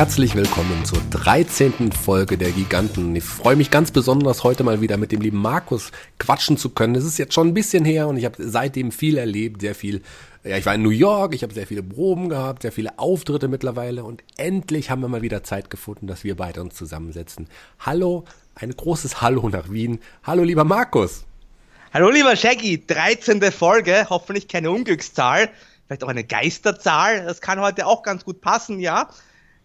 Herzlich willkommen zur 13. Folge der Giganten. Ich freue mich ganz besonders, heute mal wieder mit dem lieben Markus quatschen zu können. Es ist jetzt schon ein bisschen her und ich habe seitdem viel erlebt, sehr viel. Ja, ich war in New York, ich habe sehr viele Proben gehabt, sehr viele Auftritte mittlerweile und endlich haben wir mal wieder Zeit gefunden, dass wir beide uns zusammensetzen. Hallo, ein großes Hallo nach Wien. Hallo, lieber Markus. Hallo, lieber Shaggy. 13. Folge, hoffentlich keine Unglückszahl, vielleicht auch eine Geisterzahl. Das kann heute auch ganz gut passen, ja.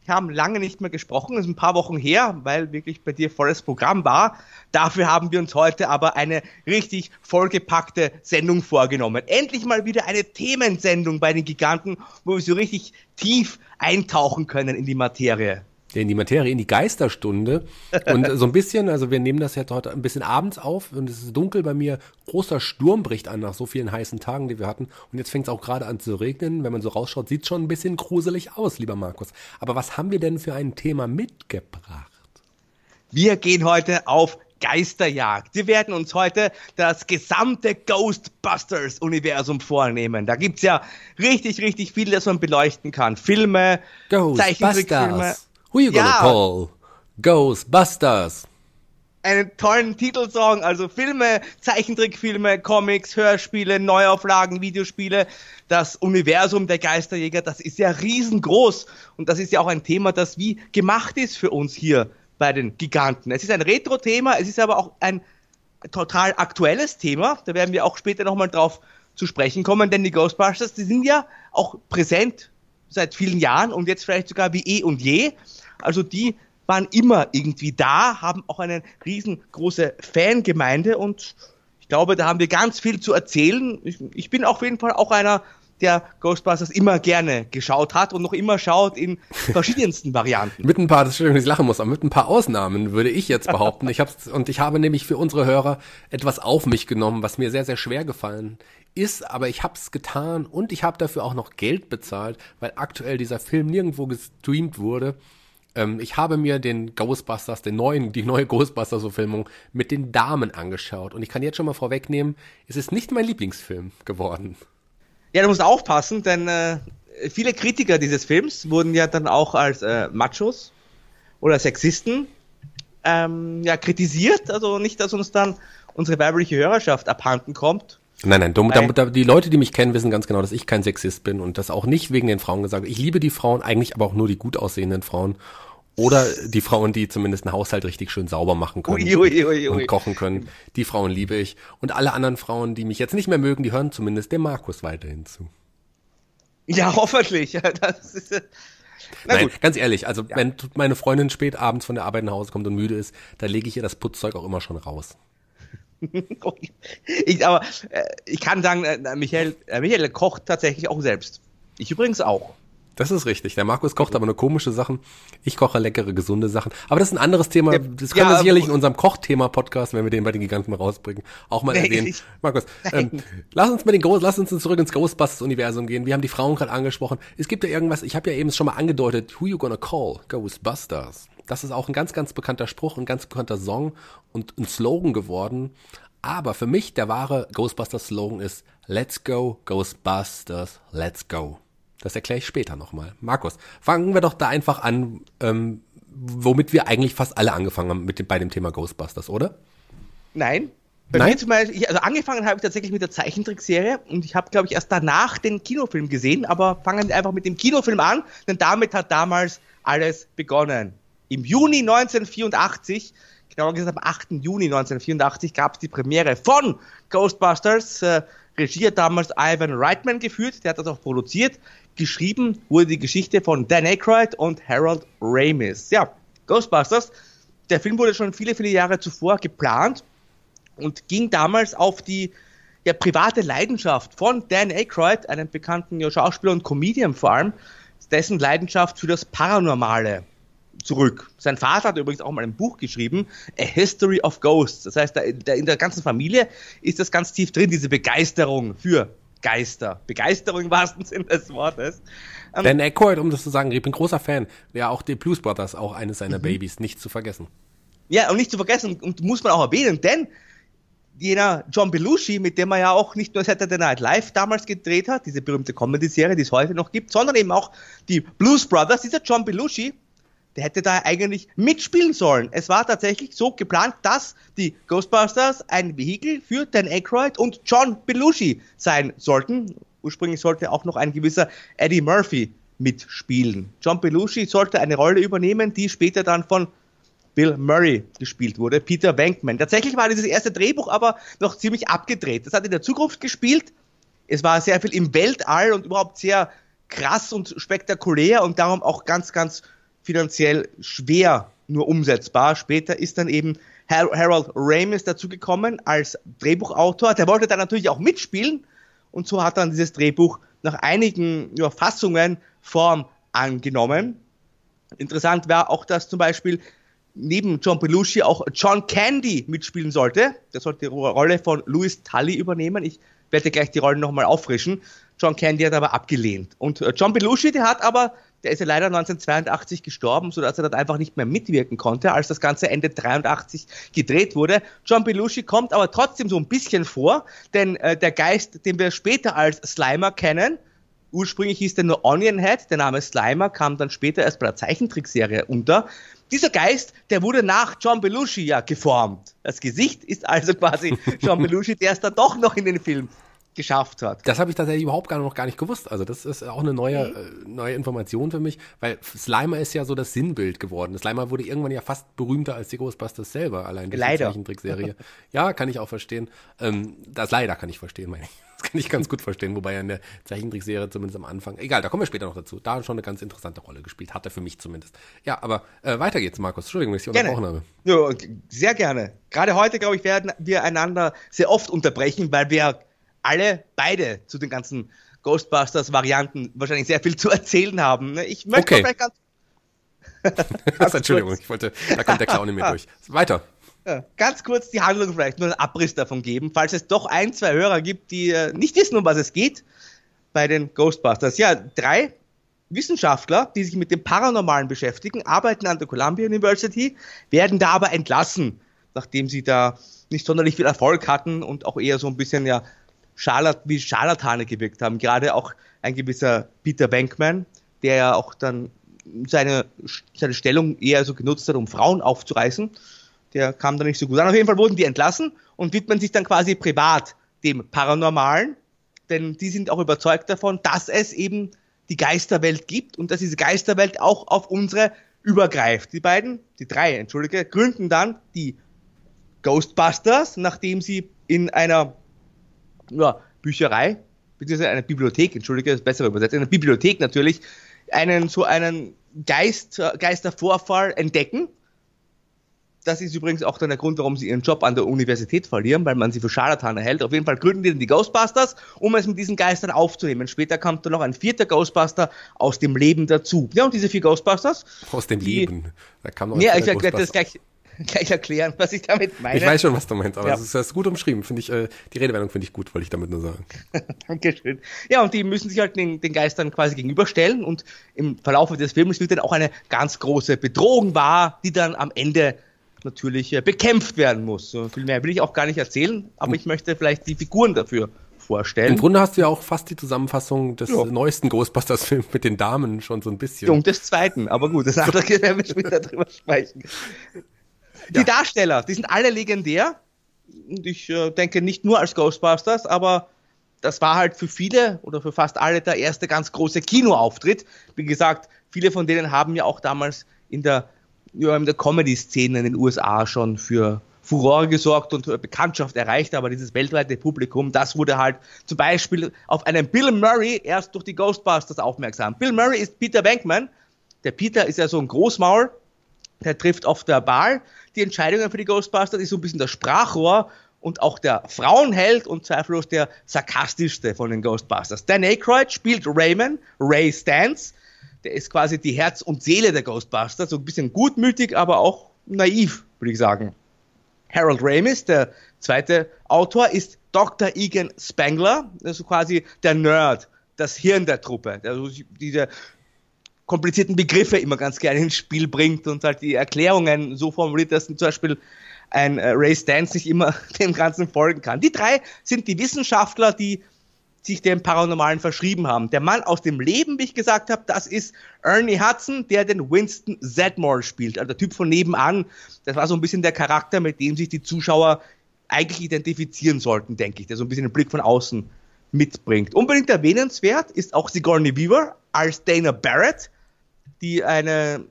Haben lange nicht mehr gesprochen, ist ein paar Wochen her, weil wirklich bei dir volles Programm war. Dafür haben wir uns heute aber eine richtig vollgepackte Sendung vorgenommen. Endlich mal wieder eine Themensendung bei den Giganten, wo wir so richtig tief eintauchen können in die Materie in die Materie, in die Geisterstunde. Und so ein bisschen, also wir nehmen das jetzt heute ein bisschen abends auf und es ist dunkel bei mir. Großer Sturm bricht an nach so vielen heißen Tagen, die wir hatten. Und jetzt fängt es auch gerade an zu regnen. Wenn man so rausschaut, sieht schon ein bisschen gruselig aus, lieber Markus. Aber was haben wir denn für ein Thema mitgebracht? Wir gehen heute auf Geisterjagd. Wir werden uns heute das gesamte Ghostbusters-Universum vornehmen. Da gibt's ja richtig, richtig viel, das man beleuchten kann. Filme, Zeichentrickfilme. Who you gonna ja. call? Ghostbusters. Einen tollen Titelsong, also Filme, Zeichentrickfilme, Comics, Hörspiele, Neuauflagen, Videospiele. Das Universum der Geisterjäger, das ist ja riesengroß. Und das ist ja auch ein Thema, das wie gemacht ist für uns hier bei den Giganten. Es ist ein Retro-Thema, es ist aber auch ein total aktuelles Thema. Da werden wir auch später nochmal drauf zu sprechen kommen, denn die Ghostbusters, die sind ja auch präsent seit vielen Jahren und jetzt vielleicht sogar wie eh und je. Also die waren immer irgendwie da, haben auch eine riesengroße Fangemeinde und ich glaube, da haben wir ganz viel zu erzählen. Ich, ich bin auf jeden Fall auch einer, der Ghostbusters immer gerne geschaut hat und noch immer schaut in verschiedensten Varianten. mit ein paar, das ich lachen muss, aber mit ein paar Ausnahmen würde ich jetzt behaupten. Ich hab's, und ich habe nämlich für unsere Hörer etwas auf mich genommen, was mir sehr, sehr schwer gefallen ist, aber ich hab's getan und ich habe dafür auch noch Geld bezahlt, weil aktuell dieser Film nirgendwo gestreamt wurde ähm, ich habe mir den Ghostbusters, den neuen, die neue Ghostbusters-Verfilmung mit den Damen angeschaut. Und ich kann jetzt schon mal vorwegnehmen, es ist nicht mein Lieblingsfilm geworden. Ja, du musst aufpassen, denn äh, viele Kritiker dieses Films wurden ja dann auch als äh, Machos oder Sexisten ähm, ja, kritisiert. Also nicht, dass uns dann unsere weibliche Hörerschaft abhanden kommt. Nein, nein, dumm, da, die Leute, die mich kennen, wissen ganz genau, dass ich kein Sexist bin und das auch nicht wegen den Frauen gesagt. Ich liebe die Frauen, eigentlich aber auch nur die gut aussehenden Frauen. Oder die Frauen, die zumindest einen Haushalt richtig schön sauber machen können ui, ui, ui, und kochen können. Die Frauen liebe ich. Und alle anderen Frauen, die mich jetzt nicht mehr mögen, die hören zumindest dem Markus weiterhin zu. Ja, hoffentlich. Das ist, äh, Nein, gut. ganz ehrlich, also ja. wenn meine Freundin spät abends von der Arbeit nach Hause kommt und müde ist, da lege ich ihr das Putzzeug auch immer schon raus. ich, aber äh, ich kann sagen, äh, Michael, äh, Michael kocht tatsächlich auch selbst. Ich übrigens auch. Das ist richtig. Der Markus kocht aber nur komische Sachen. Ich koche leckere, gesunde Sachen. Aber das ist ein anderes Thema. Das können ja, wir sicherlich in unserem Kochthema-Podcast, wenn wir den bei den Giganten rausbringen, auch mal erwähnen. Ich, Markus, ähm, lass uns mit den Ghost, lass uns zurück ins Ghostbusters-Universum gehen. Wir haben die Frauen gerade angesprochen. Es gibt ja irgendwas, ich habe ja eben schon mal angedeutet, who you gonna call? Ghostbusters. Das ist auch ein ganz, ganz bekannter Spruch, ein ganz bekannter Song und ein Slogan geworden. Aber für mich der wahre Ghostbusters-Slogan ist Let's go, Ghostbusters, let's go. Das erkläre ich später nochmal. Markus, fangen wir doch da einfach an, ähm, womit wir eigentlich fast alle angefangen haben mit dem, bei dem Thema Ghostbusters, oder? Nein. Bei Nein? mir zum Beispiel, ich, also angefangen habe ich tatsächlich mit der Zeichentrickserie und ich habe, glaube ich, erst danach den Kinofilm gesehen, aber fangen wir einfach mit dem Kinofilm an, denn damit hat damals alles begonnen. Im Juni 1984, genauer gesagt am 8. Juni 1984, gab es die Premiere von Ghostbusters. Äh, Regie hat damals Ivan Reitman geführt, der hat das auch produziert. Geschrieben wurde die Geschichte von Dan Aykroyd und Harold Ramis. Ja, Ghostbusters. Der Film wurde schon viele, viele Jahre zuvor geplant und ging damals auf die ja, private Leidenschaft von Dan Aykroyd, einem bekannten ja, Schauspieler und Comedian vor allem, dessen Leidenschaft für das Paranormale zurück. Sein Vater hat übrigens auch mal ein Buch geschrieben, A History of Ghosts. Das heißt, in der ganzen Familie ist das ganz tief drin, diese Begeisterung für Geister. Begeisterung im wahrsten Sinne des Wortes. Ähm, Dan Aykroyd, um das zu sagen, ich bin großer Fan. Ja, auch die Blues Brothers, auch eines seiner mhm. Babys, nicht zu vergessen. Ja, und nicht zu vergessen, und muss man auch erwähnen, denn jener John Belushi, mit dem er ja auch nicht nur Saturday Night Live damals gedreht hat, diese berühmte Comedy-Serie, die es heute noch gibt, sondern eben auch die Blues Brothers, dieser John Belushi der hätte da eigentlich mitspielen sollen. Es war tatsächlich so geplant, dass die Ghostbusters ein Vehikel für Dan Aykroyd und John Belushi sein sollten. Ursprünglich sollte auch noch ein gewisser Eddie Murphy mitspielen. John Belushi sollte eine Rolle übernehmen, die später dann von Bill Murray gespielt wurde, Peter Venkman. Tatsächlich war dieses erste Drehbuch aber noch ziemlich abgedreht. Das hat in der Zukunft gespielt. Es war sehr viel im Weltall und überhaupt sehr krass und spektakulär und darum auch ganz, ganz finanziell schwer nur umsetzbar. Später ist dann eben Harold Ramis dazugekommen als Drehbuchautor. Der wollte dann natürlich auch mitspielen und so hat dann dieses Drehbuch nach einigen ja, Fassungen Form angenommen. Interessant war auch, dass zum Beispiel neben John Belushi auch John Candy mitspielen sollte. Der sollte die Rolle von Louis Tully übernehmen. Ich werde gleich die Rolle nochmal auffrischen. John Candy hat aber abgelehnt. Und äh, John Belushi, der hat aber, der ist ja leider 1982 gestorben, sodass er dort einfach nicht mehr mitwirken konnte, als das Ganze Ende 83 gedreht wurde. John Belushi kommt aber trotzdem so ein bisschen vor, denn äh, der Geist, den wir später als Slimer kennen, ursprünglich hieß der nur Onion Head, der Name Slimer kam dann später erst bei der Zeichentrickserie unter. Dieser Geist, der wurde nach John Belushi ja geformt. Das Gesicht ist also quasi John Belushi, der es dann doch noch in den Film geschafft hat. Das habe ich tatsächlich überhaupt gar noch gar nicht gewusst. Also das ist auch eine neue, äh, neue Information für mich, weil Slimer ist ja so das Sinnbild geworden. Slimer wurde irgendwann ja fast berühmter als die Ghostbusters selber, allein durch leider. die Zeichentrickserie. ja, kann ich auch verstehen. Ähm, das leider kann ich verstehen, meine ich. Das kann ich ganz gut verstehen, wobei er in der Zeichentrickserie zumindest am Anfang, egal, da kommen wir später noch dazu, da schon eine ganz interessante Rolle gespielt, hat er für mich zumindest. Ja, aber äh, weiter geht's, Markus. Entschuldigung, dass ich gerne. unterbrochen habe. Ja, sehr gerne. Gerade heute, glaube ich, werden wir einander sehr oft unterbrechen, weil wir alle beide zu den ganzen Ghostbusters-Varianten wahrscheinlich sehr viel zu erzählen haben. Ne? Ich möchte okay. vielleicht ganz. ganz Entschuldigung, ich wollte, da kommt der Clown in mir durch. Weiter. Ja, ganz kurz die Handlung vielleicht, nur einen Abriss davon geben, falls es doch ein, zwei Hörer gibt, die äh, nicht wissen, um was es geht bei den Ghostbusters. Ja, drei Wissenschaftler, die sich mit dem Paranormalen beschäftigen, arbeiten an der Columbia University, werden da aber entlassen, nachdem sie da nicht sonderlich viel Erfolg hatten und auch eher so ein bisschen ja Charlat wie Scharlatane gewirkt haben. Gerade auch ein gewisser Peter Bankman, der ja auch dann seine, seine Stellung eher so genutzt hat, um Frauen aufzureißen. Der kam da nicht so gut an. Auf jeden Fall wurden die entlassen und widmen sich dann quasi privat dem Paranormalen, denn die sind auch überzeugt davon, dass es eben die Geisterwelt gibt und dass diese Geisterwelt auch auf unsere übergreift. Die beiden, die drei, entschuldige, gründen dann die Ghostbusters, nachdem sie in einer ja, Bücherei, beziehungsweise eine Bibliothek, entschuldige, das ist besser übersetzt, eine Bibliothek natürlich, einen so einen Geist, Geistervorfall entdecken. Das ist übrigens auch dann der Grund, warum sie ihren Job an der Universität verlieren, weil man sie für Scharlatan erhält. Auf jeden Fall gründen die dann die Ghostbusters, um es mit diesen Geistern aufzunehmen. Später kommt dann noch ein vierter Ghostbuster aus dem Leben dazu. Ja, und diese vier Ghostbusters. Aus dem Leben. Da kam noch ein ja, ich werde das gleich, gleich erklären, was ich damit meine. Ich weiß schon, was du meinst, aber ja. das, ist, gut umschrieben. Finde ich, äh, die Redewendung finde ich gut, wollte ich damit nur sagen. Dankeschön. Ja, und die müssen sich halt den, den Geistern quasi gegenüberstellen und im Verlauf des Films wird dann auch eine ganz große Bedrohung wahr, die dann am Ende natürlich äh, bekämpft werden muss. So viel mehr will ich auch gar nicht erzählen, aber hm. ich möchte vielleicht die Figuren dafür vorstellen. Im Grunde hast du ja auch fast die Zusammenfassung des ja. neuesten Ghostbusters-Films mit den Damen schon so ein bisschen. Und des zweiten, aber gut, das andere werden wir später drüber sprechen. Die ja. Darsteller, die sind alle legendär. Und ich äh, denke nicht nur als Ghostbusters, aber das war halt für viele oder für fast alle der erste ganz große Kinoauftritt. Wie gesagt, viele von denen haben ja auch damals in der, ja, in der Comedy-Szene in den USA schon für Furore gesorgt und Bekanntschaft erreicht, aber dieses weltweite Publikum, das wurde halt zum Beispiel auf einen Bill Murray erst durch die Ghostbusters aufmerksam. Bill Murray ist Peter Bankman. Der Peter ist ja so ein Großmaul, der trifft auf der Wahl die Entscheidungen für die Ghostbusters, ist so ein bisschen der Sprachrohr und auch der Frauenheld und zweifellos der sarkastischste von den Ghostbusters. Dan Aykroyd spielt Raymond, Ray Stantz, der ist quasi die Herz und Seele der Ghostbusters, so ein bisschen gutmütig, aber auch naiv, würde ich sagen. Harold Ramis, der zweite Autor, ist Dr. Egan Spangler, also quasi der Nerd, das Hirn der Truppe, also diese komplizierten Begriffe immer ganz gerne ins Spiel bringt und halt die Erklärungen so formuliert, dass zum Beispiel ein äh, Ray Stantz nicht immer dem Ganzen folgen kann. Die drei sind die Wissenschaftler, die sich dem Paranormalen verschrieben haben. Der Mann aus dem Leben, wie ich gesagt habe, das ist Ernie Hudson, der den Winston Zedmore spielt. Also der Typ von nebenan. Das war so ein bisschen der Charakter, mit dem sich die Zuschauer eigentlich identifizieren sollten, denke ich. Der so ein bisschen den Blick von außen mitbringt. Unbedingt erwähnenswert ist auch Sigourney Weaver als Dana Barrett, die eine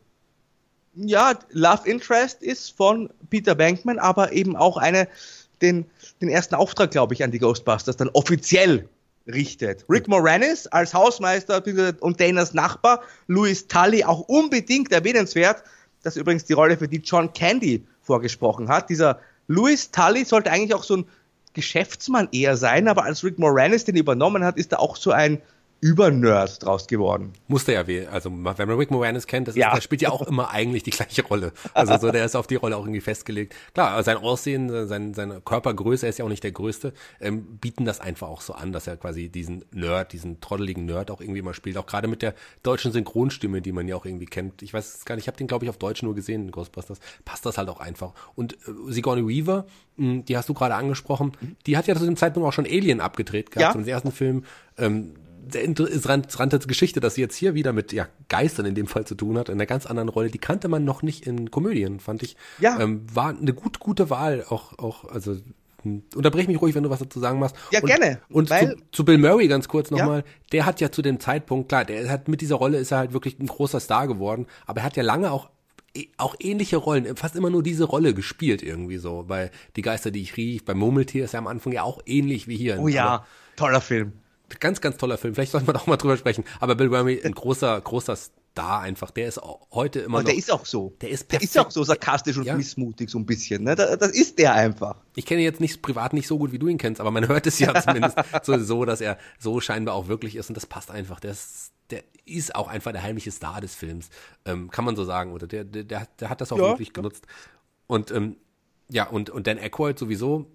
ja, Love Interest ist von Peter Bankman, aber eben auch eine den, den ersten Auftrag, glaube ich, an die Ghostbusters dann offiziell richtet. Rick Moranis als Hausmeister und Danas Nachbar, Louis Tully auch unbedingt erwähnenswert. Das ist übrigens die Rolle, für die John Candy vorgesprochen hat. Dieser Louis Tully sollte eigentlich auch so ein Geschäftsmann eher sein, aber als Rick Moranis den übernommen hat, ist er auch so ein Übernerd draus geworden. Musste ja weh. Also, wenn man Rick Moranis kennt, das, ist, ja. das spielt ja auch immer eigentlich die gleiche Rolle. Also, so, der ist auf die Rolle auch irgendwie festgelegt. Klar, sein Aussehen, sein, seine Körpergröße, er ist ja auch nicht der Größte, ähm, bieten das einfach auch so an, dass er quasi diesen Nerd, diesen trotteligen Nerd auch irgendwie mal spielt. Auch gerade mit der deutschen Synchronstimme, die man ja auch irgendwie kennt. Ich weiß es gar nicht, ich habe den, glaube ich, auf Deutsch nur gesehen in Ghostbusters. Passt das halt auch einfach. Und äh, Sigourney Weaver, mh, hm, die hast du gerade angesprochen, die hat ja zu dem Zeitpunkt auch schon Alien abgedreht gehabt, ja. zum ersten Film. Ähm, sehr interessante Geschichte, dass sie jetzt hier wieder mit ja, Geistern in dem Fall zu tun hat, in einer ganz anderen Rolle. Die kannte man noch nicht in Komödien, fand ich. Ja. Ähm, war eine gut, gute Wahl, auch, auch, also hm, unterbrech mich ruhig, wenn du was dazu sagen machst. Ja, und, gerne. Und zu, zu, Bill Murray ganz kurz nochmal. Ja. Der hat ja zu dem Zeitpunkt, klar, der hat mit dieser Rolle ist er halt wirklich ein großer Star geworden, aber er hat ja lange auch e, auch ähnliche Rollen, fast immer nur diese Rolle gespielt irgendwie so. Bei Die Geister, die ich rief, bei Murmeltier ist er am Anfang ja auch ähnlich wie hier. Oh ja, toller Film ganz, ganz toller Film. Vielleicht sollten wir doch mal drüber sprechen. Aber Bill Murray, ein großer, großer Star einfach. Der ist heute immer und noch. Der ist auch so. Der ist, perfekt. der ist auch so sarkastisch und ja. missmutig so ein bisschen. Ne? Das, das ist der einfach. Ich kenne ihn jetzt nicht privat nicht so gut, wie du ihn kennst, aber man hört es ja zumindest so, so, dass er so scheinbar auch wirklich ist und das passt einfach. Der ist, der ist auch einfach der heimliche Star des Films. Ähm, kann man so sagen. Oder der, der, der, der hat das auch ja, wirklich genutzt. Und ähm, ja, und, und Dan Aykroyd sowieso,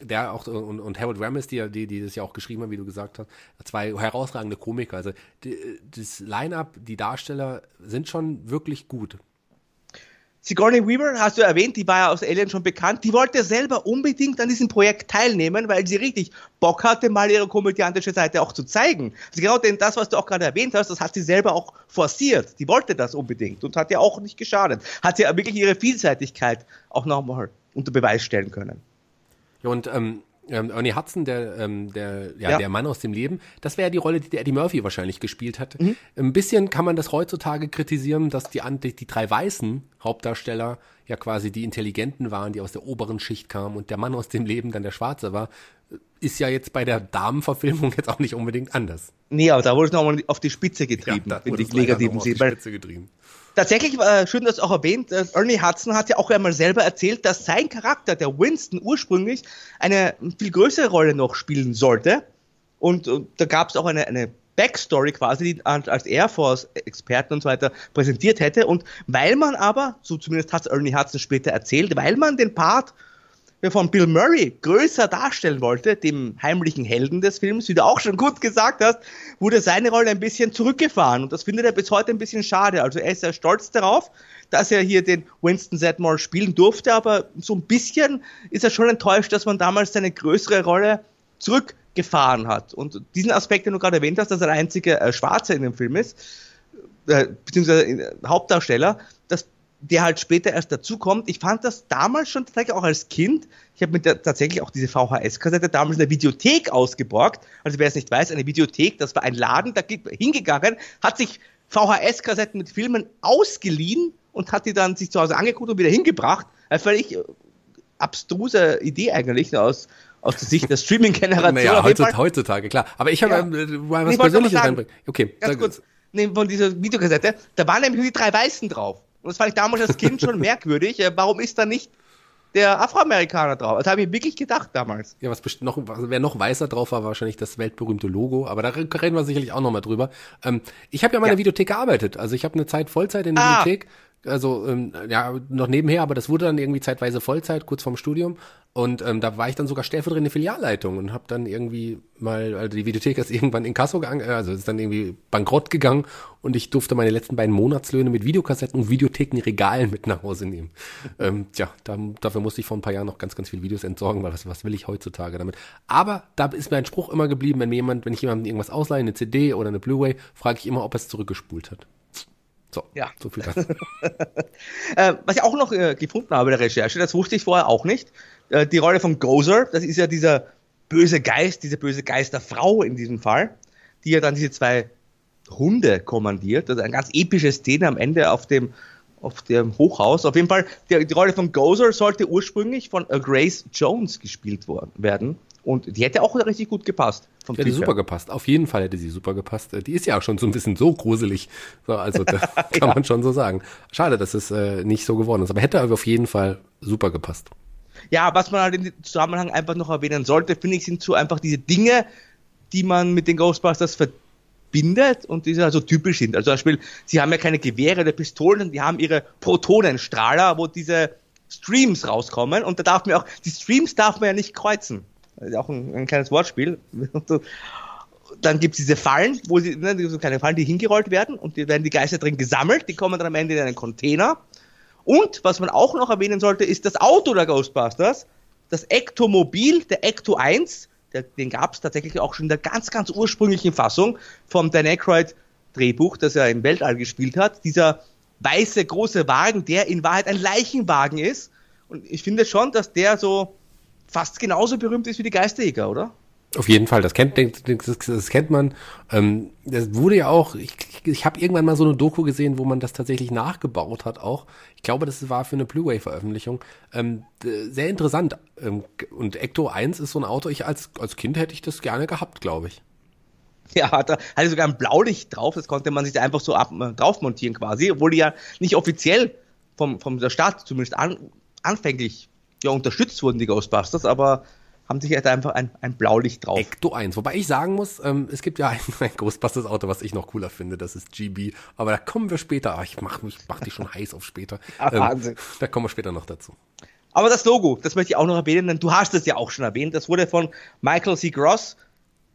der auch und, und Harold Ramis, die, die, die das ja auch geschrieben haben, wie du gesagt hast, zwei herausragende Komiker. Also die, das Line-up, die Darsteller sind schon wirklich gut. Sigourney Weaver, hast du erwähnt, die war ja aus Alien schon bekannt, die wollte selber unbedingt an diesem Projekt teilnehmen, weil sie richtig Bock hatte, mal ihre komödiantische Seite auch zu zeigen. Also genau denn das, was du auch gerade erwähnt hast, das hat sie selber auch forciert. Die wollte das unbedingt und hat ja auch nicht geschadet. Hat sie ja wirklich ihre Vielseitigkeit auch nochmal unter Beweis stellen können. Ja, und ähm, ähm, Ernie Hudson, der, ähm, der, ja, ja, der Mann aus dem Leben, das wäre ja die Rolle, die der Eddie Murphy wahrscheinlich gespielt hat. Mhm. Ein bisschen kann man das heutzutage kritisieren, dass die, die, die drei weißen Hauptdarsteller ja quasi die Intelligenten waren, die aus der oberen Schicht kamen und der Mann aus dem Leben dann der Schwarze war. Ist ja jetzt bei der Damenverfilmung jetzt auch nicht unbedingt anders. Nee, aber da wurde es nochmal auf die Spitze getrieben, ja, wurde die negativen auf die Spitze getrieben tatsächlich, äh, schön, dass auch erwähnt, äh, Ernie Hudson hat ja auch einmal selber erzählt, dass sein Charakter, der Winston, ursprünglich eine viel größere Rolle noch spielen sollte. Und, und da gab es auch eine, eine Backstory quasi, die als Air Force-Experten und so weiter präsentiert hätte. Und weil man aber, so zumindest hat Ernie Hudson später erzählt, weil man den Part von Bill Murray größer darstellen wollte, dem heimlichen Helden des Films, wie du auch schon gut gesagt hast, wurde seine Rolle ein bisschen zurückgefahren und das findet er bis heute ein bisschen schade. Also er ist sehr stolz darauf, dass er hier den Winston Zedmore spielen durfte, aber so ein bisschen ist er schon enttäuscht, dass man damals seine größere Rolle zurückgefahren hat. Und diesen Aspekt, den du gerade erwähnt hast, dass er der einzige äh, Schwarze in dem Film ist, äh, beziehungsweise äh, Hauptdarsteller, das der halt später erst dazukommt. Ich fand das damals schon tatsächlich auch als Kind. Ich habe mir tatsächlich auch diese VHS-Kassette damals in der Videothek ausgeborgt. Also wer es nicht weiß, eine Videothek, das war ein Laden, da hingegangen, hat sich VHS-Kassetten mit Filmen ausgeliehen und hat die dann sich zu Hause angeguckt und wieder hingebracht. Eine völlig äh, abstruse Idee eigentlich aus, aus der Sicht der Streaming-Generation. naja, heutzutage, heutzutage, klar. Aber ich habe ja. ähm, mal was Persönliches reinbringen. Okay. Ganz kurz, nee, von dieser Videokassette, da waren nämlich nur die drei Weißen drauf. Und das fand ich damals als Kind schon merkwürdig. Äh, warum ist da nicht der Afroamerikaner drauf? Das habe ich wirklich gedacht damals. Ja, was bestimmt noch, wer noch weißer drauf war, wahrscheinlich das weltberühmte Logo. Aber da reden wir sicherlich auch nochmal drüber. Ähm, ich habe ja mal in der Videothek gearbeitet. Also ich habe eine Zeit Vollzeit in der ah. Videothek. Also ähm, ja, noch nebenher, aber das wurde dann irgendwie zeitweise Vollzeit, kurz vorm Studium. Und ähm, da war ich dann sogar stellvertretende Filialleitung und habe dann irgendwie mal, also die Videothek ist irgendwann in Kasso gegangen, also ist dann irgendwie bankrott gegangen und ich durfte meine letzten beiden Monatslöhne mit Videokassetten und Videothekenregalen mit nach Hause nehmen. ähm, tja, da, dafür musste ich vor ein paar Jahren noch ganz, ganz viele Videos entsorgen, weil was, was will ich heutzutage damit? Aber da ist mir ein Spruch immer geblieben, wenn mir jemand, wenn ich jemandem irgendwas ausleihe, eine CD oder eine Blu-ray, frage ich immer, ob er es zurückgespult hat. So, ja. so viel dazu. äh, was ich auch noch äh, gefunden habe bei der Recherche, das wusste ich vorher auch nicht, äh, die Rolle von Gozer, das ist ja dieser böse Geist, diese böse Geisterfrau in diesem Fall, die ja dann diese zwei Hunde kommandiert. Also eine ganz epische Szene am Ende auf dem, auf dem Hochhaus. Auf jeden Fall, die, die Rolle von Gozer sollte ursprünglich von Grace Jones gespielt worden, werden. Und die hätte auch richtig gut gepasst. Vom die hätte super gepasst. Auf jeden Fall hätte sie super gepasst. Die ist ja auch schon so ein bisschen so gruselig. So, also da kann ja. man schon so sagen. Schade, dass es äh, nicht so geworden ist. Aber hätte aber auf jeden Fall super gepasst. Ja, was man halt in dem Zusammenhang einfach noch erwähnen sollte, finde ich, sind so einfach diese Dinge, die man mit den Ghostbusters verbindet und die also typisch sind. Also zum Beispiel, sie haben ja keine Gewehre oder Pistolen, die haben ihre Protonenstrahler, wo diese Streams rauskommen und da darf man auch, die Streams darf man ja nicht kreuzen. Auch ein, ein kleines Wortspiel. Dann gibt es diese Fallen, wo sie, ne, so kleine Fallen, die hingerollt werden und die werden die Geister drin gesammelt, die kommen dann am Ende in einen Container und was man auch noch erwähnen sollte, ist das Auto der Ghostbusters, das Ectomobil, der Ecto 1, der, den gab es tatsächlich auch schon in der ganz, ganz ursprünglichen Fassung vom Dan Aykroyd Drehbuch, das er im Weltall gespielt hat. Dieser weiße große Wagen, der in Wahrheit ein Leichenwagen ist. Und ich finde schon, dass der so fast genauso berühmt ist wie die Geisterjäger, oder? Auf jeden Fall, das kennt, das, das kennt man. Ähm, das wurde ja auch, ich, ich habe irgendwann mal so eine Doku gesehen, wo man das tatsächlich nachgebaut hat auch. Ich glaube, das war für eine Blu-ray-Veröffentlichung. Ähm, sehr interessant. Ähm, und Ecto 1 ist so ein Auto, ich als, als Kind hätte ich das gerne gehabt, glaube ich. Ja, hatte, hatte sogar ein Blaulicht drauf, das konnte man sich einfach so ab, äh, drauf montieren quasi, obwohl die ja nicht offiziell vom, vom der Stadt zumindest an, anfänglich ja unterstützt wurden, die Ghostbusters, aber haben sich halt einfach ein, ein Blaulicht drauf. Ecto 1. Wobei ich sagen muss, ähm, es gibt ja ein, ein Ghostbusters-Auto, was ich noch cooler finde, das ist GB. Aber da kommen wir später. Ach, ich mach mich, mach dich schon heiß auf später. Ja, ähm, Wahnsinn. Da kommen wir später noch dazu. Aber das Logo, das möchte ich auch noch erwähnen, denn du hast es ja auch schon erwähnt. Das wurde von Michael C. Gross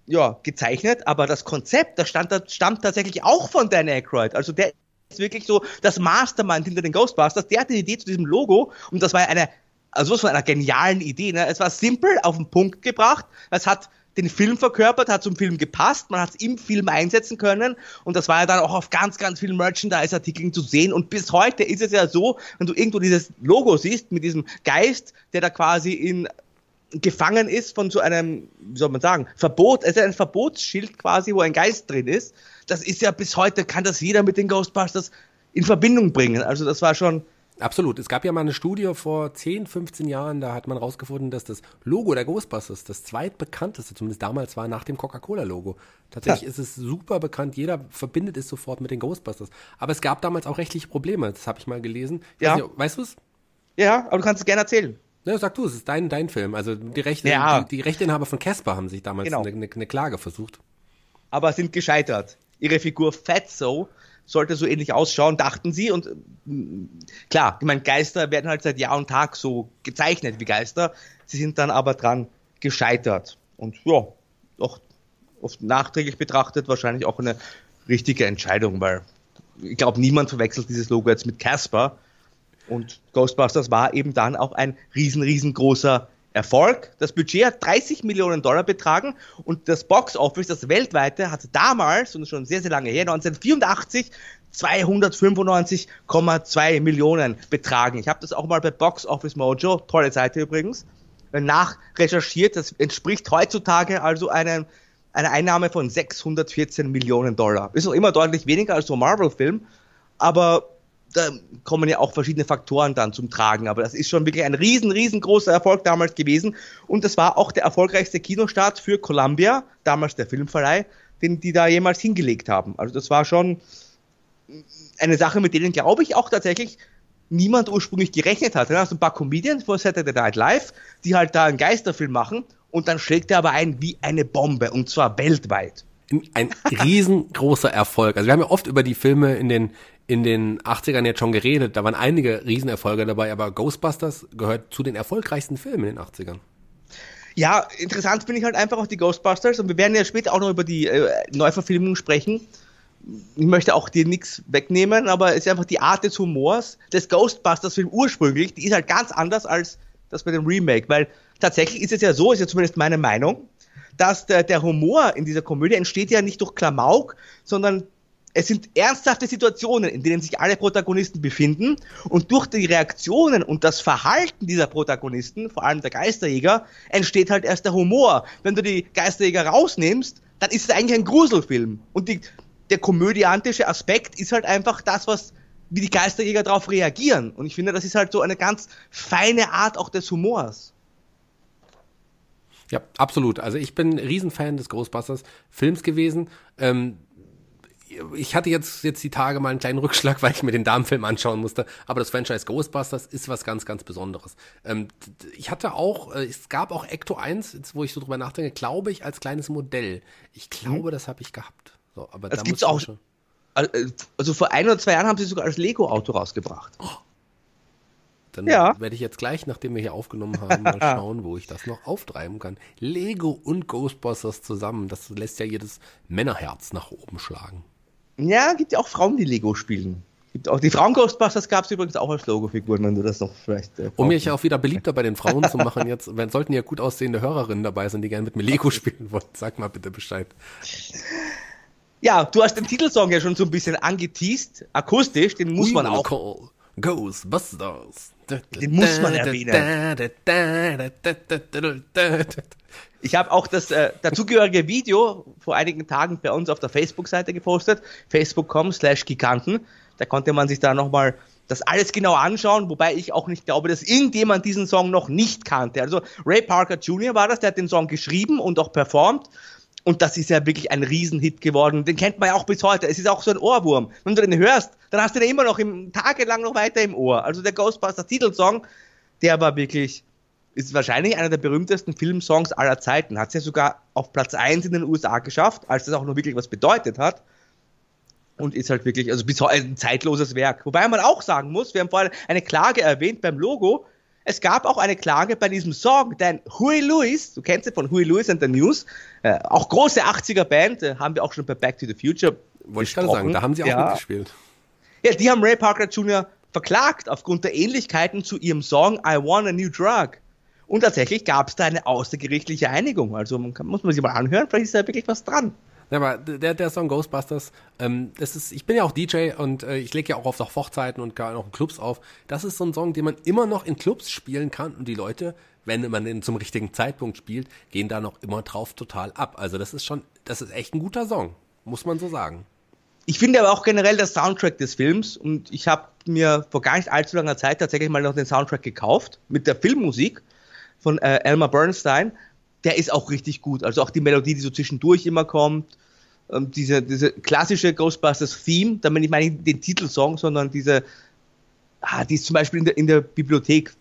ja, gezeichnet, aber das Konzept, das stand, das stammt tatsächlich auch von Dan Aykroyd. Also der ist wirklich so das Mastermind hinter den Ghostbusters. Der hatte die Idee zu diesem Logo und das war eine also was von einer genialen Idee. Ne? Es war simpel auf den Punkt gebracht. Es hat den Film verkörpert, hat zum Film gepasst, man hat es im Film einsetzen können und das war ja dann auch auf ganz, ganz vielen Merchandise-Artikeln zu sehen und bis heute ist es ja so, wenn du irgendwo dieses Logo siehst mit diesem Geist, der da quasi in gefangen ist von so einem, wie soll man sagen, Verbot, ist ein Verbotsschild quasi, wo ein Geist drin ist. Das ist ja bis heute, kann das jeder mit den Ghostbusters in Verbindung bringen. Also das war schon Absolut. Es gab ja mal eine Studie vor 10, 15 Jahren, da hat man rausgefunden, dass das Logo der Ghostbusters das zweitbekannteste, zumindest damals war, nach dem Coca-Cola-Logo. Tatsächlich ja. ist es super bekannt, jeder verbindet es sofort mit den Ghostbusters. Aber es gab damals auch rechtliche Probleme, das habe ich mal gelesen. Ja. Nicht, weißt du es? Ja, aber du kannst es gerne erzählen. Ja, sag du, es ist dein, dein Film. Also die, Rechte, ja. die, die Rechteinhaber von Casper haben sich damals genau. eine, eine Klage versucht. Aber sind gescheitert. Ihre Figur Fatso sollte so ähnlich ausschauen, dachten sie. Und mm, klar, ich meine, Geister werden halt seit Jahr und Tag so gezeichnet wie Geister. Sie sind dann aber dran gescheitert. Und ja, auch oft nachträglich betrachtet wahrscheinlich auch eine richtige Entscheidung, weil ich glaube, niemand verwechselt dieses Logo jetzt mit Casper. Und Ghostbusters war eben dann auch ein riesen, riesengroßer Erfolg. Das Budget hat 30 Millionen Dollar betragen und das Box Office, das weltweite, hat damals, und schon sehr, sehr lange her, 1984, 295,2 Millionen betragen. Ich habe das auch mal bei Box Office Mojo, tolle Seite übrigens, nachrecherchiert. Das entspricht heutzutage also einem, einer Einnahme von 614 Millionen Dollar. Ist noch immer deutlich weniger als so ein Marvel-Film, aber da kommen ja auch verschiedene Faktoren dann zum Tragen. Aber das ist schon wirklich ein riesen, riesengroßer Erfolg damals gewesen. Und das war auch der erfolgreichste Kinostart für Columbia, damals der Filmverleih, den die da jemals hingelegt haben. Also das war schon eine Sache, mit denen glaube ich auch tatsächlich niemand ursprünglich gerechnet hat. Du hast ein paar Comedians vor Saturday Night Live, die halt da einen Geisterfilm machen und dann schlägt er aber ein wie eine Bombe und zwar weltweit ein riesengroßer Erfolg. Also wir haben ja oft über die Filme in den in den 80ern jetzt schon geredet. Da waren einige Riesenerfolge dabei, aber Ghostbusters gehört zu den erfolgreichsten Filmen in den 80ern. Ja, interessant finde ich halt einfach auch die Ghostbusters und wir werden ja später auch noch über die äh, Neuverfilmung sprechen. Ich möchte auch dir nichts wegnehmen, aber es ist einfach die Art des Humors des Ghostbusters-Film ursprünglich, die ist halt ganz anders als das bei dem Remake, weil tatsächlich ist es ja so, ist ja zumindest meine Meinung, dass der, der Humor in dieser Komödie entsteht ja nicht durch Klamauk, sondern es sind ernsthafte Situationen, in denen sich alle Protagonisten befinden und durch die Reaktionen und das Verhalten dieser Protagonisten, vor allem der Geisterjäger, entsteht halt erst der Humor. Wenn du die Geisterjäger rausnimmst, dann ist es eigentlich ein Gruselfilm. Und die, der komödiantische Aspekt ist halt einfach das, was wie die Geisterjäger darauf reagieren. Und ich finde, das ist halt so eine ganz feine Art auch des Humors. Ja, absolut. Also ich bin Riesenfan des Ghostbusters Films gewesen. Ähm, ich hatte jetzt, jetzt die Tage mal einen kleinen Rückschlag, weil ich mir den Damenfilm anschauen musste. Aber das Franchise Ghostbusters ist was ganz, ganz Besonderes. Ähm, ich hatte auch, äh, es gab auch Ecto 1, jetzt, wo ich so drüber nachdenke, glaube ich, als kleines Modell. Ich glaube, mhm. das habe ich gehabt. So, aber das da gibt's auch schon. Äh, also vor ein oder zwei Jahren haben sie sogar als Lego-Auto rausgebracht. Oh. Dann ja. werde ich jetzt gleich, nachdem wir hier aufgenommen haben, mal schauen, wo ich das noch auftreiben kann. Lego und Ghostbusters zusammen, das lässt ja jedes Männerherz nach oben schlagen. Ja, gibt ja auch Frauen, die Lego spielen. Gibt auch die Frauen Ghostbusters gab es übrigens auch als Logofiguren, wenn du das noch vielleicht. Äh, um mich auch wieder beliebter bei den Frauen zu machen, jetzt wenn, sollten ja gut aussehende Hörerinnen dabei sein, die gerne mit mir Lego spielen wollen. Sag mal bitte Bescheid. Ja, du hast den Titelsong ja schon so ein bisschen angeteased, akustisch, den muss We man auch. Call Ghostbusters. Den muss man erwähnen. Ich habe auch das äh, dazugehörige Video vor einigen Tagen bei uns auf der Facebook-Seite gepostet, facebook.com slash Giganten. Da konnte man sich da nochmal das alles genau anschauen, wobei ich auch nicht glaube, dass irgendjemand diesen Song noch nicht kannte. Also Ray Parker Jr. war das, der hat den Song geschrieben und auch performt. Und das ist ja wirklich ein Riesenhit geworden. Den kennt man ja auch bis heute. Es ist auch so ein Ohrwurm. Wenn du den hörst, dann hast du den immer noch im, tagelang noch weiter im Ohr. Also der Ghostbusters Titelsong, der war wirklich ist wahrscheinlich einer der berühmtesten Filmsongs aller Zeiten. Hat es ja sogar auf Platz 1 in den USA geschafft, als das auch noch wirklich was bedeutet hat. Und ist halt wirklich, also bis heute ein zeitloses Werk. Wobei man auch sagen muss, wir haben vorhin eine Klage erwähnt beim Logo. Es gab auch eine Klage bei diesem Song, denn Huey Lewis, du kennst sie von Huey Lewis and the News, äh, auch große 80er Band, äh, haben wir auch schon bei Back to the Future. Wollte ich gerade sagen, da haben sie auch ja. mitgespielt. Ja, die haben Ray Parker Jr. verklagt aufgrund der Ähnlichkeiten zu ihrem Song I Want a New Drug. Und tatsächlich gab es da eine außergerichtliche Einigung. Also man kann, muss man sich mal anhören, vielleicht ist da wirklich was dran. Ja, aber der, der Song Ghostbusters, ähm, das ist, ich bin ja auch DJ und äh, ich lege ja auch oft auf Hochzeiten und gar noch in Clubs auf. Das ist so ein Song, den man immer noch in Clubs spielen kann und die Leute, wenn man den zum richtigen Zeitpunkt spielt, gehen da noch immer drauf total ab. Also das ist schon, das ist echt ein guter Song, muss man so sagen. Ich finde aber auch generell der Soundtrack des Films und ich habe mir vor gar nicht allzu langer Zeit tatsächlich mal noch den Soundtrack gekauft mit der Filmmusik von äh, Elmer Bernstein, der ist auch richtig gut. Also auch die Melodie, die so zwischendurch immer kommt, ähm, diese, diese klassische Ghostbusters-Theme, da meine ich meine den Titelsong, sondern diese, ah, die ist zum Beispiel in der, in der Bibliothek,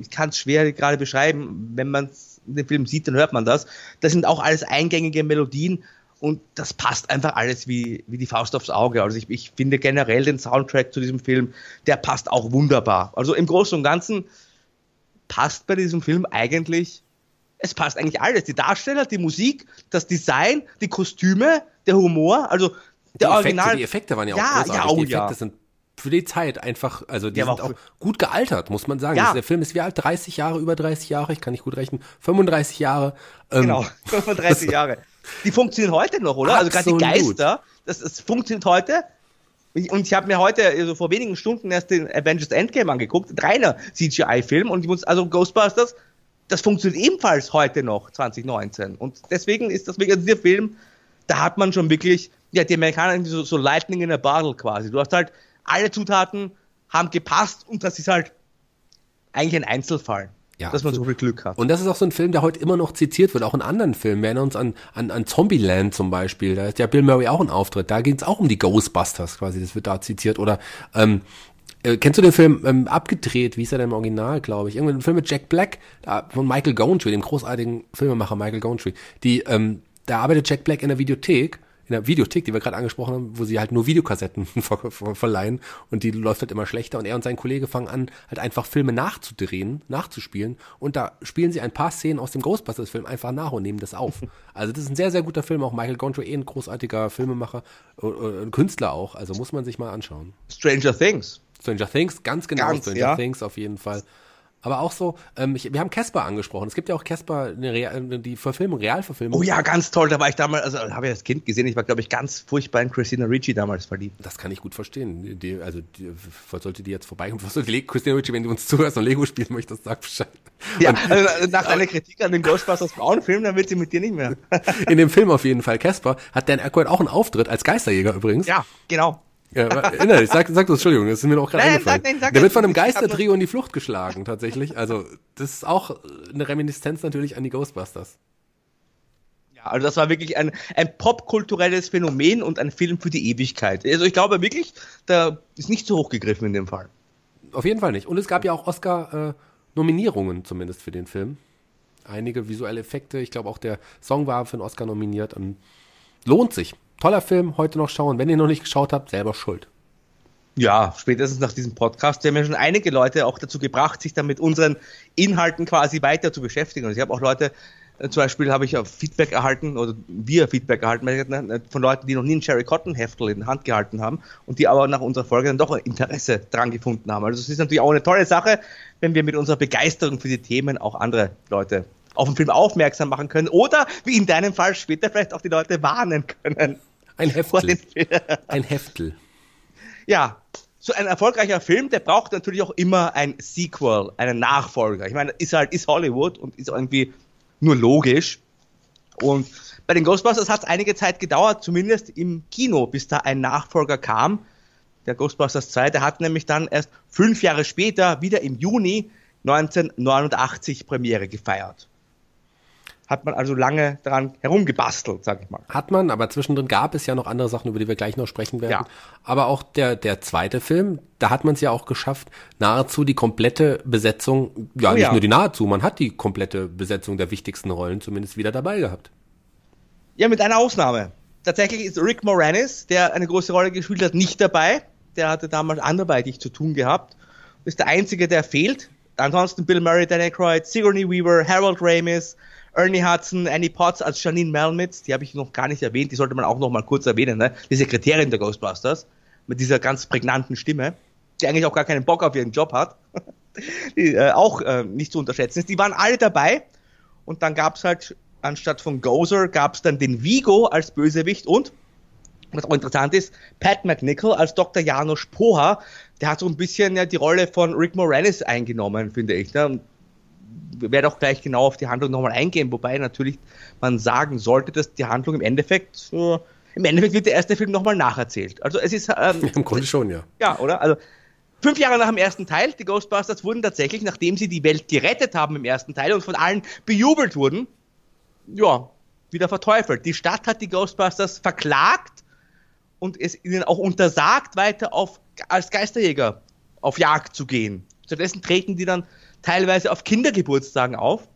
ich kann es schwer gerade beschreiben, wenn man den Film sieht, dann hört man das. Das sind auch alles eingängige Melodien und das passt einfach alles wie, wie die Faust aufs Auge. Also ich, ich finde generell den Soundtrack zu diesem Film, der passt auch wunderbar. Also im Großen und Ganzen passt bei diesem Film eigentlich, es passt eigentlich alles. Die Darsteller, die Musik, das Design, die Kostüme, der Humor, also der die Original. Effekte, die Effekte waren ja auch ja, großartig. Ja, oh, die Effekte ja. sind für die Zeit einfach, also die ja, sind auch, gut gealtert, muss man sagen. Ja. Der Film ist wie alt? 30 Jahre, über 30 Jahre, ich kann nicht gut rechnen, 35 Jahre. Ähm, genau, 35 Jahre. Die funktionieren heute noch, oder? Absolut. Also gerade die Geister, das, das funktioniert heute. Und ich habe mir heute, also vor wenigen Stunden erst den Avengers Endgame angeguckt, reiner CGI-Film und ich muss, also Ghostbusters, das funktioniert ebenfalls heute noch, 2019. Und deswegen ist das wirklich, also dieser Film, da hat man schon wirklich, ja, die Amerikaner so, so Lightning in a Bottle quasi. Du hast halt, alle Zutaten haben gepasst und das ist halt eigentlich ein Einzelfall. Ja, dass man so viel Glück hat. Und das ist auch so ein Film, der heute immer noch zitiert wird, auch in anderen Filmen. Wir erinnern uns an, an, an Zombieland zum Beispiel. Da ist ja Bill Murray auch ein Auftritt. Da ging es auch um die Ghostbusters quasi. Das wird da zitiert. Oder ähm, äh, kennst du den Film ähm, abgedreht? Wie ist er denn im Original, glaube ich? Irgendein Film mit Jack Black da, von Michael Gowntree, dem großartigen Filmemacher Michael Gowntree. Die, ähm, da arbeitet Jack Black in der Videothek in der Videothek, die wir gerade angesprochen haben, wo sie halt nur Videokassetten ver ver verleihen und die läuft halt immer schlechter und er und sein Kollege fangen an, halt einfach Filme nachzudrehen, nachzuspielen und da spielen sie ein paar Szenen aus dem Ghostbusters-Film einfach nach und nehmen das auf. Also das ist ein sehr, sehr guter Film, auch Michael Gondry, eh ein großartiger Filmemacher, äh, äh, ein Künstler auch, also muss man sich mal anschauen. Stranger Things. Stranger Things, ganz genau, ganz, Stranger ja. Things auf jeden Fall. Aber auch so, ähm, ich, wir haben Casper angesprochen. Es gibt ja auch Casper, die Verfilmung, Realverfilmung. Oh ja, ganz toll. Da war ich damals, also habe ich als Kind gesehen. Ich war, glaube ich, ganz furchtbar in Christina Ricci damals verliebt. Das kann ich gut verstehen. Die, also, die, was sollte die jetzt vorbeikommen? Was sollte Christina Ricci, wenn du uns zuhörst und Lego spielen möchtest, sag Bescheid. Ja, also nach deiner Kritik an den Ghostbusters Frauenfilm, dann wird sie mit dir nicht mehr. in dem Film auf jeden Fall. Casper hat Dan Aykroyd auch einen Auftritt als Geisterjäger übrigens. Ja, genau. Ja, erinnere dich, sag, sag das, Entschuldigung, das ist mir auch gerade eingefallen. Sag, nein, sag Der wird von einem Geistertrio in die Flucht geschlagen, tatsächlich. Also, das ist auch eine Reminiszenz natürlich an die Ghostbusters. Ja, also das war wirklich ein, ein popkulturelles Phänomen und ein Film für die Ewigkeit. Also ich glaube wirklich, da ist nicht zu hoch gegriffen in dem Fall. Auf jeden Fall nicht. Und es gab ja auch Oscar-Nominierungen äh, zumindest für den Film. Einige visuelle Effekte. Ich glaube auch der Song war für einen Oscar nominiert. Und lohnt sich. Toller Film, heute noch schauen. Wenn ihr noch nicht geschaut habt, selber schuld. Ja, spätestens nach diesem Podcast, wir haben ja schon einige Leute auch dazu gebracht, sich dann mit unseren Inhalten quasi weiter zu beschäftigen. Und ich habe auch Leute, äh, zum Beispiel habe ich Feedback erhalten, oder wir Feedback erhalten, äh, von Leuten, die noch nie ein Sherry Cotton Heftel in der Hand gehalten haben und die aber nach unserer Folge dann doch ein Interesse dran gefunden haben. Also es ist natürlich auch eine tolle Sache, wenn wir mit unserer Begeisterung für die Themen auch andere Leute auf den Film aufmerksam machen können oder, wie in deinem Fall, später vielleicht auch die Leute warnen können. Ein Heftel. Ein Heftel. Ja, so ein erfolgreicher Film, der braucht natürlich auch immer ein Sequel, einen Nachfolger. Ich meine, ist halt, ist Hollywood und ist irgendwie nur logisch. Und bei den Ghostbusters hat es einige Zeit gedauert, zumindest im Kino, bis da ein Nachfolger kam. Der Ghostbusters 2, der hat nämlich dann erst fünf Jahre später, wieder im Juni 1989 Premiere gefeiert hat man also lange daran herumgebastelt, sag ich mal. Hat man, aber zwischendrin gab es ja noch andere Sachen, über die wir gleich noch sprechen werden. Ja. Aber auch der, der zweite Film, da hat man es ja auch geschafft, nahezu die komplette Besetzung, ja, oh, nicht ja. nur die nahezu, man hat die komplette Besetzung der wichtigsten Rollen zumindest wieder dabei gehabt. Ja, mit einer Ausnahme. Tatsächlich ist Rick Moranis, der eine große Rolle gespielt hat, nicht dabei. Der hatte damals anderweitig zu tun gehabt. Ist der einzige, der fehlt. Ansonsten Bill Murray, Dan Aykroyd, Sigourney Weaver, Harold Ramis, Ernie Hudson, Annie Potts als Janine Melmitz, die habe ich noch gar nicht erwähnt, die sollte man auch noch mal kurz erwähnen, ne? die Sekretärin der Ghostbusters, mit dieser ganz prägnanten Stimme, die eigentlich auch gar keinen Bock auf ihren Job hat, die äh, auch äh, nicht zu unterschätzen ist. Die waren alle dabei und dann gab es halt, anstatt von Gozer, gab es dann den Vigo als Bösewicht und, was auch interessant ist, Pat McNichol als Dr. Janusz Poha, der hat so ein bisschen ja, die Rolle von Rick Moranis eingenommen, finde ich. Ne? Werde auch gleich genau auf die Handlung nochmal eingehen, wobei natürlich man sagen sollte, dass die Handlung im Endeffekt äh, im Endeffekt wird der erste Film nochmal nacherzählt. Also es ist ähm, im Grunde schon ja. Ja, oder? Also fünf Jahre nach dem ersten Teil, die Ghostbusters wurden tatsächlich, nachdem sie die Welt gerettet haben im ersten Teil und von allen bejubelt wurden, ja, wieder verteufelt. Die Stadt hat die Ghostbusters verklagt und es ihnen auch untersagt, weiter auf, als Geisterjäger auf Jagd zu gehen. Stattdessen treten die dann teilweise auf Kindergeburtstagen auf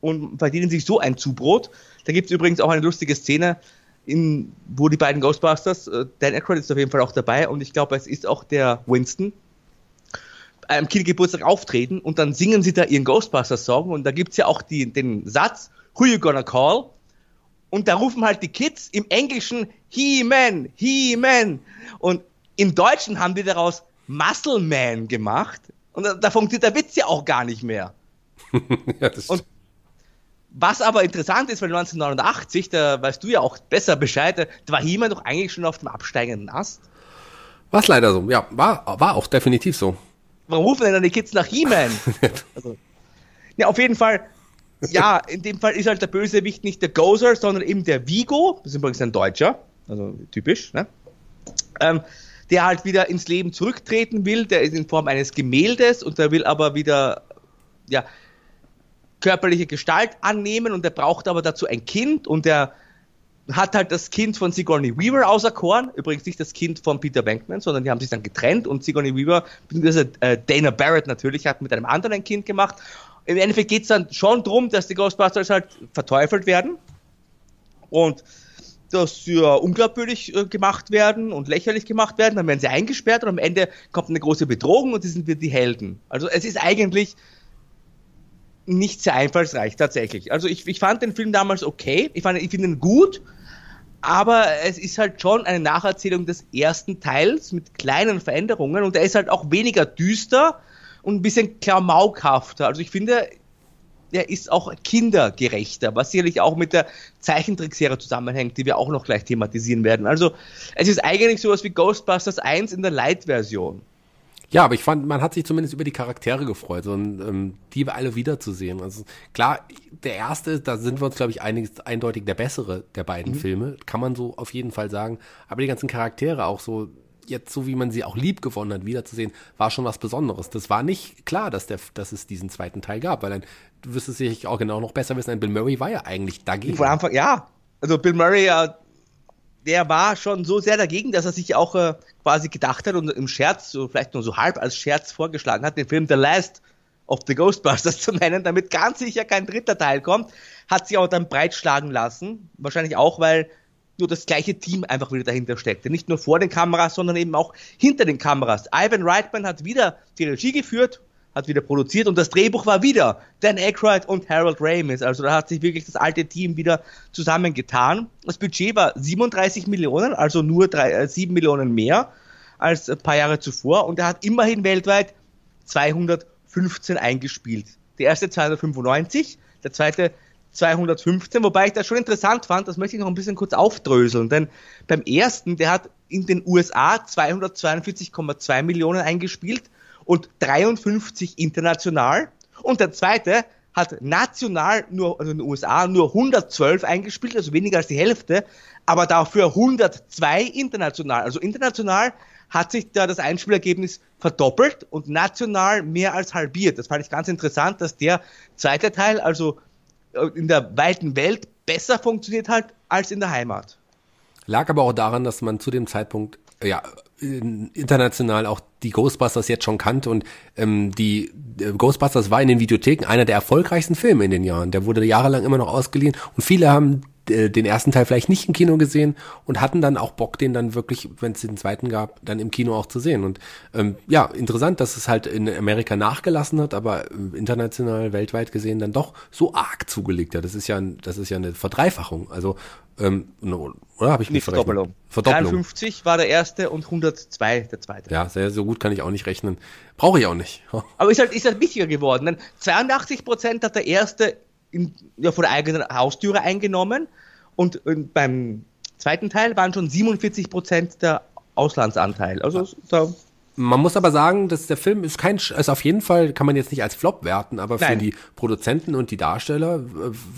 und verdienen sich so ein Zubrot. Da gibt es übrigens auch eine lustige Szene, in, wo die beiden Ghostbusters, äh, Dan Aykroyd ist auf jeden Fall auch dabei und ich glaube, es ist auch der Winston, am Kindergeburtstag auftreten und dann singen sie da ihren Ghostbusters-Song und da gibt es ja auch die, den Satz, Who you gonna call? Und da rufen halt die Kids im Englischen He-Man, He-Man. Und im Deutschen haben die daraus Muscle Man gemacht. Und da, da funktioniert der Witz ja auch gar nicht mehr. ja, das und was aber interessant ist, weil 1989, da weißt du ja auch besser Bescheid, da war he doch eigentlich schon auf dem absteigenden Ast. War leider so, ja, war, war auch definitiv so. Warum rufen denn dann die Kids nach He-Man? also, ja, auf jeden Fall, ja, in dem Fall ist halt der Bösewicht nicht der Gozer, sondern eben der Vigo, das ist übrigens ein Deutscher, also typisch, ne? Ähm, der halt wieder ins Leben zurücktreten will, der ist in Form eines Gemäldes und der will aber wieder, ja, körperliche Gestalt annehmen und der braucht aber dazu ein Kind und der hat halt das Kind von Sigourney Weaver auserkoren, übrigens nicht das Kind von Peter Bankman, sondern die haben sich dann getrennt und Sigourney Weaver, beziehungsweise äh, Dana Barrett natürlich, hat mit einem anderen ein Kind gemacht. Im Endeffekt geht es dann schon darum, dass die Ghostbusters halt verteufelt werden und dass sie ja unglaubwürdig äh, gemacht werden und lächerlich gemacht werden, dann werden sie eingesperrt und am Ende kommt eine große Bedrohung und sie sind wir die Helden. Also es ist eigentlich nicht sehr einfallsreich tatsächlich. Also ich, ich fand den Film damals okay, ich, fand, ich finde ihn gut, aber es ist halt schon eine Nacherzählung des ersten Teils mit kleinen Veränderungen und er ist halt auch weniger düster und ein bisschen klamaukhafter. Also ich finde, er ist auch kindergerechter, was sicherlich auch mit der Zeichentrickserie zusammenhängt, die wir auch noch gleich thematisieren werden. Also es ist eigentlich sowas wie Ghostbusters 1 in der Light-Version. Ja, aber ich fand, man hat sich zumindest über die Charaktere gefreut und ähm, die alle wiederzusehen. Also klar, der erste, da sind wir uns, glaube ich, einiges, eindeutig der bessere der beiden mhm. Filme, kann man so auf jeden Fall sagen. Aber die ganzen Charaktere auch so, jetzt so wie man sie auch lieb gewonnen hat, wiederzusehen, war schon was Besonderes. Das war nicht klar, dass, der, dass es diesen zweiten Teil gab, weil dann es sicherlich auch genau noch besser wissen, ein Bill Murray war ja eigentlich dagegen. Von Anfang, ja. Also Bill Murray, der war schon so sehr dagegen, dass er sich auch äh, quasi gedacht hat und im Scherz, so vielleicht nur so halb als Scherz vorgeschlagen hat, den Film The Last of the Ghostbusters zu nennen, damit ganz sicher kein dritter Teil kommt, hat sich auch dann breitschlagen lassen. Wahrscheinlich auch, weil nur das gleiche Team einfach wieder dahinter steckte. Nicht nur vor den Kameras, sondern eben auch hinter den Kameras. Ivan Reitman hat wieder die Regie geführt, hat wieder produziert und das Drehbuch war wieder Dan Aykroyd und Harold Ramis. Also da hat sich wirklich das alte Team wieder zusammengetan. Das Budget war 37 Millionen, also nur drei, äh, 7 Millionen mehr als ein paar Jahre zuvor und er hat immerhin weltweit 215 eingespielt. Der erste 295, der zweite 215, wobei ich das schon interessant fand, das möchte ich noch ein bisschen kurz aufdröseln, denn beim ersten, der hat in den USA 242,2 Millionen eingespielt und 53 international und der zweite hat national nur, also in den USA nur 112 eingespielt, also weniger als die Hälfte, aber dafür 102 international. Also international hat sich da das Einspielergebnis verdoppelt und national mehr als halbiert. Das fand ich ganz interessant, dass der zweite Teil, also in der weiten Welt besser funktioniert hat als in der Heimat. Lag aber auch daran, dass man zu dem Zeitpunkt ja international auch die Ghostbusters jetzt schon kannte und ähm, die äh, Ghostbusters war in den Videotheken einer der erfolgreichsten Filme in den Jahren. Der wurde jahrelang immer noch ausgeliehen und viele haben äh, den ersten Teil vielleicht nicht im Kino gesehen und hatten dann auch Bock, den dann wirklich, wenn es den zweiten gab, dann im Kino auch zu sehen. Und ähm, ja, interessant, dass es halt in Amerika nachgelassen hat, aber äh, international, weltweit gesehen dann doch so arg zugelegt hat. Das ist ja, das ist ja eine Verdreifachung. Also ähm, oder habe ich mich Verdoppelung. Verdoppelung. 53 war der erste und 102 der zweite. Ja, sehr, so gut kann ich auch nicht rechnen. Brauche ich auch nicht. Aber ist halt, ist halt wichtiger geworden. Denn 82 Prozent hat der erste in, ja, vor der eigenen Haustüre eingenommen und, und beim zweiten Teil waren schon 47 Prozent der Auslandsanteil. Also da man muss aber sagen, dass der Film ist kein, ist auf jeden Fall, kann man jetzt nicht als Flop werten, aber Nein. für die Produzenten und die Darsteller,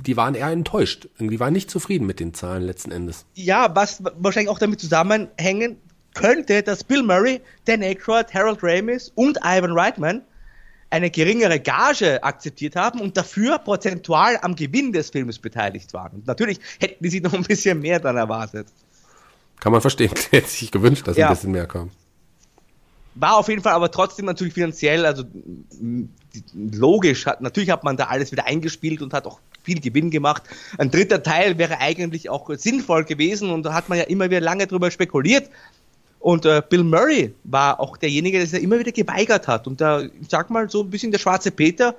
die waren eher enttäuscht. Die waren nicht zufrieden mit den Zahlen letzten Endes. Ja, was wahrscheinlich auch damit zusammenhängen könnte, dass Bill Murray, Dan Aykroyd, Harold Ramis und Ivan Reitman eine geringere Gage akzeptiert haben und dafür prozentual am Gewinn des Films beteiligt waren. Und natürlich hätten die sich noch ein bisschen mehr dann erwartet. Kann man verstehen. Hätte sich gewünscht, dass ja. ein bisschen mehr kam. War auf jeden Fall aber trotzdem natürlich finanziell, also logisch, hat, natürlich hat man da alles wieder eingespielt und hat auch viel Gewinn gemacht. Ein dritter Teil wäre eigentlich auch sinnvoll gewesen und da hat man ja immer wieder lange drüber spekuliert. Und äh, Bill Murray war auch derjenige, der sich immer wieder geweigert hat. Und da, ich sag mal, so ein bisschen der schwarze Peter,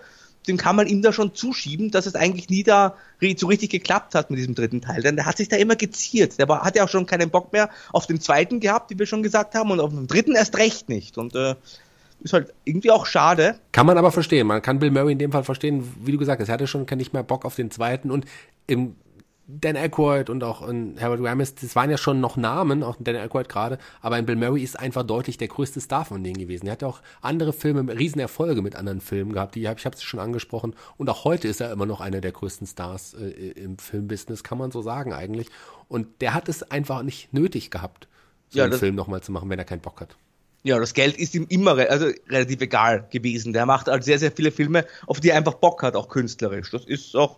den kann man ihm da schon zuschieben, dass es eigentlich nie da so richtig geklappt hat mit diesem dritten Teil. Denn der hat sich da immer geziert. Der war, hat ja auch schon keinen Bock mehr auf den zweiten gehabt, wie wir schon gesagt haben, und auf den dritten erst recht nicht. Und äh, ist halt irgendwie auch schade. Kann man aber verstehen. Man kann Bill Murray in dem Fall verstehen, wie du gesagt hast. Er hatte schon nicht mehr Bock auf den zweiten und im Dan Aykroyd und auch in Harold Ramis, das waren ja schon noch Namen, auch Dan Aykroyd gerade, aber in Bill Murray ist einfach deutlich der größte Star von denen gewesen. Er hat ja auch andere Filme, Riesenerfolge mit anderen Filmen gehabt, die hab, ich habe es schon angesprochen. Und auch heute ist er immer noch einer der größten Stars äh, im Filmbusiness, kann man so sagen eigentlich. Und der hat es einfach nicht nötig gehabt, so ja, einen Film nochmal zu machen, wenn er keinen Bock hat. Ja, das Geld ist ihm immer also relativ egal gewesen. Der macht halt sehr, sehr viele Filme, auf die er einfach Bock hat, auch künstlerisch. Das ist auch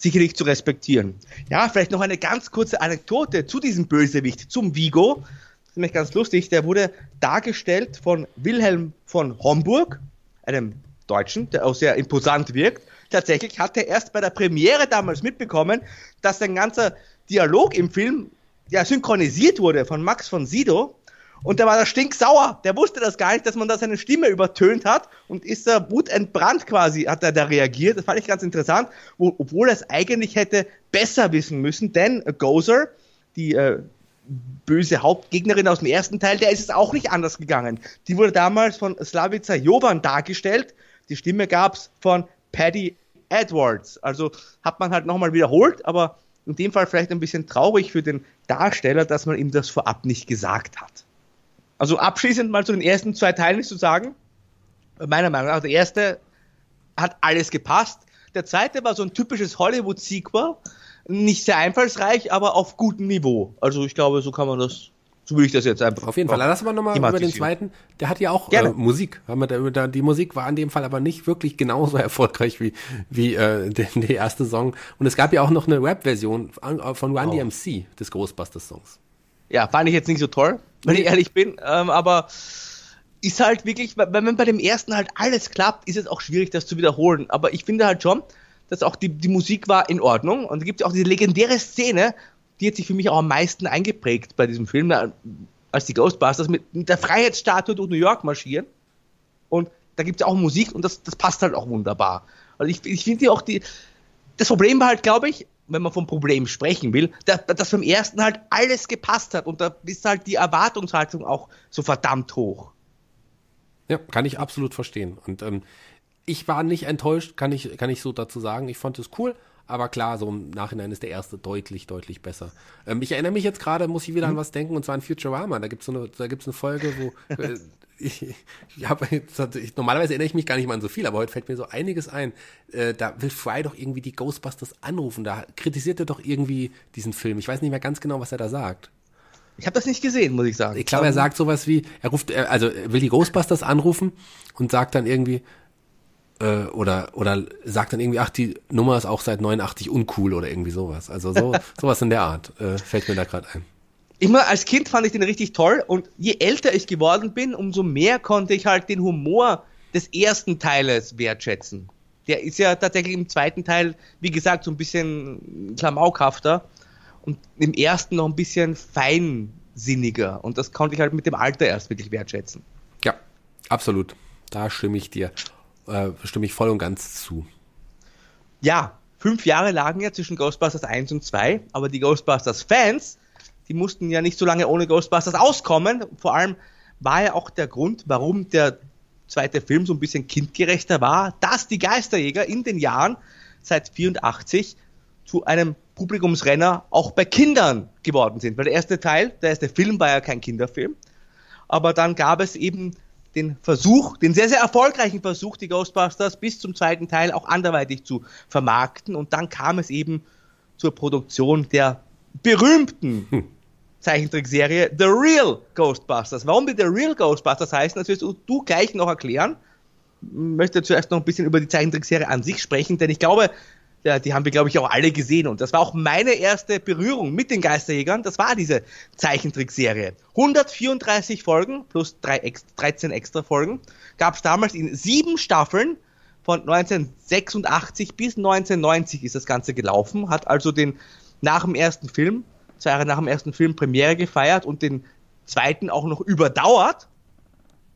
sicherlich zu respektieren. Ja, vielleicht noch eine ganz kurze Anekdote zu diesem Bösewicht, zum Vigo. Das ist nämlich ganz lustig. Der wurde dargestellt von Wilhelm von Homburg, einem Deutschen, der auch sehr imposant wirkt. Tatsächlich hat er erst bei der Premiere damals mitbekommen, dass sein ganzer Dialog im Film ja, synchronisiert wurde von Max von Sido. Und der war da stinksauer. Der wusste das gar nicht, dass man da seine Stimme übertönt hat und ist da wutentbrannt quasi, hat er da reagiert. Das fand ich ganz interessant, wo, obwohl er es eigentlich hätte besser wissen müssen, denn Gozer, die äh, böse Hauptgegnerin aus dem ersten Teil, der ist es auch nicht anders gegangen. Die wurde damals von Slavica Jovan dargestellt. Die Stimme gab's von Paddy Edwards. Also hat man halt nochmal wiederholt, aber in dem Fall vielleicht ein bisschen traurig für den Darsteller, dass man ihm das vorab nicht gesagt hat. Also abschließend mal zu den ersten zwei Teilen zu sagen. Meiner Meinung nach, der erste hat alles gepasst. Der zweite war so ein typisches Hollywood-Sequel. Nicht sehr einfallsreich, aber auf gutem Niveau. Also ich glaube, so kann man das so würde ich das jetzt einfach. Auf jeden Fall. Lass mal nochmal über den zweiten. Der hat ja auch äh, Musik. Die Musik war in dem Fall aber nicht wirklich genauso erfolgreich wie, wie äh, der, der erste Song. Und es gab ja auch noch eine Rap-Version von Run oh. DMC des Ghostbusters-Songs. Ja, fand ich jetzt nicht so toll, wenn ich ehrlich bin. Ähm, aber ist halt wirklich, wenn man bei dem ersten halt alles klappt, ist es auch schwierig, das zu wiederholen. Aber ich finde halt schon, dass auch die, die Musik war in Ordnung. Und da gibt es auch diese legendäre Szene, die hat sich für mich auch am meisten eingeprägt bei diesem Film, als die Ghostbusters mit der Freiheitsstatue durch New York marschieren. Und da gibt es auch Musik und das, das passt halt auch wunderbar. Also ich, ich finde auch die, das Problem war halt, glaube ich, wenn man vom Problem sprechen will, dass, dass beim ersten halt alles gepasst hat und da ist halt die Erwartungshaltung auch so verdammt hoch. Ja, kann ich absolut verstehen. Und ähm, ich war nicht enttäuscht, kann ich, kann ich so dazu sagen. Ich fand es cool. Aber klar, so im Nachhinein ist der erste deutlich, deutlich besser. Ähm, ich erinnere mich jetzt gerade, muss ich wieder an mhm. was denken, und zwar an Futurama. Da gibt es so eine, da gibt's eine Folge, wo äh, ich, ich habe ich, normalerweise erinnere ich mich gar nicht mal an so viel, aber heute fällt mir so einiges ein. Äh, da will Fry doch irgendwie die Ghostbusters anrufen. Da kritisiert er doch irgendwie diesen Film. Ich weiß nicht mehr ganz genau, was er da sagt. Ich habe das nicht gesehen, muss ich sagen. Ich glaube, er sagt sowas wie, er ruft, also er will die Ghostbusters anrufen und sagt dann irgendwie, äh, oder oder sagt dann irgendwie, ach, die Nummer ist auch seit 89 uncool oder irgendwie sowas. Also so sowas in der Art äh, fällt mir da gerade ein. Immer als Kind fand ich den richtig toll und je älter ich geworden bin, umso mehr konnte ich halt den Humor des ersten Teiles wertschätzen. Der ist ja tatsächlich im zweiten Teil, wie gesagt, so ein bisschen klamaukhafter und im ersten noch ein bisschen feinsinniger. Und das konnte ich halt mit dem Alter erst wirklich wertschätzen. Ja, absolut. Da stimme ich dir äh, stimme ich voll und ganz zu. Ja, fünf Jahre lagen ja zwischen Ghostbusters 1 und 2, aber die Ghostbusters-Fans, die mussten ja nicht so lange ohne Ghostbusters auskommen. Vor allem war ja auch der Grund, warum der zweite Film so ein bisschen kindgerechter war, dass die Geisterjäger in den Jahren seit 84 zu einem Publikumsrenner auch bei Kindern geworden sind. Weil der erste Teil, der erste Film war ja kein Kinderfilm. Aber dann gab es eben den Versuch, den sehr, sehr erfolgreichen Versuch, die Ghostbusters bis zum zweiten Teil auch anderweitig zu vermarkten. Und dann kam es eben zur Produktion der berühmten hm. Zeichentrickserie The Real Ghostbusters. Warum die The Real Ghostbusters heißen, das wirst du gleich noch erklären. Ich möchte zuerst noch ein bisschen über die Zeichentrickserie an sich sprechen, denn ich glaube, ja, die haben wir, glaube ich, auch alle gesehen. Und das war auch meine erste Berührung mit den Geisterjägern. Das war diese Zeichentrickserie. 134 Folgen plus drei, 13 extra Folgen gab es damals in sieben Staffeln. Von 1986 bis 1990 ist das Ganze gelaufen. Hat also den nach dem ersten Film, zwei Jahre nach dem ersten Film Premiere gefeiert und den zweiten auch noch überdauert.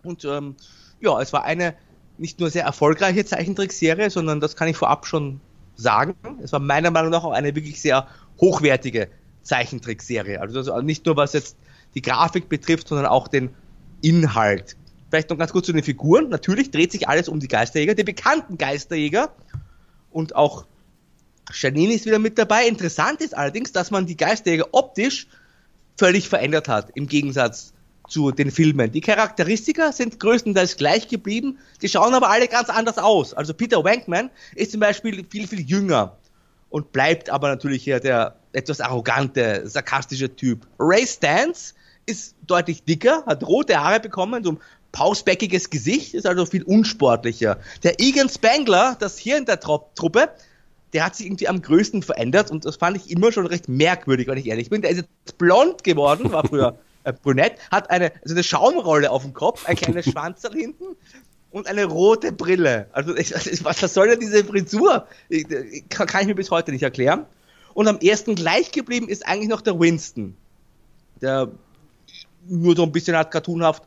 Und ähm, ja, es war eine nicht nur sehr erfolgreiche Zeichentrickserie, sondern das kann ich vorab schon sagen. Es war meiner Meinung nach auch eine wirklich sehr hochwertige Zeichentrickserie. Also nicht nur was jetzt die Grafik betrifft, sondern auch den Inhalt. Vielleicht noch ganz kurz zu den Figuren. Natürlich dreht sich alles um die Geisterjäger, die bekannten Geisterjäger. Und auch Janine ist wieder mit dabei. Interessant ist allerdings, dass man die Geisterjäger optisch völlig verändert hat, im Gegensatz zu den Filmen. Die Charakteristika sind größtenteils gleich geblieben, die schauen aber alle ganz anders aus. Also Peter Wankman ist zum Beispiel viel, viel jünger und bleibt aber natürlich hier der etwas arrogante, sarkastische Typ. Ray Stans ist deutlich dicker, hat rote Haare bekommen, so ein pausbäckiges Gesicht, ist also viel unsportlicher. Der Egan Spangler, das hier in der Truppe, der hat sich irgendwie am größten verändert und das fand ich immer schon recht merkwürdig, wenn ich ehrlich bin. Der ist jetzt blond geworden, war früher äh, brünett, hat eine, also eine Schaumrolle auf dem Kopf, ein kleines Schwanzerl hinten und eine rote Brille. Also ich, was, was soll denn diese Frisur? Ich, kann, kann ich mir bis heute nicht erklären. Und am ersten gleich geblieben ist eigentlich noch der Winston. der nur so ein bisschen als cartoonhaft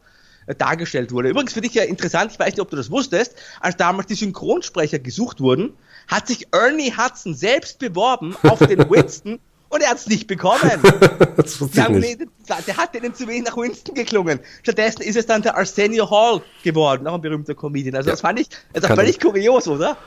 äh, dargestellt wurde. Übrigens finde ich ja interessant, ich weiß nicht, ob du das wusstest, als damals die Synchronsprecher gesucht wurden, hat sich Ernie Hudson selbst beworben auf den Winston und er hat es nicht bekommen. das ich nicht. Der hat denen zu wenig nach Winston geklungen. Stattdessen ist es dann der Arsenio Hall geworden, auch ein berühmter Comedian. Also ja. das fand ich, das völlig kurios, oder?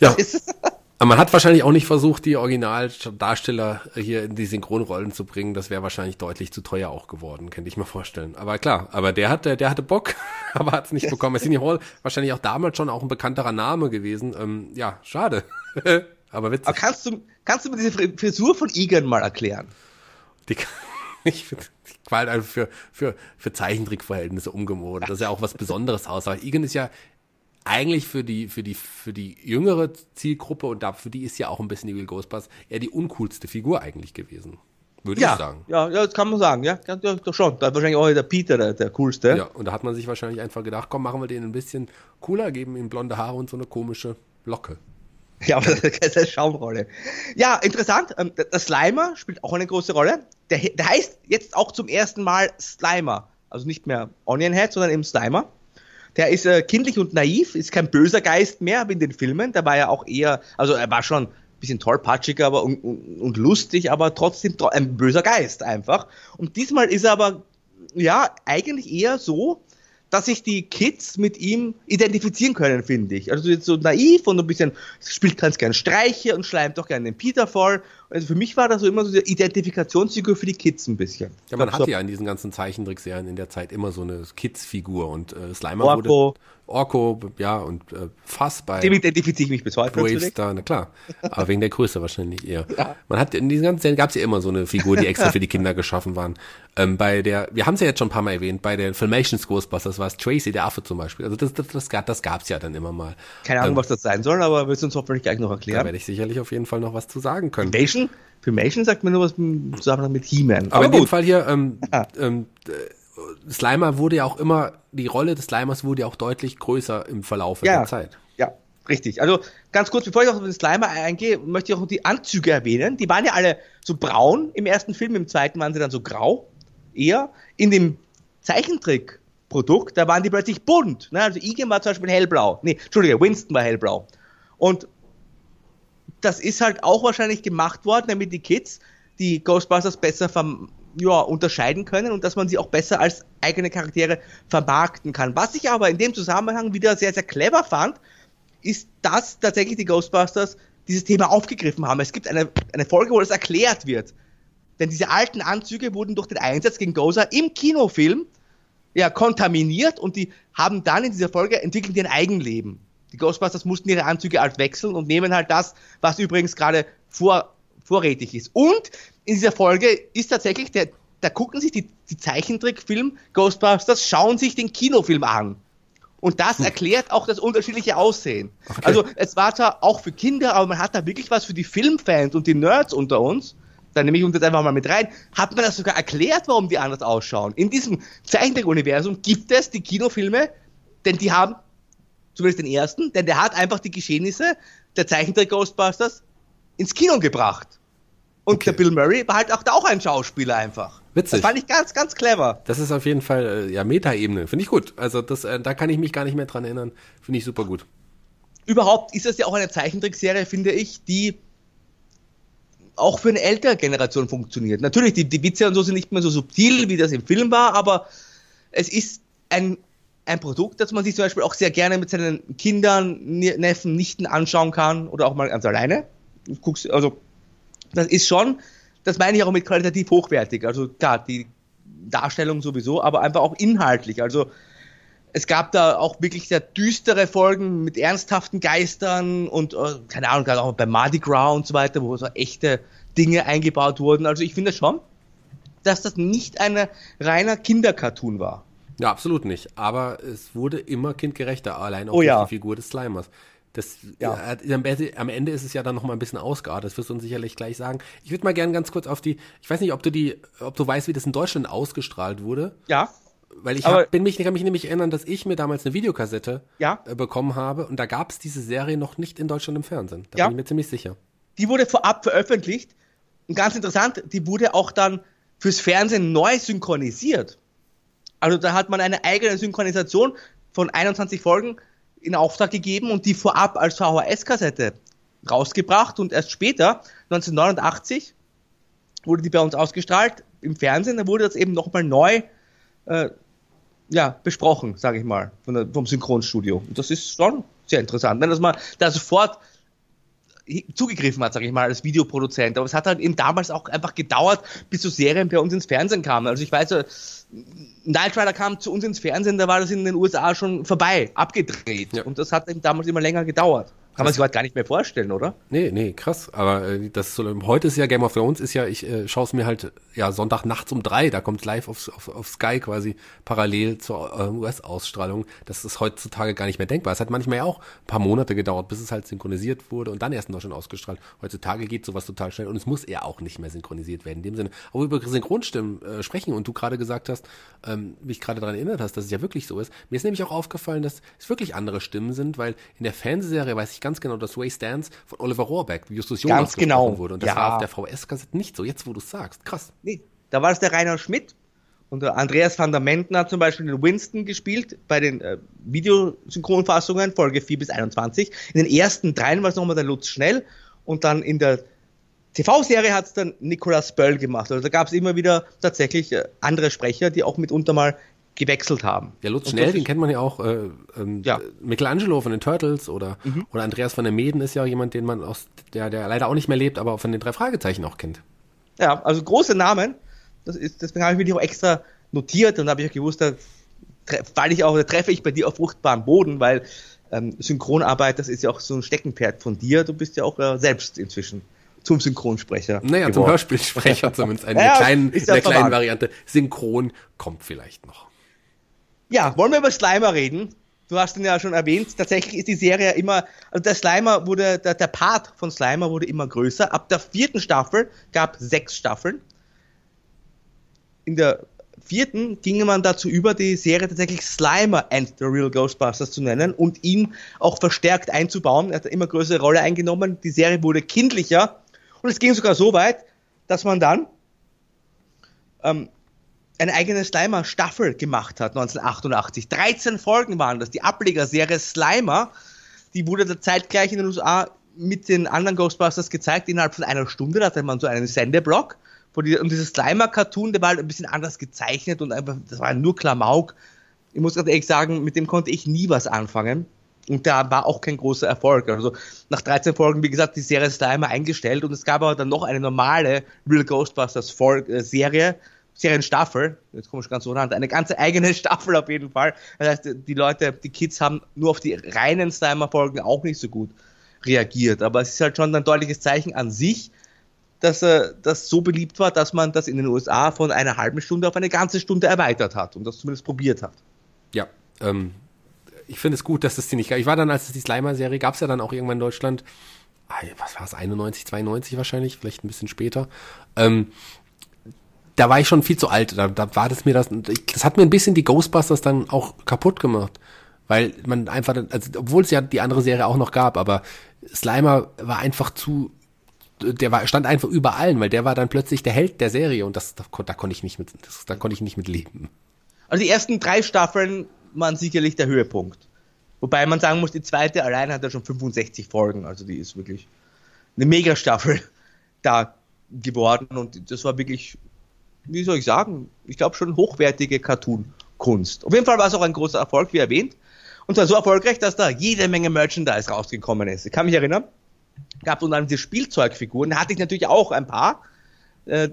Ja. Aber man hat wahrscheinlich auch nicht versucht, die Originaldarsteller hier in die Synchronrollen zu bringen. Das wäre wahrscheinlich deutlich zu teuer auch geworden, könnte ich mir vorstellen. Aber klar, aber der hatte, der hatte Bock, aber hat es nicht bekommen. Arsenio Hall wahrscheinlich auch damals schon auch ein bekannterer Name gewesen. Ähm, ja, schade. aber witzig. Aber kannst du, kannst du mir diese Frisur von Egan mal erklären? Die, ich finde, die halt einfach für, für, für Zeichentrickverhältnisse umgemodet. Das ist ja auch was Besonderes aus. Aber Egan ist ja eigentlich für die, für die, für die jüngere Zielgruppe und da, für die ist ja auch ein bisschen die Will Ghostbusters eher die uncoolste Figur eigentlich gewesen. Würde ja, ich sagen. Ja, ja, das kann man sagen, ja. ja doch schon. Da ist wahrscheinlich auch der Peter der, der coolste. Ja, und da hat man sich wahrscheinlich einfach gedacht, komm, machen wir den ein bisschen cooler, geben ihm blonde Haare und so eine komische Locke. Ja, aber das ist eine Schaumrolle. Ja, interessant. Ähm, der Slimer spielt auch eine große Rolle. Der, der heißt jetzt auch zum ersten Mal Slimer. Also nicht mehr Onionhead, sondern eben Slimer. Der ist äh, kindlich und naiv, ist kein böser Geist mehr wie in den Filmen. Der war ja auch eher, also er war schon ein bisschen tollpatschig aber und, und, und lustig, aber trotzdem ein böser Geist einfach. Und diesmal ist er aber ja eigentlich eher so, dass sich die Kids mit ihm identifizieren können, finde ich. Also jetzt so naiv und ein bisschen, spielt ganz gern Streiche und schleimt auch gerne den Peter voll. Also für mich war das so immer so die Identifikationsfigur für die Kids ein bisschen. Ja, man hatte so. ja in diesen ganzen Zeichentrickserien in der Zeit immer so eine Kids-Figur und äh, Slimer Orko. wurde Orko, ja, und äh, Fass bei. Dem identifiziere ich mich bis heute. Bravestar, na klar. Aber wegen der Größe wahrscheinlich eher. Ja. Man hat in diesen ganzen Serien gab es ja immer so eine Figur, die extra für die Kinder geschaffen waren. Ähm, bei der, wir haben es ja jetzt schon ein paar Mal erwähnt, bei der Filmations Ghostbusters war es Tracy, der Affe zum Beispiel. Also das, das, das, gab, das gab's ja dann immer mal. Keine Ahnung, ähm, was das sein soll, aber willst du uns hoffentlich gleich noch erklären? Da werde ich sicherlich auf jeden Fall noch was zu sagen können. Filmation? Filmation sagt mir nur was zusammen mit He-Man. Aber, aber, in gut. dem Fall hier, ähm, ja. ähm, Slimer wurde ja auch immer, die Rolle des Slimers wurde ja auch deutlich größer im Verlauf ja, der Zeit. Ja, richtig. Also ganz kurz, bevor ich auf den Slimer eingehe, möchte ich auch die Anzüge erwähnen. Die waren ja alle so braun im ersten Film, im zweiten waren sie dann so grau, eher. In dem Zeichentrickprodukt, da waren die plötzlich bunt. Ne? Also Igen war zum Beispiel hellblau. Nee, Entschuldige, Winston war hellblau. Und das ist halt auch wahrscheinlich gemacht worden, damit die Kids die Ghostbusters besser vom, ja, unterscheiden können und dass man sie auch besser als eigene Charaktere vermarkten kann. Was ich aber in dem Zusammenhang wieder sehr, sehr clever fand, ist, dass tatsächlich die Ghostbusters dieses Thema aufgegriffen haben. Es gibt eine, eine Folge, wo das erklärt wird. Denn diese alten Anzüge wurden durch den Einsatz gegen Gozer im Kinofilm ja, kontaminiert und die haben dann in dieser Folge entwickelt ein Eigenleben. Die Ghostbusters mussten ihre Anzüge halt wechseln und nehmen halt das, was übrigens gerade vor, vorrätig ist. Und in dieser Folge ist tatsächlich, der, da gucken sich die, die Zeichentrickfilm Ghostbusters, schauen sich den Kinofilm an. Und das hm. erklärt auch das unterschiedliche Aussehen. Okay. Also es war zwar auch für Kinder, aber man hat da wirklich was für die Filmfans und die Nerds unter uns. Da nehme ich uns jetzt einfach mal mit rein. Hat man das sogar erklärt, warum die anders ausschauen? In diesem Zeichentrick-Universum gibt es die Kinofilme, denn die haben, zumindest den ersten, denn der hat einfach die Geschehnisse der Zeichentrick Ghostbusters ins Kino gebracht. Und okay. der Bill Murray war halt auch, auch ein Schauspieler einfach. Witzig. Das fand ich ganz, ganz clever. Das ist auf jeden Fall, äh, ja, Metaebene. Finde ich gut. Also das, äh, da kann ich mich gar nicht mehr dran erinnern. Finde ich super gut. Überhaupt ist das ja auch eine Zeichentrickserie, finde ich, die auch für eine ältere Generation funktioniert. Natürlich, die, die Witze und so sind nicht mehr so subtil, wie das im Film war, aber es ist ein, ein Produkt, das man sich zum Beispiel auch sehr gerne mit seinen Kindern, Neffen, Nichten anschauen kann oder auch mal ganz alleine. Also das ist schon, das meine ich auch mit qualitativ hochwertig. Also klar, die Darstellung sowieso, aber einfach auch inhaltlich. Also es gab da auch wirklich sehr düstere Folgen mit ernsthaften Geistern und äh, keine Ahnung, gerade auch bei Mardi Gras und so weiter, wo so echte Dinge eingebaut wurden. Also ich finde schon, dass das nicht ein reiner Kindercartoon war. Ja, absolut nicht. Aber es wurde immer kindgerechter, allein auch oh, durch ja. die Figur des Slimers. Das, ja. äh, am Ende ist es ja dann noch mal ein bisschen ausgeartet, das wirst du uns sicherlich gleich sagen. Ich würde mal gerne ganz kurz auf die, ich weiß nicht, ob du die, ob du weißt, wie das in Deutschland ausgestrahlt wurde. Ja. Weil ich hab, bin mich, kann mich nämlich erinnern, dass ich mir damals eine Videokassette ja. äh, bekommen habe und da gab es diese Serie noch nicht in Deutschland im Fernsehen. Da ja. bin ich mir ziemlich sicher. Die wurde vorab veröffentlicht und ganz interessant, die wurde auch dann fürs Fernsehen neu synchronisiert. Also da hat man eine eigene Synchronisation von 21 Folgen in Auftrag gegeben und die vorab als VHS-Kassette rausgebracht und erst später, 1989, wurde die bei uns ausgestrahlt im Fernsehen, da wurde das eben nochmal neu äh, ja, besprochen, sage ich mal, der, vom Synchronstudio. Und das ist schon sehr interessant, wenn das mal da sofort zugegriffen hat, sage ich mal, als Videoproduzent. Aber es hat halt eben damals auch einfach gedauert, bis so Serien bei uns ins Fernsehen kamen. Also ich weiß, äh, Night Rider kam zu uns ins Fernsehen, da war das in den USA schon vorbei, abgedreht. Ja. Und das hat eben damals immer länger gedauert. Kann man sich heute gar nicht mehr vorstellen, oder? Nee, nee, krass. Aber äh, das so, heute ist ja Game of Thrones, ist ja, ich äh, schaue es mir halt ja Sonntag nachts um drei, da kommt live auf, auf, auf Sky quasi parallel zur äh, US-Ausstrahlung. Das ist heutzutage gar nicht mehr denkbar. Es hat manchmal ja auch ein paar Monate gedauert, bis es halt synchronisiert wurde und dann erst in Deutschland ausgestrahlt. Heutzutage geht sowas total schnell und es muss eher auch nicht mehr synchronisiert werden. In dem Sinne, aber über Synchronstimmen äh, sprechen und du gerade gesagt hast, ähm, mich gerade daran erinnert hast, dass es ja wirklich so ist. Mir ist nämlich auch aufgefallen, dass es wirklich andere Stimmen sind, weil in der Fernsehserie weiß ich ganz genau, dass Way Stands von Oliver Rohrbeck, wie Justus Jonas ganz genau. wurde. Und das ja. war auf der VS-Kassette nicht so, jetzt wo du es sagst. Krass. Nee, da war es der Rainer Schmidt. Und der Andreas van der Menten hat zum Beispiel den Winston gespielt bei den äh, Videosynchronfassungen, Folge 4 bis 21. In den ersten dreien war es nochmal der Lutz Schnell und dann in der TV-Serie hat es dann Nicolas Böll gemacht. Also da gab es immer wieder tatsächlich äh, andere Sprecher, die auch mitunter mal gewechselt haben. Ja, Lutz Schnell, den kennt man ja auch. Äh, ähm, ja. Michelangelo von den Turtles oder, mhm. oder Andreas von der Meden ist ja jemand, den man aus, der, der leider auch nicht mehr lebt, aber von den drei Fragezeichen auch kennt. Ja, also große Namen. Das ist, deswegen habe ich mir die auch extra notiert und habe ich auch gewusst, da falle ich auch, da treffe ich bei dir auf fruchtbaren Boden, weil ähm, Synchronarbeit, das ist ja auch so ein Steckenpferd von dir. Du bist ja auch äh, selbst inzwischen zum Synchronsprecher. Naja, geworden. zum Hörspielsprecher zumindest. Eine ja, kleinen, in der kleinen Variante. Synchron kommt vielleicht noch. Ja, wollen wir über Slimer reden? Du hast ihn ja schon erwähnt. Tatsächlich ist die Serie immer, also der Slimer wurde, der, der Part von Slimer wurde immer größer. Ab der vierten Staffel gab sechs Staffeln. In der vierten ging man dazu über, die Serie tatsächlich Slimer and the Real Ghostbusters zu nennen und ihn auch verstärkt einzubauen. Er hat eine immer größere Rolle eingenommen. Die Serie wurde kindlicher und es ging sogar so weit, dass man dann ähm, eine eigene Slimer-Staffel gemacht hat, 1988. 13 Folgen waren das, die Ablegerserie Slimer. Die wurde da zeitgleich in den USA mit den anderen Ghostbusters gezeigt, innerhalb von einer Stunde. Da hatte man so einen Sendeblock. Und dieses Slimer-Cartoon, der war halt ein bisschen anders gezeichnet und einfach, das war nur Klamauk. Ich muss ganz ehrlich sagen, mit dem konnte ich nie was anfangen. Und da war auch kein großer Erfolg. Also nach 13 Folgen, wie gesagt, die Serie Slimer eingestellt und es gab aber dann noch eine normale Real Ghostbusters äh, Serie, Serienstaffel, jetzt komme ich ganz so ran, eine ganze eigene Staffel auf jeden Fall. Das heißt, die Leute, die Kids haben nur auf die reinen Slimer-Folgen auch nicht so gut reagiert. Aber es ist halt schon ein deutliches Zeichen an sich, dass äh, das so beliebt war, dass man das in den USA von einer halben Stunde auf eine ganze Stunde erweitert hat und das zumindest probiert hat. Ja, ähm, ich finde es gut, dass das die nicht gab. Ich war dann, als es die Slimer-Serie gab es ja dann auch irgendwann in Deutschland, was war es, 91, 92 wahrscheinlich, vielleicht ein bisschen später. Ähm, da war ich schon viel zu alt. Da, da war das mir das, das hat mir ein bisschen die Ghostbusters dann auch kaputt gemacht. Weil man einfach, also, obwohl es ja die andere Serie auch noch gab, aber Slimer war einfach zu, der war, stand einfach über allen, weil der war dann plötzlich der Held der Serie und das, da, da konnte ich nicht mit, das, da konnte ich nicht mit leben. Also die ersten drei Staffeln waren sicherlich der Höhepunkt. Wobei man sagen muss, die zweite allein hat ja schon 65 Folgen, also die ist wirklich eine Megastaffel da geworden und das war wirklich wie soll ich sagen, ich glaube schon hochwertige Cartoon-Kunst. Auf jeden Fall war es auch ein großer Erfolg, wie erwähnt. Und zwar so erfolgreich, dass da jede Menge Merchandise rausgekommen ist. Ich kann mich erinnern, gab es unter anderem diese Spielzeugfiguren, da hatte ich natürlich auch ein paar. Äh,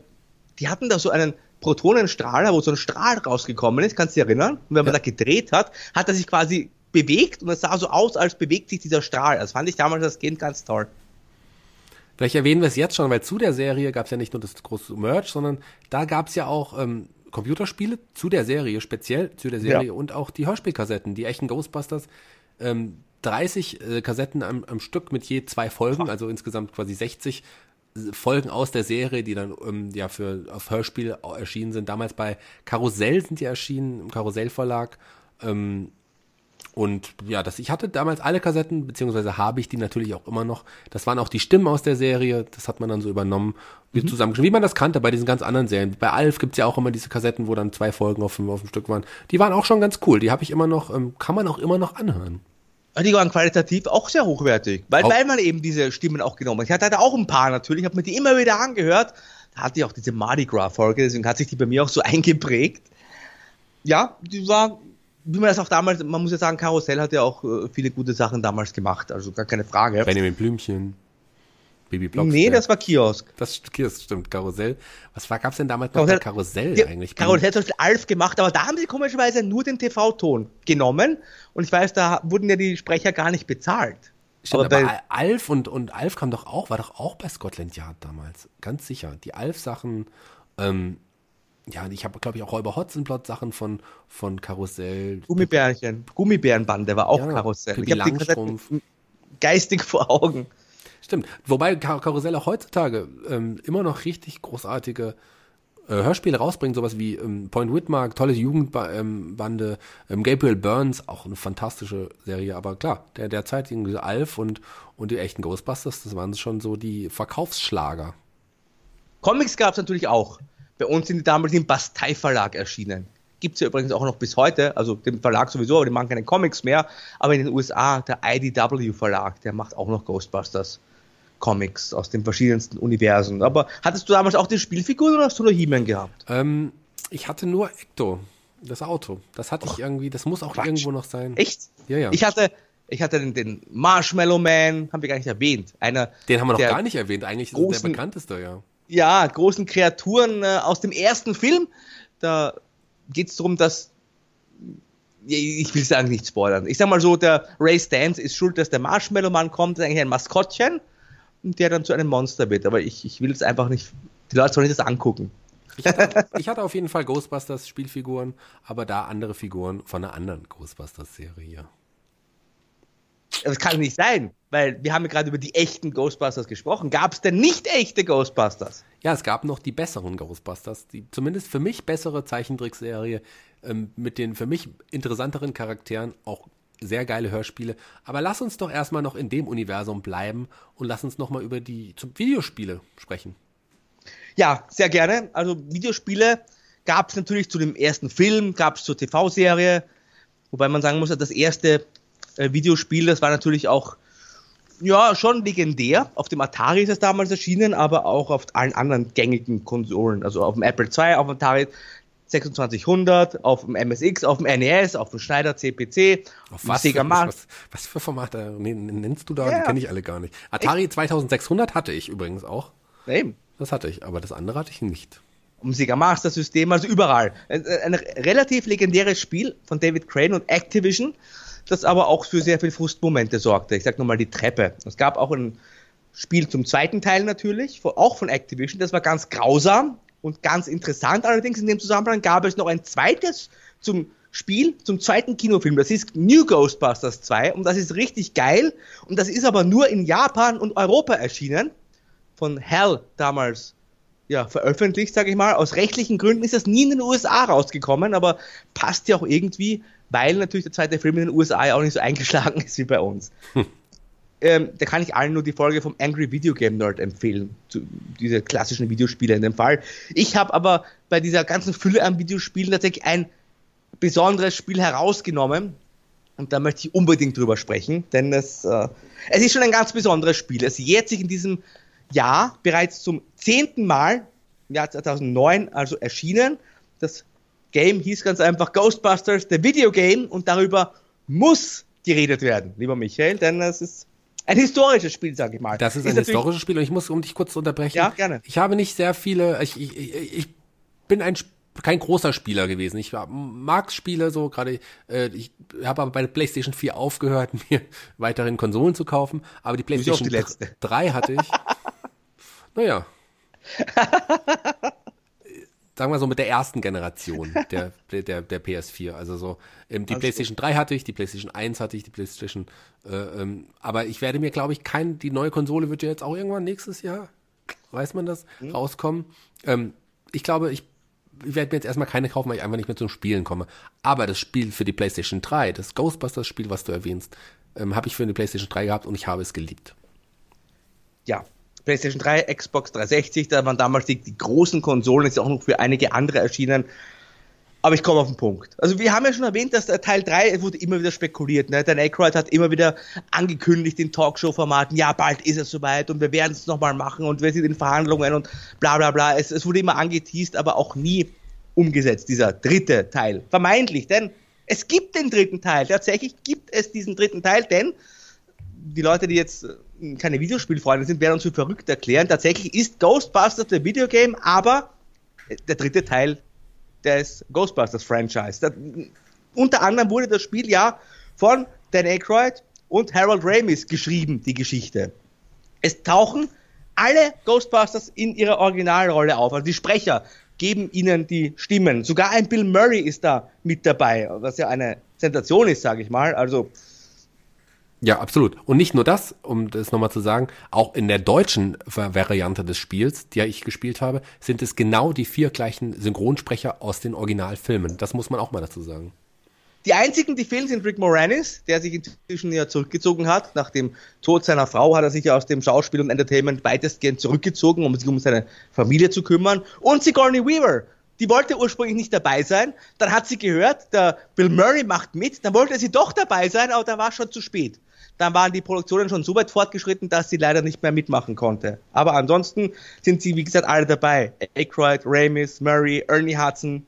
die hatten da so einen Protonenstrahler, wo so ein Strahl rausgekommen ist, kannst du dich erinnern? Und wenn man ja. da gedreht hat, hat er sich quasi bewegt und es sah so aus, als bewegt sich dieser Strahl. Das fand ich damals als Kind ganz toll. Vielleicht erwähnen wir es jetzt schon, weil zu der Serie gab es ja nicht nur das große Merch, sondern da gab es ja auch ähm, Computerspiele zu der Serie, speziell zu der Serie ja. und auch die Hörspielkassetten, die echten Ghostbusters. Ähm, 30 äh, Kassetten am, am Stück mit je zwei Folgen, also insgesamt quasi 60 äh, Folgen aus der Serie, die dann ähm, ja für auf Hörspiel erschienen sind. Damals bei Karussell sind die erschienen, im Karussellverlag. Ähm, Und ja, das, ich hatte damals alle Kassetten, beziehungsweise habe ich die natürlich auch immer noch. Das waren auch die Stimmen aus der Serie, das hat man dann so übernommen, mhm. zusammengeschrieben, wie man das kannte bei diesen ganz anderen Serien. Bei Alf gibt's ja auch immer diese Kassetten, wo dann zwei Folgen auf, auf dem Stück waren. Die waren auch schon ganz cool, die habe ich immer noch, ähm, kann man auch immer noch anhören. Die waren qualitativ auch sehr hochwertig, weil, weil man eben diese Stimmen auch genommen hat. Ich hatte halt auch ein paar natürlich, habe mir die immer wieder angehört. Da hatte ich auch diese Mardi Gras-Folge, deswegen hat sich die bei mir auch so eingeprägt. Ja, die war wie man das auch damals, man muss ja sagen, Karussell hat ja auch äh, viele gute Sachen damals gemacht, also gar keine Frage. Benjamin Blümchen. Baby Blocksberg. Nee, das war Kiosk. Das Kiosk, stimmt, Karussell. Was war, gab's denn damals noch Karussell, Karussell die, eigentlich? Karussell hat zum Beispiel Alf gemacht, aber da haben sie komischerweise nur den TV-Ton genommen und ich weiß, da wurden ja die Sprecher gar nicht bezahlt. Stimmt, aber, aber Alf und, und Alf kam doch auch, war doch auch bei Scotland Yard damals. Ganz sicher. Die Alf-Sachen, ähm, ja, ich habe, glaube ich, auch über Hotzenplot Sachen von, von Karussell. Gummibärchen. Gummibärenbande war auch ja, Karussell. Pippi ich habe geistig vor Augen. Stimmt. Wobei Kar Karussell auch heutzutage ähm, immer noch richtig großartige äh, Hörspiele rausbringt, sowas wie ähm, Point Whitmark, tolle Jugendbande, ähm, Gabriel Burns, auch eine fantastische Serie, aber klar, der derzeit irgendwie Alf und, und die echten Ghostbusters, das waren schon so die Verkaufsschlager. Comics gab es natürlich auch. Bei uns sind die damals im Bastei Verlag erschienen. Gibt es ja übrigens auch noch bis heute, also den Verlag sowieso, aber die machen keine Comics mehr. Aber in den USA, der IDW Verlag, der macht auch noch Ghostbusters. Comics aus den verschiedensten Universen. Aber hattest du damals auch die Spielfiguren oder hast du nur He-Man gehabt? Ähm, ich hatte nur Ecto, das Auto. Das hatte Och, ich irgendwie, das muss auch Quatsch. irgendwo noch sein. Echt? Ja, ja. Ich hatte, ich hatte den, den Marshmallow Man, haben wir gar nicht erwähnt. Einer den haben wir noch gar nicht erwähnt, eigentlich ist der bekannteste, ja ja, großen Kreaturen äh, aus dem ersten Film. Da geht es darum, dass ich will sagen, nicht spoilern. Ich sag mal so, der Ray Stance ist schuld, dass der Marshmallow-Mann kommt, ist eigentlich ein Maskottchen und der dann zu einem Monster wird. Aber ich, ich will es einfach nicht, die Leute sollen nicht das angucken. Ich hatte, ich hatte auf jeden Fall Ghostbusters Spielfiguren, aber da andere Figuren von einer anderen Ghostbusters-Serie. Das kann nicht sein, weil wir haben ja gerade über die echten Ghostbusters gesprochen. Gab es denn nicht echte Ghostbusters? Ja, es gab noch die besseren Ghostbusters, die zumindest für mich bessere Zeichentrickserie ähm, mit den für mich interessanteren Charakteren, auch sehr geile Hörspiele. Aber lass uns doch erstmal noch in dem Universum bleiben und lass uns nochmal über die Videospiele sprechen. Ja, sehr gerne. Also Videospiele gab es natürlich zu dem ersten Film, gab es zur TV-Serie, wobei man sagen muss, das erste äh, Videospiel, das war natürlich auch ja, schon legendär. Auf dem Atari ist es damals erschienen, aber auch auf allen anderen gängigen Konsolen. Also auf dem Apple II, auf dem Atari 2600, auf dem MSX, auf dem NES, auf dem Schneider CPC, auf was, Sega was, was, für Formate nennst du da? Ja. Die kenne ich alle gar nicht. Atari ich, 2600 hatte ich übrigens auch. Eben. Das hatte ich, aber das andere hatte ich nicht. Um Sega Master System, also überall. Ein, ein relativ legendäres Spiel von David Crane und Activision das aber auch für sehr viele Frustmomente sorgte. Ich sag nochmal die Treppe. Es gab auch ein Spiel zum zweiten Teil natürlich, auch von Activision, das war ganz grausam und ganz interessant. Allerdings in dem Zusammenhang gab es noch ein zweites zum Spiel, zum zweiten Kinofilm. Das ist New Ghostbusters 2 und das ist richtig geil. Und das ist aber nur in Japan und Europa erschienen. Von Hell damals ja, veröffentlicht, sage ich mal. Aus rechtlichen Gründen ist das nie in den USA rausgekommen, aber passt ja auch irgendwie weil natürlich der zweite Film in den USA ja auch nicht so eingeschlagen ist wie bei uns. Hm. Ähm, da kann ich allen nur die Folge vom Angry Video Game Nerd empfehlen, zu, diese klassischen Videospiele in dem Fall. Ich habe aber bei dieser ganzen Fülle an Videospielen tatsächlich ein besonderes Spiel herausgenommen und da möchte ich unbedingt drüber sprechen, denn es, äh, es ist schon ein ganz besonderes Spiel. Es jährt sich in diesem Jahr bereits zum zehnten Mal, im Jahr 2009 also erschienen. Das Game hieß ganz einfach Ghostbusters, the Video Game, und darüber muss geredet werden, lieber Michael, denn es ist ein historisches Spiel, sag ich mal. Das ist, ist ein historisches Spiel und ich muss, um dich kurz zu unterbrechen. Ja, gerne. Ich habe nicht sehr viele, ich, ich, ich bin ein kein großer Spieler gewesen. Ich mag Spiele so gerade. Äh, ich habe aber bei der PlayStation 4 aufgehört, mir weiterhin Konsolen zu kaufen. Aber die PlayStation die 3 hatte ich. naja. sagen wir so mit der ersten Generation der, der, der PS4. Also so, ähm, die PlayStation 3 hatte ich, die PlayStation 1 hatte ich, die PlayStation, äh, ähm, aber ich werde mir, glaube ich, kein, die neue Konsole wird ja jetzt auch irgendwann nächstes Jahr, weiß man das, mhm. rauskommen. Ähm, ich glaube, ich ich werde mir jetzt erstmal keine kaufen, weil ich einfach nicht mehr zum Spielen komme. Aber das Spiel für die PlayStation 3, das Ghostbusters-Spiel, was du erwähnst, ähm, habe ich für die PlayStation 3 gehabt und ich habe es geliebt. Ja, PlayStation 3, Xbox 360, da waren damals die, die großen Konsolen, ist auch noch für einige andere erschienen. Aber ich komme auf den Punkt. Also wir haben ja schon erwähnt, dass Teil 3 wurde immer wieder spekuliert. Ne? Dan Aykroyd hat immer wieder angekündigt in Talkshow-Formaten, ja, bald ist es soweit und wir werden es nochmal machen und wir sind in Verhandlungen und bla bla bla. Es, es wurde immer angeteased, aber auch nie umgesetzt, dieser dritte Teil. Vermeintlich, denn es gibt den dritten Teil. Tatsächlich gibt es diesen dritten Teil, denn die Leute, die jetzt keine Videospielfreunde sind, werden uns für verrückt erklären. Tatsächlich ist Ghostbusters der Videogame, aber der dritte Teil des Ghostbusters Franchise. Das, unter anderem wurde das Spiel ja von Dan Aykroyd und Harold Ramis geschrieben, die Geschichte. Es tauchen alle Ghostbusters in ihrer Originalrolle auf. Also die Sprecher geben ihnen die Stimmen. Sogar ein Bill Murray ist da mit dabei, was ja eine Sensation ist, sage ich mal. Also ja, absolut. Und nicht nur das, um das nochmal zu sagen, auch in der deutschen Variante des Spiels, die ich gespielt habe, sind es genau die vier gleichen Synchronsprecher aus den Originalfilmen. Das muss man auch mal dazu sagen. Die einzigen, die fehlen, sind Rick Moranis, der sich inzwischen ja zurückgezogen hat. Nach dem Tod seiner Frau hat er sich ja aus dem Schauspiel und Entertainment weitestgehend zurückgezogen, um sich um seine Familie zu kümmern. Und Sigourney Weaver, die wollte ursprünglich nicht dabei sein. Dann hat sie gehört, der Bill Murray macht mit. Dann wollte sie doch dabei sein, aber da war schon zu spät dann waren die Produktionen schon so weit fortgeschritten, dass sie leider nicht mehr mitmachen konnte. Aber ansonsten sind sie, wie gesagt, alle dabei. Aykroyd, Ramis, Murray, Ernie Hudson,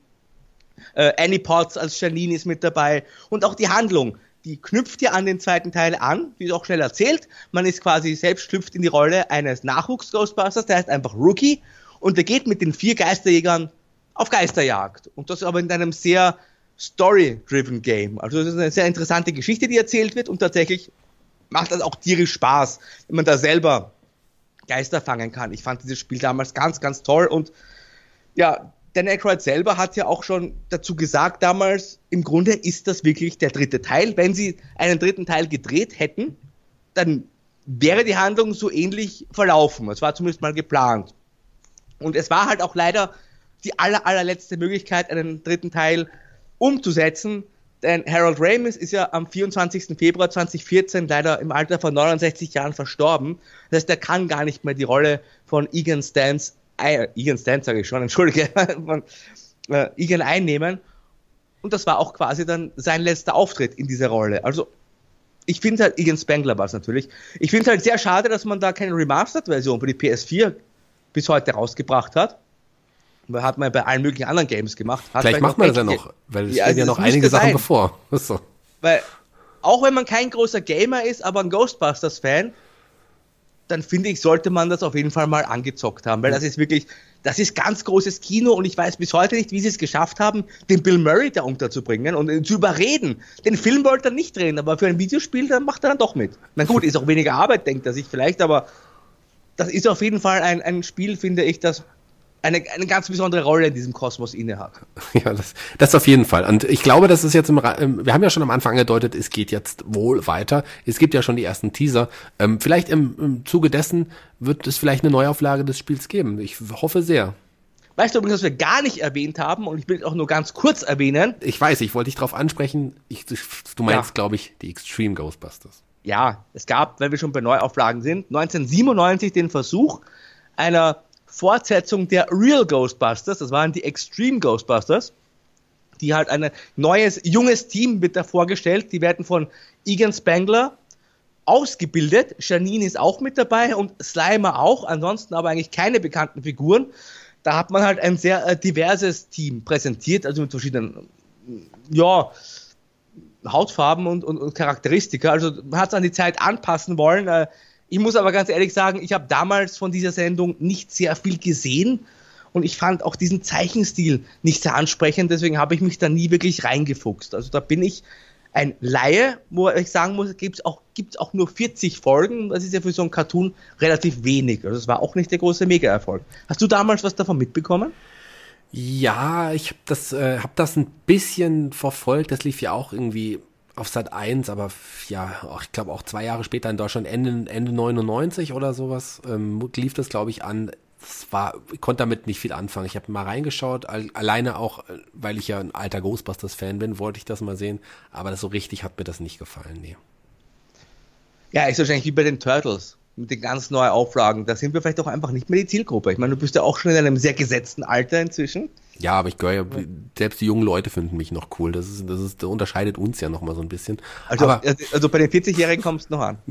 äh, Annie Potts als Janine ist mit dabei und auch die Handlung. Die knüpft ja an den zweiten Teil an, wie auch schnell erzählt. Man ist quasi selbst schlüpft in die Rolle eines Nachwuchs-Ghostbusters, der heißt einfach Rookie und der geht mit den vier Geisterjägern auf Geisterjagd. Und das aber in einem sehr story-driven Game. Also das ist eine sehr interessante Geschichte, die erzählt wird und tatsächlich macht das auch tierisch Spaß, wenn man da selber Geister fangen kann. Ich fand dieses Spiel damals ganz, ganz toll und ja, Dan Aykroyd selber hat ja auch schon dazu gesagt damals, im Grunde ist das wirklich der dritte Teil. Wenn sie einen dritten Teil gedreht hätten, dann wäre die Handlung so ähnlich verlaufen. Es war zumindest mal geplant. Und es war halt auch leider die aller, allerletzte Möglichkeit, einen dritten Teil umzusetzen, denn Harold Ramis ist ja am 24. Februar 2014 leider im Alter von 69 Jahren verstorben. Das heißt, er kann gar nicht mehr die Rolle von Egan Stans, äh, Egan Stans sage ich schon, entschuldige, von äh, Egan einnehmen. Und das war auch quasi dann sein letzter Auftritt in dieser Rolle. Also ich finde halt, Egan Spengler war es natürlich. Ich finde es halt sehr schade, dass man da keine Remastered-Version für die PS4 bis heute rausgebracht hat hat man bei allen möglichen anderen Games gemacht. Hat Vielleicht macht man das ja noch, weil es ja, stehen ja noch einige Sachen sein. bevor. So. Weil, auch wenn man kein großer Gamer ist, aber ein Ghostbusters-Fan, dann finde ich, sollte man das auf jeden Fall mal angezockt haben, weil das ist wirklich, das ist ganz großes Kino und ich weiß bis heute nicht, wie sie es geschafft haben, den Bill Murray da unterzubringen und ihn zu überreden. Den Film wollte er nicht drehen, aber für ein Videospiel, dann macht er dann doch mit. Na gut, ist auch weniger Arbeit, denkt er sich vielleicht, aber das ist auf jeden Fall ein, ein Spiel, finde ich, das eine, eine ganz besondere Rolle in diesem Kosmos innehat. Ja, das, das auf jeden Fall. Und ich glaube, das ist jetzt im, wir haben ja schon am Anfang angedeutet, es geht jetzt wohl weiter. Es gibt ja schon die ersten Teaser. Ähm, vielleicht im, im Zuge dessen wird es vielleicht eine Neuauflage des Spiels geben. Ich hoffe sehr. Weißt du übrigens, was wir gar nicht erwähnt haben, und ich will auch nur ganz kurz erwähnen. Ich weiß, ich wollte dich darauf ansprechen. Ich, du meinst, ja. glaube ich, die Extreme Ghostbusters. Ja, es gab, wenn wir schon bei Neuauflagen sind, 1997 den Versuch einer Fortsetzung der Real Ghostbusters, das waren die Extreme Ghostbusters, die halt ein neues, junges Team wird da vorgestellt, die werden von Egan Spangler ausgebildet, Janine ist auch mit dabei und Slimer auch, ansonsten aber eigentlich keine bekannten Figuren. Da hat man halt ein sehr äh, diverses Team präsentiert, also mit verschiedenen, ja, Hautfarben und, und, und Charakteristika. Also man hat es an die Zeit anpassen wollen. Ich muss aber ganz ehrlich sagen, ich habe damals von dieser Sendung nicht sehr viel gesehen und ich fand auch diesen Zeichenstil nicht sehr ansprechend, deswegen habe ich mich da nie wirklich reingefuchst. Also da bin ich ein Laie, wo ich sagen muss, gibt es auch, gibt's auch nur 40 Folgen. Das ist ja für so einen Cartoon relativ wenig. Also das war auch nicht der große Mega-Erfolg. Hast du damals was davon mitbekommen? Ja, ich habe das, äh, hab das ein bisschen verfolgt. Das lief ja auch irgendwie auf Sat 1, aber ja, ich glaube auch zwei Jahre später in Deutschland, Ende, Ende 99 oder sowas, ähm, lief das, glaube ich, an. das war, ich konnte damit nicht viel anfangen. Ich habe mal reingeschaut, alleine auch, weil ich ja ein alter Ghostbusters-Fan bin, wollte ich das mal sehen, aber das so richtig hat mir das nicht gefallen, nee. Ja, ist wahrscheinlich wie bei den Turtles mit den ganz neuen Auflagen. Da sind wir vielleicht auch einfach nicht mehr die Zielgruppe. Ich meine, du bist ja auch schon in einem sehr gesetzten Alter inzwischen. Ja, aber ich gehöre ja, selbst die jungen Leute finden mich noch cool. Das ist, das ist, das unterscheidet uns ja noch mal so ein bisschen. Also, aber, also bei den 40-Jährigen kommst du noch an.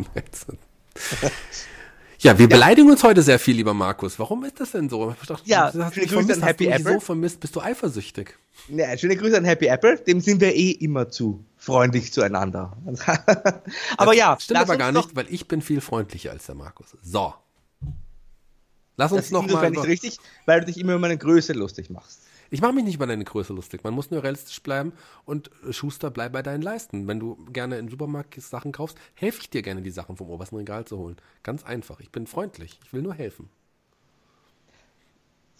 Ja, wir ja. beleidigen uns heute sehr viel, lieber Markus. Warum ist das denn so? Dachte, ja, schöne Grüße an Happy Apple. so vermisst, bist du eifersüchtig. Ja, schöne Grüße an Happy Apple. Dem sind wir eh immer zu freundlich zueinander. aber ja. Stimmt aber gar nicht, weil ich bin viel freundlicher als der Markus. So. Lass uns das noch mal. Das nicht richtig, weil du dich immer über meine Größe lustig machst. Ich mache mich nicht über deine Größe lustig. Man muss nur realistisch bleiben und äh, Schuster, bleib bei deinen Leisten. Wenn du gerne im Supermarkt Sachen kaufst, helfe ich dir gerne, die Sachen vom obersten Regal zu holen. Ganz einfach. Ich bin freundlich. Ich will nur helfen.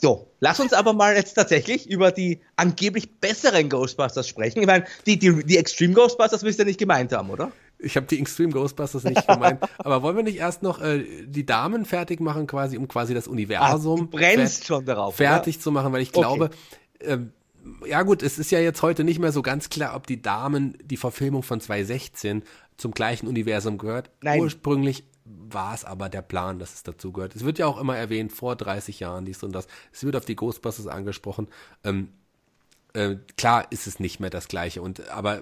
So, lass uns aber mal jetzt tatsächlich über die angeblich besseren Ghostbusters sprechen. Ich meine, die, die, die Extreme Ghostbusters willst du ja nicht gemeint haben, oder? Ich habe die Extreme Ghostbusters nicht gemeint. aber wollen wir nicht erst noch äh, die Damen fertig machen, quasi, um quasi das Universum ah, brennst schon darauf, fertig oder? zu machen, weil ich glaube, okay ähm, ja gut, es ist ja jetzt heute nicht mehr so ganz klar, ob die Damen die Verfilmung von 2016 zum gleichen Universum gehört. Nein. Ursprünglich war es aber der Plan, dass es dazu gehört. Es wird ja auch immer erwähnt, vor 30 Jahren dies und das. Es wird auf die Ghostbusters angesprochen. Ähm, äh, klar ist es nicht mehr das gleiche und aber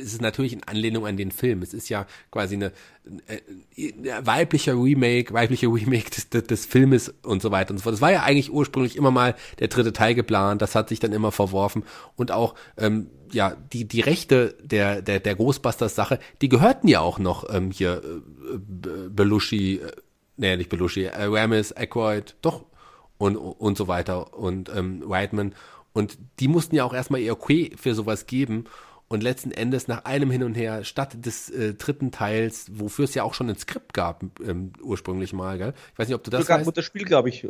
es ist natürlich in Anlehnung an den Film. Es ist ja quasi eine, eine äh, weibliche Remake, weibliche Remake des, des, Filmes und so weiter und so fort. Das war ja eigentlich ursprünglich immer mal der dritte Teil geplant. Das hat sich dann immer verworfen und auch ähm, ja die die Rechte der der der Ghostbusters Sache, die gehörten ja auch noch ähm, hier äh, Belushi, äh, nee nicht Belushi, äh, Ramis, Aykroyd, doch und und so weiter und ähm, Whiteman und die mussten ja auch erstmal ihr Okay für sowas geben. Und letzten Endes nach einem Hin und Her, statt des äh, dritten Teils, wofür es ja auch schon ein Skript gab, ähm, ursprünglich mal, gell? Ich weiß nicht, ob du das Sogar weißt. das Spiel, glaube ich.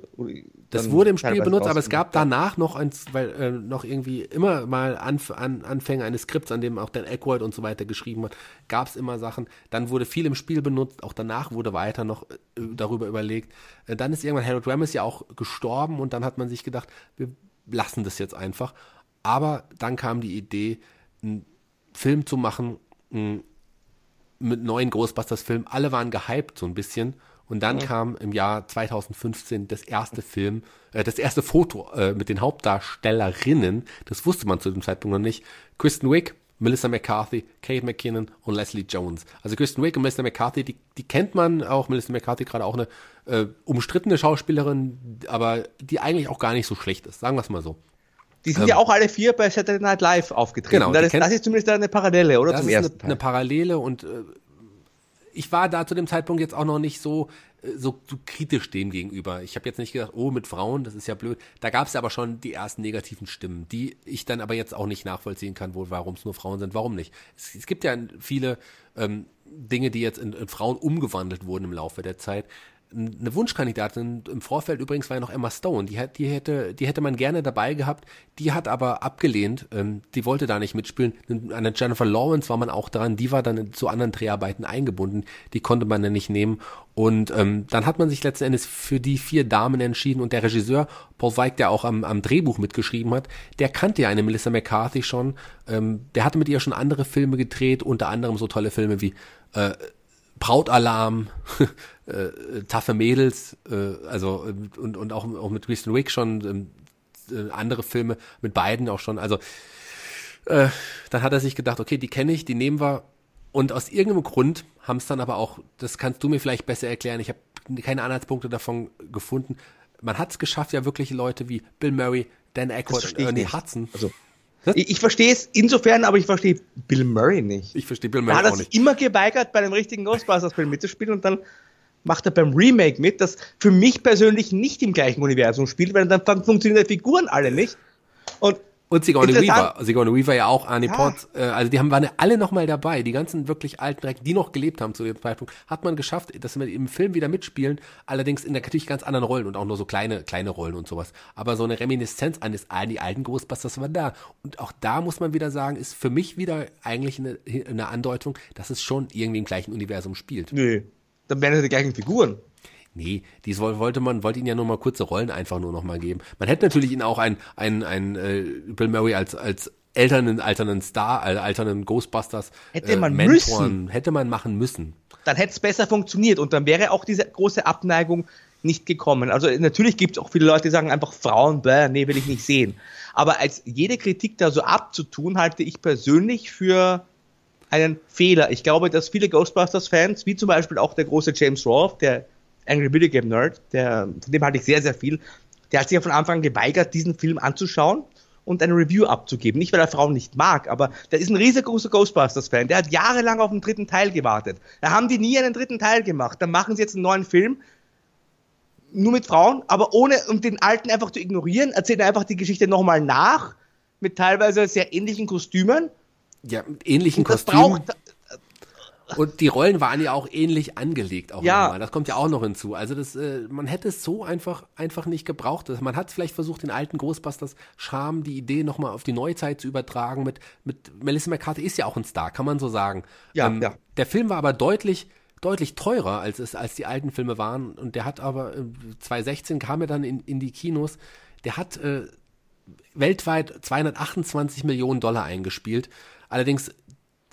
Das wurde im Spiel benutzt, aber es gab danach noch eins, weil äh, noch irgendwie immer mal Anf an, Anfänge eines Skripts, an dem auch Dan Aykroyd und so weiter geschrieben hat, gab es immer Sachen. Dann wurde viel im Spiel benutzt, auch danach wurde weiter noch äh, darüber überlegt. Äh, dann ist irgendwann Harold Ramis ja auch gestorben und dann hat man sich gedacht, wir lassen das jetzt einfach. Aber dann kam die Idee, einen Film zu machen mit neuen Ghostbusters-Filmen. Alle waren gehypt so ein bisschen. Und dann mhm. kam im Jahr 2015 das erste Film, äh, das erste Foto äh, mit den Hauptdarstellerinnen. Das wusste man zu dem Zeitpunkt noch nicht. Kristen Wiig, Melissa McCarthy, Kate McKinnon und Leslie Jones. Also Kristen Wiig und Melissa McCarthy, die, die kennt man auch. Melissa McCarthy gerade auch eine äh, umstrittene Schauspielerin, aber die eigentlich auch gar nicht so schlecht ist. Sagen wir es mal so. Die sind ähm, ja auch alle vier bei Saturday Night Live aufgetreten. Genau, das, ist, das ist zumindest eine Parallele, oder? Das zum ist ersten eine, eine Parallele und äh, ich war da zu dem Zeitpunkt jetzt auch noch nicht so so, so kritisch dem gegenüber. Ich habe jetzt nicht gedacht, oh, mit Frauen, das ist ja blöd. Da gab es aber schon die ersten negativen Stimmen, die ich dann aber jetzt auch nicht nachvollziehen kann, wo, warum es nur Frauen sind. Warum nicht? Es, es gibt ja viele ähm, Dinge, die jetzt in, in Frauen umgewandelt wurden im Laufe der Zeit eine Wunschkandidatin im Vorfeld übrigens war ja noch Emma Stone. Die, die, hätte, die hätte man gerne dabei gehabt. Die hat aber abgelehnt. Ähm, die wollte da nicht mitspielen. An der Jennifer Lawrence war man auch dran. Die war dann zu anderen Dreharbeiten eingebunden. Die konnte man dann nicht nehmen. Und ähm, dann hat man sich letzten Endes für die vier Damen entschieden. Und der Regisseur Paul Weig, der auch am, am Drehbuch mitgeschrieben hat, der kannte ja eine Melissa McCarthy schon. Ähm, der hatte mit ihr schon andere Filme gedreht, unter anderem so tolle Filme wie äh, Brautalarm, äh, taffe Mädels, äh, also und, und auch, auch mit Kristen Wick schon äh, andere Filme, mit beiden auch schon. Also äh, dann hat er sich gedacht, okay, die kenne ich, die nehmen wir. Und aus irgendeinem Grund haben es dann aber auch, das kannst du mir vielleicht besser erklären, ich habe keine Anhaltspunkte davon gefunden. Man hat es geschafft, ja wirklich Leute wie Bill Murray, Dan Aykroyd und Ernie Hudson. Also ich, ich verstehe es insofern, aber ich verstehe Bill Murray nicht. Ich verstehe Bill Murray auch nicht. Er hat sich immer geweigert, bei einem richtigen Ghostbusters-Film mitzuspielen und dann macht er beim Remake mit, das für mich persönlich nicht im gleichen Universum spielt, weil dann funktionieren die Figuren alle nicht. Und und Sigourney Weaver. Sigourney Weaver ja auch, Arnie ja. Potts. Äh, also die haben, waren ja alle nochmal dabei. Die ganzen wirklich alten direkt, die noch gelebt haben zu dem Zeitpunkt, hat man geschafft, dass wir im Film wieder mitspielen. Allerdings in der natürlich ganz anderen Rollen und auch nur so kleine, kleine Rollen und sowas. Aber so eine Reminiszenz an, das, die alten Ghostbusters war da. Und auch da muss man wieder sagen, ist für mich wieder eigentlich eine, eine Andeutung, dass es schon irgendwie im gleichen Universum spielt. Nö. Dann wären es die gleichen Figuren. Nee, dies wollte man, wollte ihn ja nur mal kurze Rollen einfach nur noch mal geben. Man hätte natürlich ihn auch ein, ein, ein äh, Bill Murray als, als alternden, alternden Star, äh, alternden Ghostbusters hätte man äh, Mentoren, müssen. hätte man machen müssen. Dann hätte es besser funktioniert und dann wäre auch diese große Abneigung nicht gekommen. Also natürlich gibt es auch viele Leute, die sagen einfach Frauen, bäh, nee, will ich nicht sehen. Aber als jede Kritik da so abzutun, halte ich persönlich für einen Fehler. Ich glaube, dass viele Ghostbusters-Fans, wie zum Beispiel auch der große James Rolfe, der Angry Video Game Nerd, der, von dem halte ich sehr, sehr viel, der hat sich ja von Anfang an geweigert, diesen Film anzuschauen und eine Review abzugeben. Nicht, weil er Frauen nicht mag, aber der ist ein riesengroßer Ghostbusters-Fan. Der hat jahrelang auf den dritten Teil gewartet. Da haben die nie einen dritten Teil gemacht. Dann machen sie jetzt einen neuen Film, nur mit Frauen, aber ohne, um den alten einfach zu ignorieren, erzählen einfach die Geschichte nochmal nach, mit teilweise sehr ähnlichen Kostümen. Ja, mit ähnlichen Kostümen. Braucht, und die Rollen waren ja auch ähnlich angelegt auch ja. nochmal. Das kommt ja auch noch hinzu. Also das, äh, man hätte es so einfach, einfach nicht gebraucht. Man hat vielleicht versucht, den alten Ghostbusters Charme, die Idee nochmal auf die Neuzeit zu übertragen. Mit, mit Melissa McCarthy ist ja auch ein Star, kann man so sagen. Ja, ähm, ja. Der Film war aber deutlich, deutlich teurer, als es, als die alten Filme waren. Und der hat aber, äh, 2016 kam er dann in, in die Kinos. Der hat äh, weltweit 228 Millionen Dollar eingespielt. Allerdings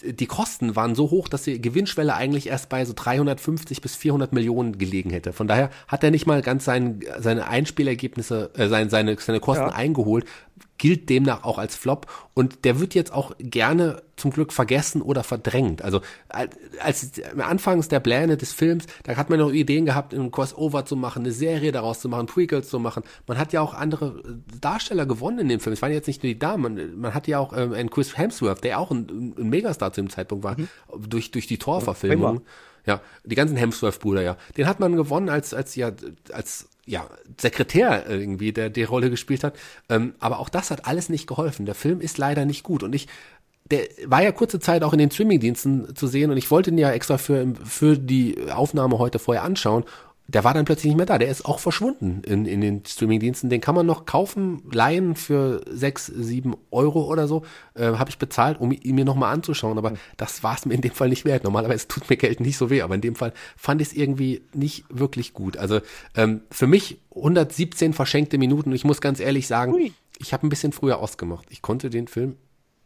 die Kosten waren so hoch, dass die Gewinnschwelle eigentlich erst bei so 350 bis 400 Millionen gelegen hätte. Von daher hat er nicht mal ganz sein, seine Einspielergebnisse, äh, seine, seine, seine Kosten ja. eingeholt, gilt demnach auch als Flop und der wird jetzt auch gerne zum Glück vergessen oder verdrängt. Also als anfangs der Pläne des Films, da hat man noch Ideen gehabt, einen Crossover zu machen, eine Serie daraus zu machen, Prequels zu machen. Man hat ja auch andere äh, Darsteller gewonnen in dem Film. Es waren jetzt nicht nur die Damen, man, man hat ja auch ähm, einen Chris Hemsworth, der auch ein, ein Megastar zu dem Zeitpunkt war, mhm. durch, durch die Torverfilmung. Ja, die ganzen Hemsworth-Brüder, ja. Den hat man gewonnen als, als, ja, als, ja, Sekretär irgendwie, der die Rolle gespielt hat. Ähm, aber auch das hat alles nicht geholfen. Der Film ist leider nicht gut. Und ich, der war ja kurze Zeit auch in den Streamingdiensten zu sehen und ich wollte ihn ja extra für, für die Aufnahme heute vorher anschauen der war dann plötzlich nicht mehr da. Der ist auch verschwunden in, in den Streamingdiensten. Den kann man noch kaufen, leihen für sechs, sieben Euro oder so. Äh, Habe ich bezahlt, um ihn mir nochmal anzuschauen. Aber das war es mir in dem Fall nicht wert. Normalerweise tut mir Geld nicht so weh, aber in dem Fall fand ich es irgendwie nicht wirklich gut. Also ähm, für mich 117 verschenkte Minuten. Ich muss ganz ehrlich sagen, Ui. ich habe ein bisschen früher ausgemacht. Ich konnte den Film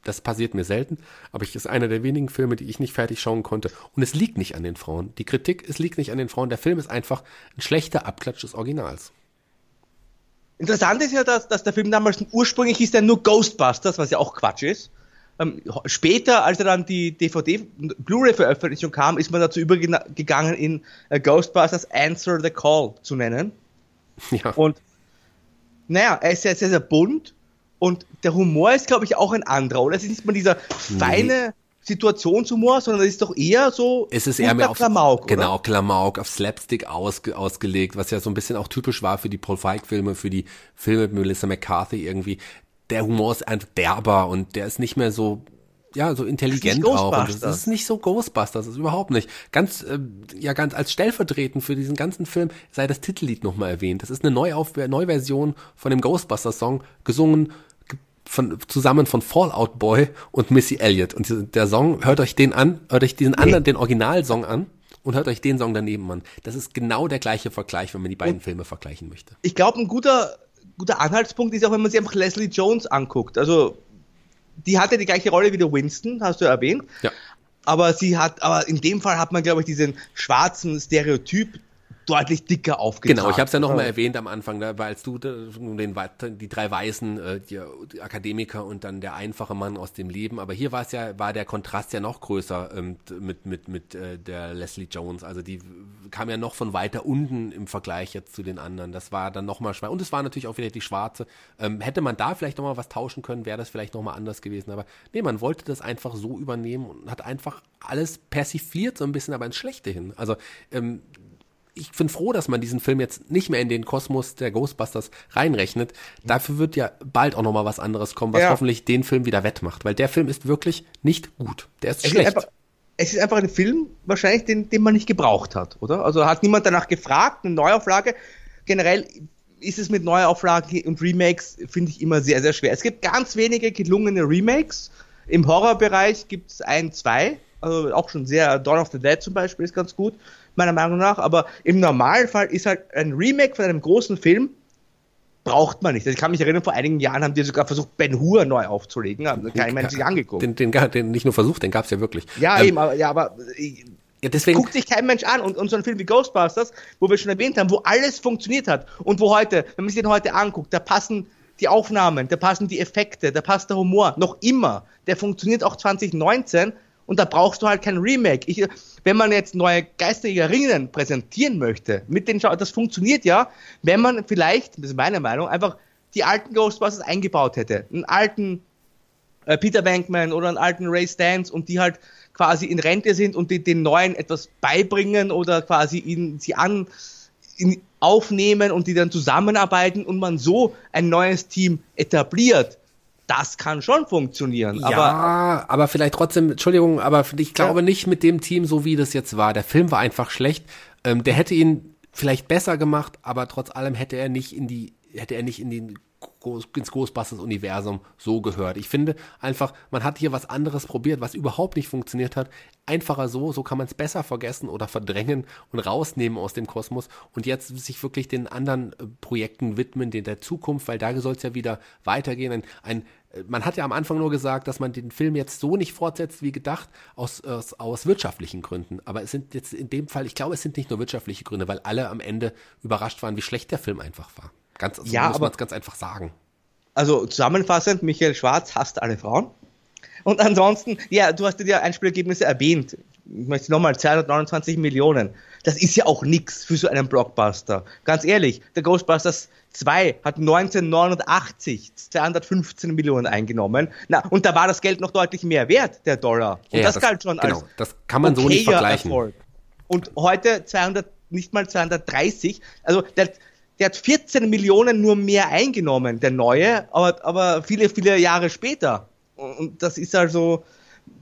das passiert mir selten, aber ich ist einer der wenigen Filme, die ich nicht fertig schauen konnte. Und es liegt nicht an den Frauen. Die Kritik, es liegt nicht an den Frauen. Der Film ist einfach ein schlechter Abklatsch des Originals. Interessant ist ja, dass, dass der Film damals ursprünglich hieß der nur Ghostbusters, was ja auch Quatsch ist. Ähm, später, als er dann die DVD-Blu-ray-Veröffentlichung kam, ist man dazu übergegangen, in uh, Ghostbusters Answer the Call zu nennen. Ja. Und naja, er ist sehr, sehr, sehr bunt und der Humor ist, glaube ich, auch ein anderer, oder? Es ist nicht mal dieser feine. Situationshumor, sondern es ist doch eher so. Es ist eher mehr auf Klamauk, genau Klamauk, auf Slapstick ausge, ausgelegt, was ja so ein bisschen auch typisch war für die Paul Feig Filme, für die Filme mit Melissa McCarthy irgendwie. Der Humor ist einfach derber und der ist nicht mehr so ja, so intelligent auch. Und das ist nicht so Ghostbusters, das ist überhaupt nicht. Ganz, äh, ja, ganz als stellvertretend für diesen ganzen Film sei das Titellied nochmal erwähnt. Das ist eine Neuauf Neuversion von dem Ghostbusters-Song, gesungen von, zusammen von Fallout Boy und Missy Elliott. Und der Song, hört euch den an, hört euch diesen anderen, den Originalsong an und hört euch den Song daneben an. Das ist genau der gleiche Vergleich, wenn man die beiden und Filme vergleichen möchte. Ich glaube, ein guter, guter Anhaltspunkt ist auch, wenn man sich einfach Leslie Jones anguckt. Also, die hatte die gleiche Rolle wie der Winston, hast du erwähnt. Ja. Aber sie hat, aber in dem Fall hat man, glaube ich, diesen schwarzen Stereotyp deutlich dicker aufgetragen. Genau, ich habe es ja noch mal erwähnt am Anfang, da, weil als du den, die drei Weißen, äh, die, Akademiker und dann der einfache Mann aus dem Leben, aber hier war es ja, war der Kontrast ja noch größer ähm, mit mit mit äh, der Leslie Jones, also die kam ja noch von weiter unten im Vergleich jetzt zu den anderen. Das war dann noch mal schwer und es war natürlich auch wieder die Schwarze. Ähm, hätte man da vielleicht noch mal was tauschen können, wäre das vielleicht noch mal anders gewesen, aber nee, man wollte das einfach so übernehmen und hat einfach alles persifliert so ein bisschen, aber ins Schlechte hin. Also ähm, ich bin froh, dass man diesen Film jetzt nicht mehr in den Kosmos der Ghostbusters reinrechnet. Dafür wird ja bald auch noch mal was anderes kommen, was ja. hoffentlich den Film wieder wettmacht, weil der Film ist wirklich nicht gut. Der ist es schlecht. Ist einfach, es ist einfach ein Film, wahrscheinlich, den, den man nicht gebraucht hat, oder? Also hat niemand danach gefragt, eine Neuauflage. Generell ist es mit Neuauflagen und Remakes, finde ich, immer sehr, sehr schwer. Es gibt ganz wenige gelungene Remakes. Im Horrorbereich gibt es ein, zwei, also auch schon sehr, Dawn of the Dead zum Beispiel ist ganz gut meiner Meinung nach, aber im Normalfall ist halt ein Remake von einem großen Film braucht man nicht. Also ich kann mich erinnern, vor einigen Jahren haben die sogar versucht, Ben Hur neu aufzulegen. Da hat kein Mensch sich angeguckt. Den, den, den, nicht nur versucht, den gab es ja wirklich. Ja, ähm, eben, aber, ja, aber ja, deswegen guckt sich kein Mensch an. Und, und so ein Film wie Ghostbusters, wo wir schon erwähnt haben, wo alles funktioniert hat und wo heute, wenn man sich den heute anguckt, da passen die Aufnahmen, da passen die Effekte, da passt der Humor noch immer. Der funktioniert auch 2019 und da brauchst du halt kein Remake. Ich, wenn man jetzt neue Geisterjägerinnen präsentieren möchte, mit den Schau das funktioniert ja, wenn man vielleicht, das ist meine Meinung, einfach die alten Ghostbusters eingebaut hätte. Einen alten äh, Peter Bankman oder einen alten Ray Stans und die halt quasi in Rente sind und die, den Neuen etwas beibringen oder quasi ihnen sie an in, aufnehmen und die dann zusammenarbeiten und man so ein neues Team etabliert das kann schon funktionieren. Ja, aber, aber vielleicht trotzdem, Entschuldigung, aber ich glaube ja. nicht mit dem Team, so wie das jetzt war. Der Film war einfach schlecht. Ähm, der hätte ihn vielleicht besser gemacht, aber trotz allem hätte er nicht in die, hätte er nicht in den ins Ghostbusters-Universum so gehört. Ich finde einfach, man hat hier was anderes probiert, was überhaupt nicht funktioniert hat. Einfacher so, so kann man es besser vergessen oder verdrängen und rausnehmen aus dem Kosmos und jetzt sich wirklich den anderen äh, Projekten widmen, den der Zukunft, weil da soll es ja wieder weitergehen. Ein, ein man hat ja am Anfang nur gesagt, dass man den Film jetzt so nicht fortsetzt wie gedacht, aus, aus, aus wirtschaftlichen Gründen. Aber es sind jetzt in dem Fall, ich glaube, es sind nicht nur wirtschaftliche Gründe, weil alle am Ende überrascht waren, wie schlecht der Film einfach war. Ganz, so ja, muss man es ganz einfach sagen. Also zusammenfassend, Michael Schwarz hasst alle Frauen. Und ansonsten, ja, du hast dir die Einspielergebnisse erwähnt. Ich möchte nochmal 229 Millionen. Das ist ja auch nichts für so einen Blockbuster. Ganz ehrlich, der Ghostbusters 2 hat 1989 215 Millionen eingenommen. Na, und da war das Geld noch deutlich mehr wert, der Dollar. Und ja, das, das galt schon genau, als das kann man so nicht vergleichen. Erfolg. Und heute 200, nicht mal 230. Also der, der hat 14 Millionen nur mehr eingenommen, der neue, aber, aber viele, viele Jahre später. Und das ist also,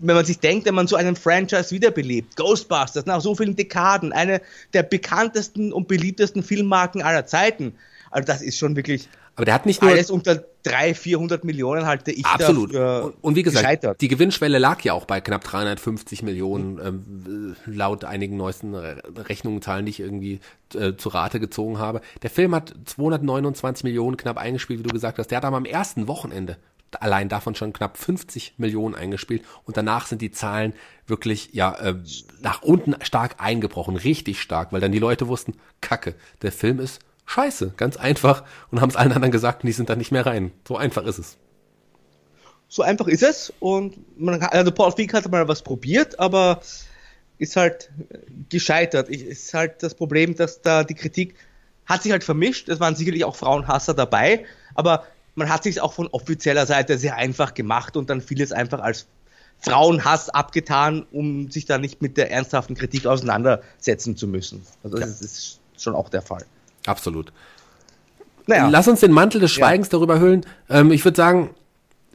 wenn man sich denkt, wenn man so einen Franchise wiederbelebt, Ghostbusters, nach so vielen Dekaden, eine der bekanntesten und beliebtesten Filmmarken aller Zeiten. Also das ist schon wirklich aber der hat nicht nur alles unter 300, 400 Millionen halte ich absolut. Da, und, wie gesagt, gescheitert. die Gewinnschwelle lag ja auch bei knapp 350 Millionen ähm, laut einigen neuesten Rechnungen, Zahlen, die ich irgendwie äh, zu Rate gezogen habe. Der Film hat 229 Millionen knapp eingespielt, wie du gesagt hast. Der hat aber am ersten Wochenende allein davon schon knapp 50 Millionen eingespielt und danach sind die Zahlen wirklich ja äh, nach unten stark eingebrochen, richtig stark, weil dann die Leute wussten, Kacke, der Film ist scheiße, ganz einfach und haben es allen anderen gesagt und die sind da nicht mehr rein. So einfach ist es. So einfach ist es und man, also Paul Feig hat mal was probiert, aber ist halt gescheitert. Ist halt das Problem, dass da die Kritik hat sich halt vermischt. Es waren sicherlich auch Frauenhasser dabei, aber man hat sich auch von offizieller Seite sehr einfach gemacht und dann vieles einfach als Frauenhass abgetan, um sich da nicht mit der ernsthaften Kritik auseinandersetzen zu müssen. Also ja. das ist schon auch der Fall. Absolut. Naja. Lass uns den Mantel des Schweigens ja. darüber hüllen. Ähm, ich würde sagen,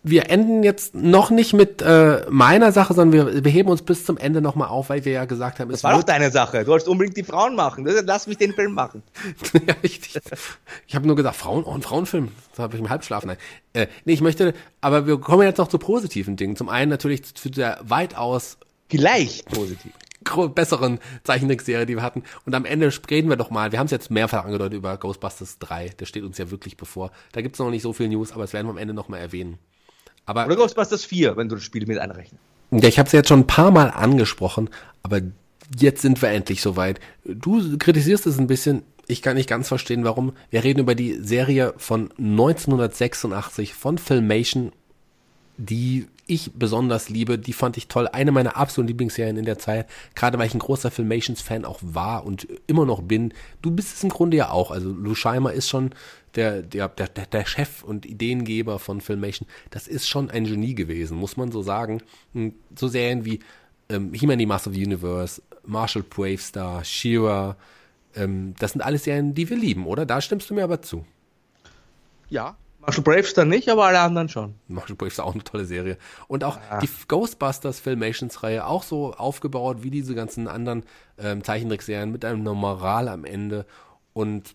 wir enden jetzt noch nicht mit äh, meiner Sache, sondern wir, wir heben uns bis zum Ende nochmal auf, weil wir ja gesagt haben, das war doch deine Sache. Du wolltest unbedingt die Frauen machen. Lass mich den Film machen. ja, ich ich habe nur gesagt, Frauen, oh, ein Frauenfilm. Das habe ich im Halbschlafen. Nein. Äh, nee, ich möchte, aber wir kommen jetzt noch zu positiven Dingen. Zum einen natürlich zu der weitaus vielleicht positiv besseren Zeichentrickserie, die wir hatten. Und am Ende reden wir doch mal, wir haben es jetzt mehrfach angedeutet über Ghostbusters 3, der steht uns ja wirklich bevor. Da gibt es noch nicht so viel News, aber das werden wir am Ende noch mal erwähnen. Aber, Oder Ghostbusters 4, wenn du das Spiel mit einrechnest. Ja, ich habe es jetzt schon ein paar Mal angesprochen, aber jetzt sind wir endlich soweit. Du kritisierst es ein bisschen. Ich kann nicht ganz verstehen, warum. Wir reden über die Serie von 1986 von Filmation, die ich besonders liebe. Die fand ich toll. Eine meiner absoluten Lieblingsserien in der Zeit. Gerade weil ich ein großer Filmations-Fan auch war und immer noch bin. Du bist es im Grunde ja auch. Also Lou Scheimer ist schon der, der, der, der Chef und Ideengeber von Filmation. Das ist schon ein Genie gewesen, muss man so sagen. So Serien wie ähm, He-Man, the Master of the Universe, Marshall Bravestar, She-Ra, ähm, das sind alles Serien, die wir lieben, oder? Da stimmst du mir aber zu. Ja, Marshall Bravestar nicht, aber alle anderen schon. Marshall Bravestar auch eine tolle Serie. Und auch ja. die Ghostbusters Filmations-Reihe auch so aufgebaut wie diese ganzen anderen ähm, Zeichentrickserien mit einem Moral am Ende. Und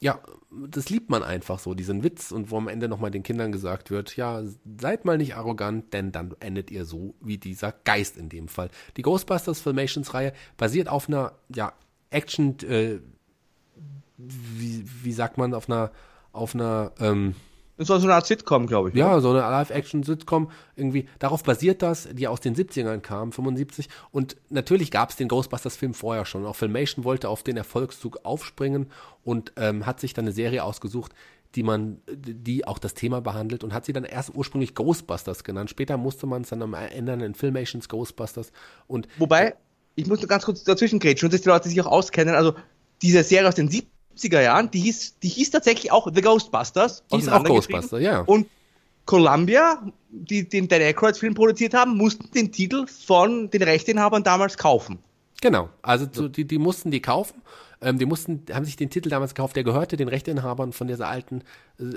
ja, das liebt man einfach so, diesen Witz und wo am Ende nochmal den Kindern gesagt wird, ja, seid mal nicht arrogant, denn dann endet ihr so wie dieser Geist in dem Fall. Die Ghostbusters Filmations Reihe basiert auf einer, ja, Action, äh, wie, wie sagt man, auf einer, auf einer, ähm, das war so eine Art Sitcom, glaube ich. Ja, oder? so eine Live-Action-Sitcom. Irgendwie, darauf basiert das, die aus den 70ern kam, 75. Und natürlich gab es den Ghostbusters-Film vorher schon. Auch Filmation wollte auf den Erfolgszug aufspringen und ähm, hat sich dann eine Serie ausgesucht, die man, die auch das Thema behandelt und hat sie dann erst ursprünglich Ghostbusters genannt. Später musste man es dann ändern in Filmations Ghostbusters. Und Wobei, ich muss nur ganz kurz dazwischen grätschen, und dass die Leute sich auch auskennen. Also, diese Serie aus den 70er Jahren, die hieß, die hieß tatsächlich auch The Ghostbusters. Die ist auch Ghostbusters, ja. Und Columbia, die den Dan Aykroyd-Film produziert haben, mussten den Titel von den Rechteinhabern damals kaufen. Genau, also so, die, die mussten die kaufen ähm, die mussten, haben sich den Titel damals gekauft, der gehörte den Rechteinhabern von dieser alten,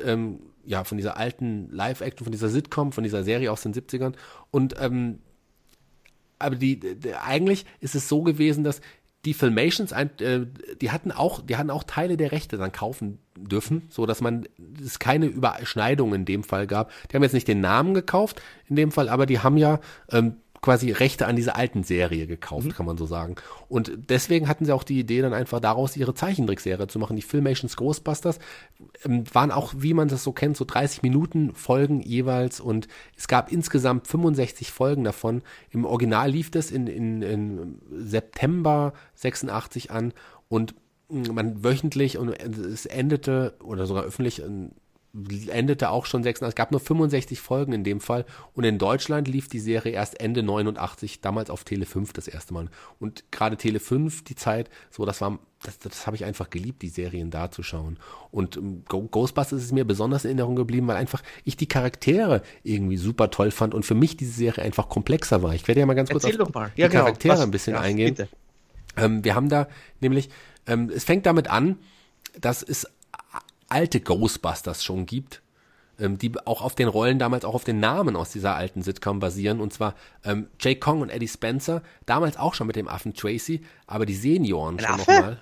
ähm, ja, von dieser alten Live-Action, von dieser Sitcom, von dieser Serie aus den 70ern. Und ähm, aber die, die, eigentlich ist es so gewesen, dass die Filmations, äh, die hatten auch, die hatten auch Teile der Rechte dann kaufen dürfen, so dass man es keine Überschneidung in dem Fall gab. Die haben jetzt nicht den Namen gekauft in dem Fall, aber die haben ja ähm, quasi Rechte an dieser alten Serie gekauft, mhm. kann man so sagen. Und deswegen hatten sie auch die Idee, dann einfach daraus ihre Zeichentrickserie zu machen. Die Filmations Ghostbusters ähm, waren auch, wie man das so kennt, so 30 Minuten Folgen jeweils und es gab insgesamt 65 Folgen davon. Im Original lief das in, in, in September 86 an und mm, man wöchentlich und es endete oder sogar öffentlich endete auch schon 86. Es gab nur 65 Folgen in dem Fall. Und in Deutschland lief die Serie erst Ende 89, damals auf Tele 5 das erste Mal. Und gerade Tele 5, die Zeit, so, das war, das, das habe ich einfach geliebt, die Serien da zu schauen. Und ähm, Ghostbusters ist mir besonders in Erinnerung geblieben, weil einfach ich die Charaktere irgendwie super toll fand und für mich diese Serie einfach komplexer war. Ich werde ja mal ganz Erzähl kurz auf mal. Ja, die genau. Charaktere Was? ein bisschen ja, eingehen. Ähm, wir haben da nämlich, ähm, es fängt damit an, dass es alte Ghostbusters schon gibt, ähm, die auch auf den Rollen damals auch auf den Namen aus dieser alten Sitcom basieren und zwar ähm, Jay Kong und Eddie Spencer, damals auch schon mit dem Affen Tracy, aber die Senioren Ein schon nochmal.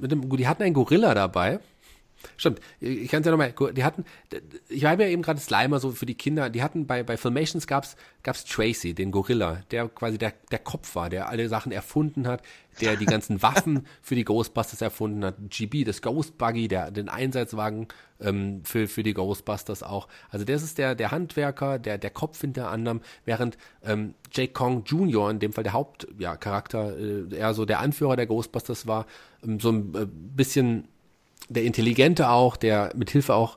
die hatten einen Gorilla dabei. Stimmt, ich kann es ja nochmal, die hatten, ich habe ja eben gerade Slimer so für die Kinder, die hatten bei, bei Filmations gab's, gab's Tracy, den Gorilla, der quasi der, der Kopf war, der alle Sachen erfunden hat, der die ganzen Waffen für die Ghostbusters erfunden hat, GB, das Ghost Buggy, der, den Einsatzwagen ähm, für, für die Ghostbusters auch. Also das ist der, der Handwerker, der, der Kopf hinter anderem, während ähm, Jake Kong Jr., in dem Fall der Hauptcharakter, ja, äh, eher so der Anführer der Ghostbusters war, ähm, so ein äh, bisschen der Intelligente auch, der mit Hilfe auch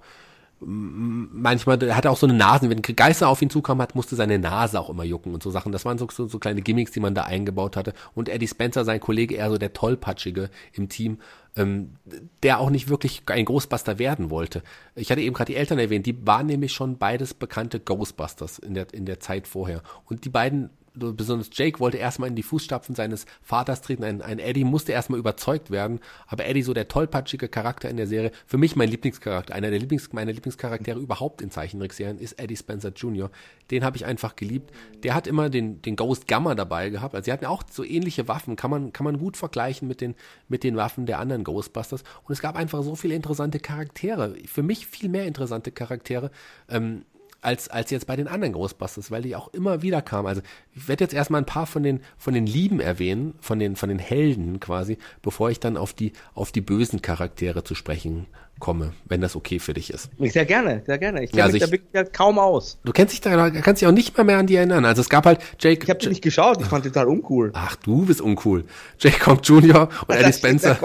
manchmal, der hatte auch so eine Nase, wenn Geister auf ihn zukamen hat, musste seine Nase auch immer jucken und so Sachen. Das waren so, so, so kleine Gimmicks, die man da eingebaut hatte. Und Eddie Spencer, sein Kollege, eher so der Tollpatschige im Team, ähm, der auch nicht wirklich ein Ghostbuster werden wollte. Ich hatte eben gerade die Eltern erwähnt, die waren nämlich schon beides bekannte Ghostbusters in der, in der Zeit vorher. Und die beiden besonders Jake wollte erstmal in die Fußstapfen seines Vaters treten. Ein, ein Eddie musste erstmal überzeugt werden. Aber Eddie, so der tollpatschige Charakter in der Serie, für mich mein Lieblingscharakter, einer der Lieblings, meiner Lieblingscharaktere überhaupt in Zeichentrickserien ist Eddie Spencer Jr. Den habe ich einfach geliebt. Der hat immer den, den Ghost Gamma dabei gehabt. Also sie hatten auch so ähnliche Waffen, kann man, kann man gut vergleichen mit den, mit den Waffen der anderen Ghostbusters. Und es gab einfach so viele interessante Charaktere. Für mich viel mehr interessante Charaktere. Ähm, als, als jetzt bei den anderen Ghostbusters, weil die auch immer wieder kamen. Also ich werde jetzt erstmal ein paar von den, von den Lieben erwähnen, von den, von den Helden quasi, bevor ich dann auf die, auf die bösen Charaktere zu sprechen komme, wenn das okay für dich ist. Sehr gerne, sehr gerne. Ich kenne ja, also mich ich, da wirklich halt kaum aus. Du kennst dich da, kannst dich auch nicht mehr mehr an die erinnern. Also es gab halt Jake. Ich habe nicht geschaut, ich fand die total uncool. Ach, du bist uncool. Jake Kong Jr. und Eddie Spencer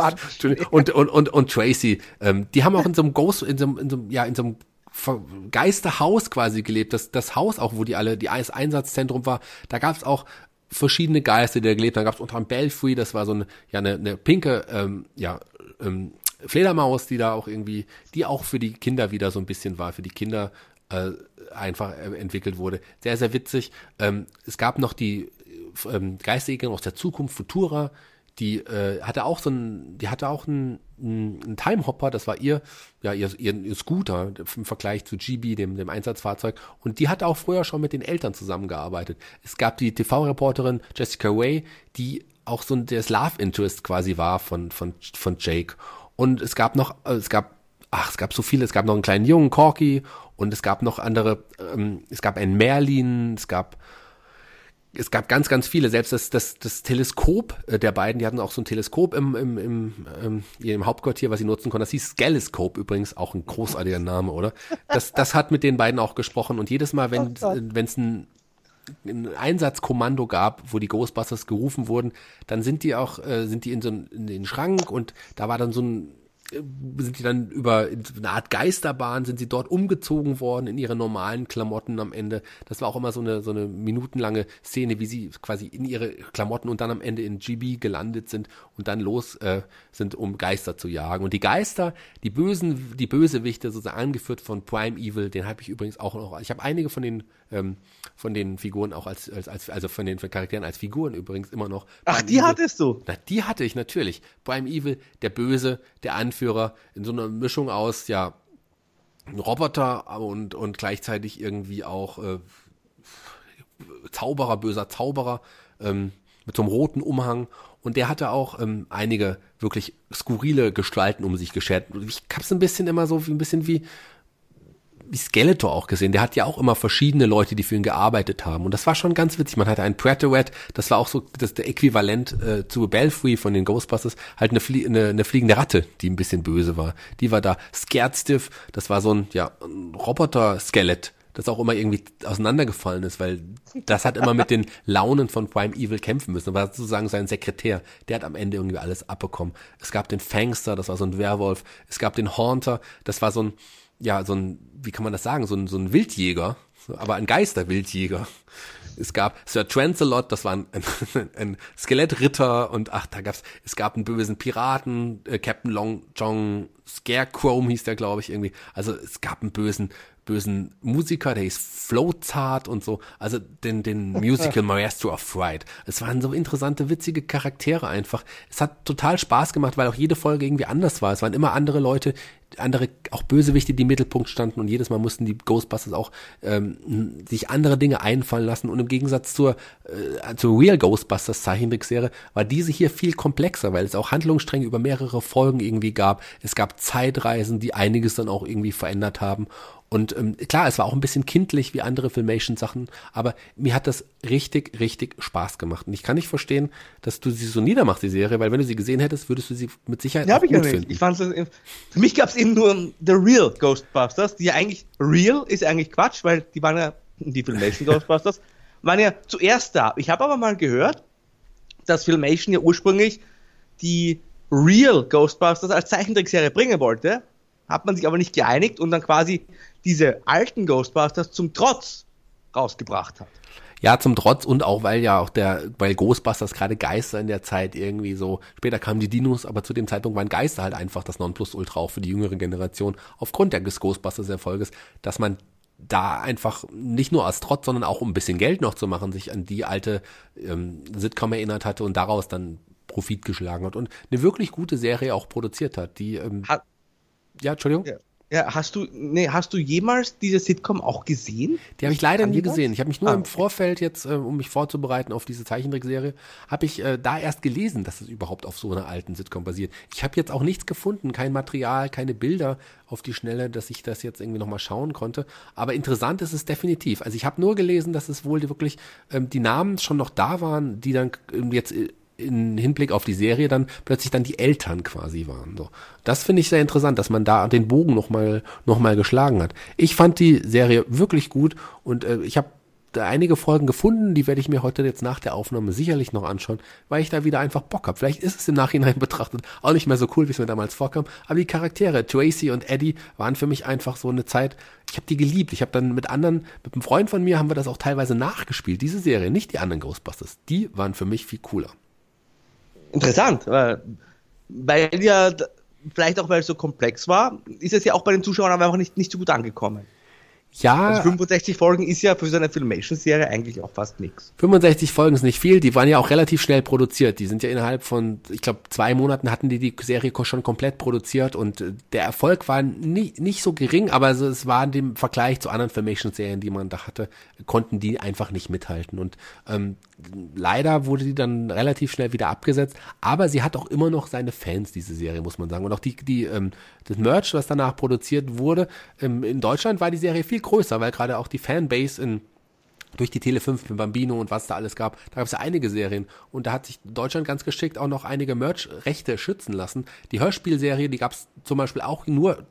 und, und, und, und Tracy. Ähm, die haben auch in so einem Ghost, in so einem, in so einem, ja, in so einem Geisterhaus quasi gelebt. Das, das Haus auch, wo die alle, die Einsatzzentrum war, da gab es auch verschiedene Geister, die da gelebt haben. Da gab es unter anderem Belfry, das war so eine, ja, eine, eine pinke, ähm, ja, ähm, Fledermaus, die da auch irgendwie, die auch für die Kinder wieder so ein bisschen war, für die Kinder äh, einfach äh, entwickelt wurde. Sehr, sehr witzig. Ähm, es gab noch die ähm, Geisterjägerin aus der Zukunft, Futura, die äh, hatte auch so ein, die hatte auch einen, einen Timehopper, das war ihr, ja, ihr, ihr, ihr Scooter im Vergleich zu GB, dem, dem Einsatzfahrzeug. Und die hatte auch früher schon mit den Eltern zusammengearbeitet. Es gab die TV-Reporterin Jessica Way, die auch so ein, das Love Interest quasi war von, von, von Jake. Und es gab noch, äh, es gab, ach, es gab so viele, es gab noch einen kleinen Jungen, Corky, und es gab noch andere, ähm, es gab einen Merlin, es gab es gab ganz, ganz viele. Selbst das, das, das Teleskop äh, der beiden, die hatten auch so ein Teleskop im, im, im, im, im Hauptquartier, was sie nutzen konnten. Das hieß Skelescope übrigens, auch ein großartiger Name, oder? Das, das hat mit den beiden auch gesprochen. Und jedes Mal, wenn oh es ein ein Einsatzkommando gab, wo die Ghostbusters gerufen wurden, dann sind die auch, äh, sind die in so einen, in den Schrank und da war dann so ein sind die dann über eine Art Geisterbahn, sind sie dort umgezogen worden in ihre normalen Klamotten am Ende. Das war auch immer so eine, so eine minutenlange Szene, wie sie quasi in ihre Klamotten und dann am Ende in GB gelandet sind und dann los äh, sind, um Geister zu jagen. Und die Geister, die bösen, die Bösewichte, sozusagen angeführt von Prime Evil, den habe ich übrigens auch noch. Ich habe einige von den ähm, von den Figuren auch als, als, als also von den Charakteren als Figuren übrigens immer noch. Ach, Prime die Evil, hattest du? Na, die hatte ich natürlich. Prime Evil, der Böse, der Anführer, in so einer Mischung aus, ja, Roboter und, und gleichzeitig irgendwie auch äh, Zauberer, böser Zauberer, ähm, mit so einem roten Umhang. Und der hatte auch ähm, einige wirklich skurrile Gestalten um sich geschert. Ich hab's ein bisschen immer so wie ein bisschen wie Skeletor auch gesehen. Der hat ja auch immer verschiedene Leute, die für ihn gearbeitet haben. Und das war schon ganz witzig. Man hatte einen Prattowet, das war auch so das der Äquivalent äh, zu Belfry von den Ghostbusters, halt eine, Flie eine, eine fliegende Ratte, die ein bisschen böse war. Die war da. Scared das war so ein, ja, ein Roboter-Skelett, das auch immer irgendwie auseinandergefallen ist, weil das hat immer mit den Launen von Prime Evil kämpfen müssen. Das war sozusagen sein Sekretär. Der hat am Ende irgendwie alles abbekommen. Es gab den Fangster, das war so ein Werwolf. Es gab den Haunter, das war so ein, ja, so ein, wie kann man das sagen, so ein, so ein Wildjäger, aber ein Geisterwildjäger. Es gab Sir Trancelot, das war ein, ein, ein Skelettritter und ach, da gab's, es gab einen bösen Piraten, äh, Captain Long John Scarecrow hieß der, glaube ich, irgendwie. Also es gab einen bösen, bösen Musiker, der hieß Flowzart und so, also den, den Musical Maestro of Fright. Es waren so interessante, witzige Charaktere einfach. Es hat total Spaß gemacht, weil auch jede Folge irgendwie anders war. Es waren immer andere Leute, andere, auch Bösewichte, die im Mittelpunkt standen und jedes Mal mussten die Ghostbusters auch ähm, sich andere Dinge einfallen lassen und im Gegensatz zur, äh, zur Real Ghostbusters Zeichentrickserie war diese hier viel komplexer, weil es auch Handlungsstränge über mehrere Folgen irgendwie gab. Es gab Zeitreisen, die einiges dann auch irgendwie verändert haben und ähm, klar, es war auch ein bisschen kindlich wie andere Filmation-Sachen, aber mir hat das richtig, richtig Spaß gemacht. Und ich kann nicht verstehen, dass du sie so niedermachst, die Serie, weil wenn du sie gesehen hättest, würdest du sie mit Sicherheit ja, auch gut ich finden. Ich fand's, für mich gab es eben nur The Real Ghostbusters, die ja eigentlich, Real ist eigentlich Quatsch, weil die waren ja, die Filmation Ghostbusters, waren ja zuerst da. Ich habe aber mal gehört, dass Filmation ja ursprünglich die Real Ghostbusters als Zeichentrickserie bringen wollte, hat man sich aber nicht geeinigt und dann quasi diese alten Ghostbusters zum Trotz rausgebracht hat. Ja, zum Trotz und auch weil ja auch der, weil Ghostbusters gerade Geister in der Zeit irgendwie so, später kamen die Dinos, aber zu dem Zeitpunkt waren Geister halt einfach das Nonplusultra auch für die jüngere Generation aufgrund des Ghostbusters Erfolges, dass man da einfach nicht nur als Trotz, sondern auch um ein bisschen Geld noch zu machen, sich an die alte ähm, Sitcom erinnert hatte und daraus dann Profit geschlagen hat und eine wirklich gute Serie auch produziert hat, die ähm, hat, ja, Entschuldigung. Ja. Ja, hast du, nee, hast du jemals diese Sitcom auch gesehen? Die habe ich leider nie gesehen. Ich habe mich nur ah, im Vorfeld jetzt, äh, um mich vorzubereiten auf diese Zeichentrickserie, habe ich äh, da erst gelesen, dass es überhaupt auf so einer alten Sitcom basiert. Ich habe jetzt auch nichts gefunden, kein Material, keine Bilder auf die Schnelle, dass ich das jetzt irgendwie nochmal schauen konnte. Aber interessant ist es definitiv. Also ich habe nur gelesen, dass es wohl wirklich ähm, die Namen schon noch da waren, die dann ähm, jetzt äh, in Hinblick auf die Serie dann plötzlich dann die Eltern quasi waren. So. Das finde ich sehr interessant, dass man da den Bogen nochmal noch mal geschlagen hat. Ich fand die Serie wirklich gut und äh, ich habe einige Folgen gefunden, die werde ich mir heute jetzt nach der Aufnahme sicherlich noch anschauen, weil ich da wieder einfach Bock habe. Vielleicht ist es im Nachhinein betrachtet auch nicht mehr so cool, wie es mir damals vorkam, aber die Charaktere, Tracy und Eddie, waren für mich einfach so eine Zeit, ich habe die geliebt. Ich habe dann mit anderen, mit einem Freund von mir haben wir das auch teilweise nachgespielt, diese Serie, nicht die anderen Ghostbusters. Die waren für mich viel cooler interessant, weil, weil ja, vielleicht auch weil es so komplex war, ist es ja auch bei den Zuschauern einfach nicht, nicht so gut angekommen. Ja. Also 65 Folgen ist ja für so eine Filmation-Serie eigentlich auch fast nichts. 65 Folgen ist nicht viel, die waren ja auch relativ schnell produziert. Die sind ja innerhalb von, ich glaube, zwei Monaten hatten die die Serie schon komplett produziert und äh, der Erfolg war nie, nicht so gering, aber es war in dem Vergleich zu anderen Filmation-Serien, die man da hatte, konnten die einfach nicht mithalten. Und ähm, leider wurde die dann relativ schnell wieder abgesetzt, aber sie hat auch immer noch seine Fans, diese Serie, muss man sagen. Und auch die, die, ähm, das Merch, was danach produziert wurde, ähm, in Deutschland war die Serie viel größer, weil gerade auch die Fanbase in durch die Tele 5 mit Bambino und was da alles gab. Da gab es ja einige Serien und da hat sich Deutschland ganz geschickt auch noch einige Merch-Rechte schützen lassen. Die Hörspielserie, die gab es zum Beispiel auch nur,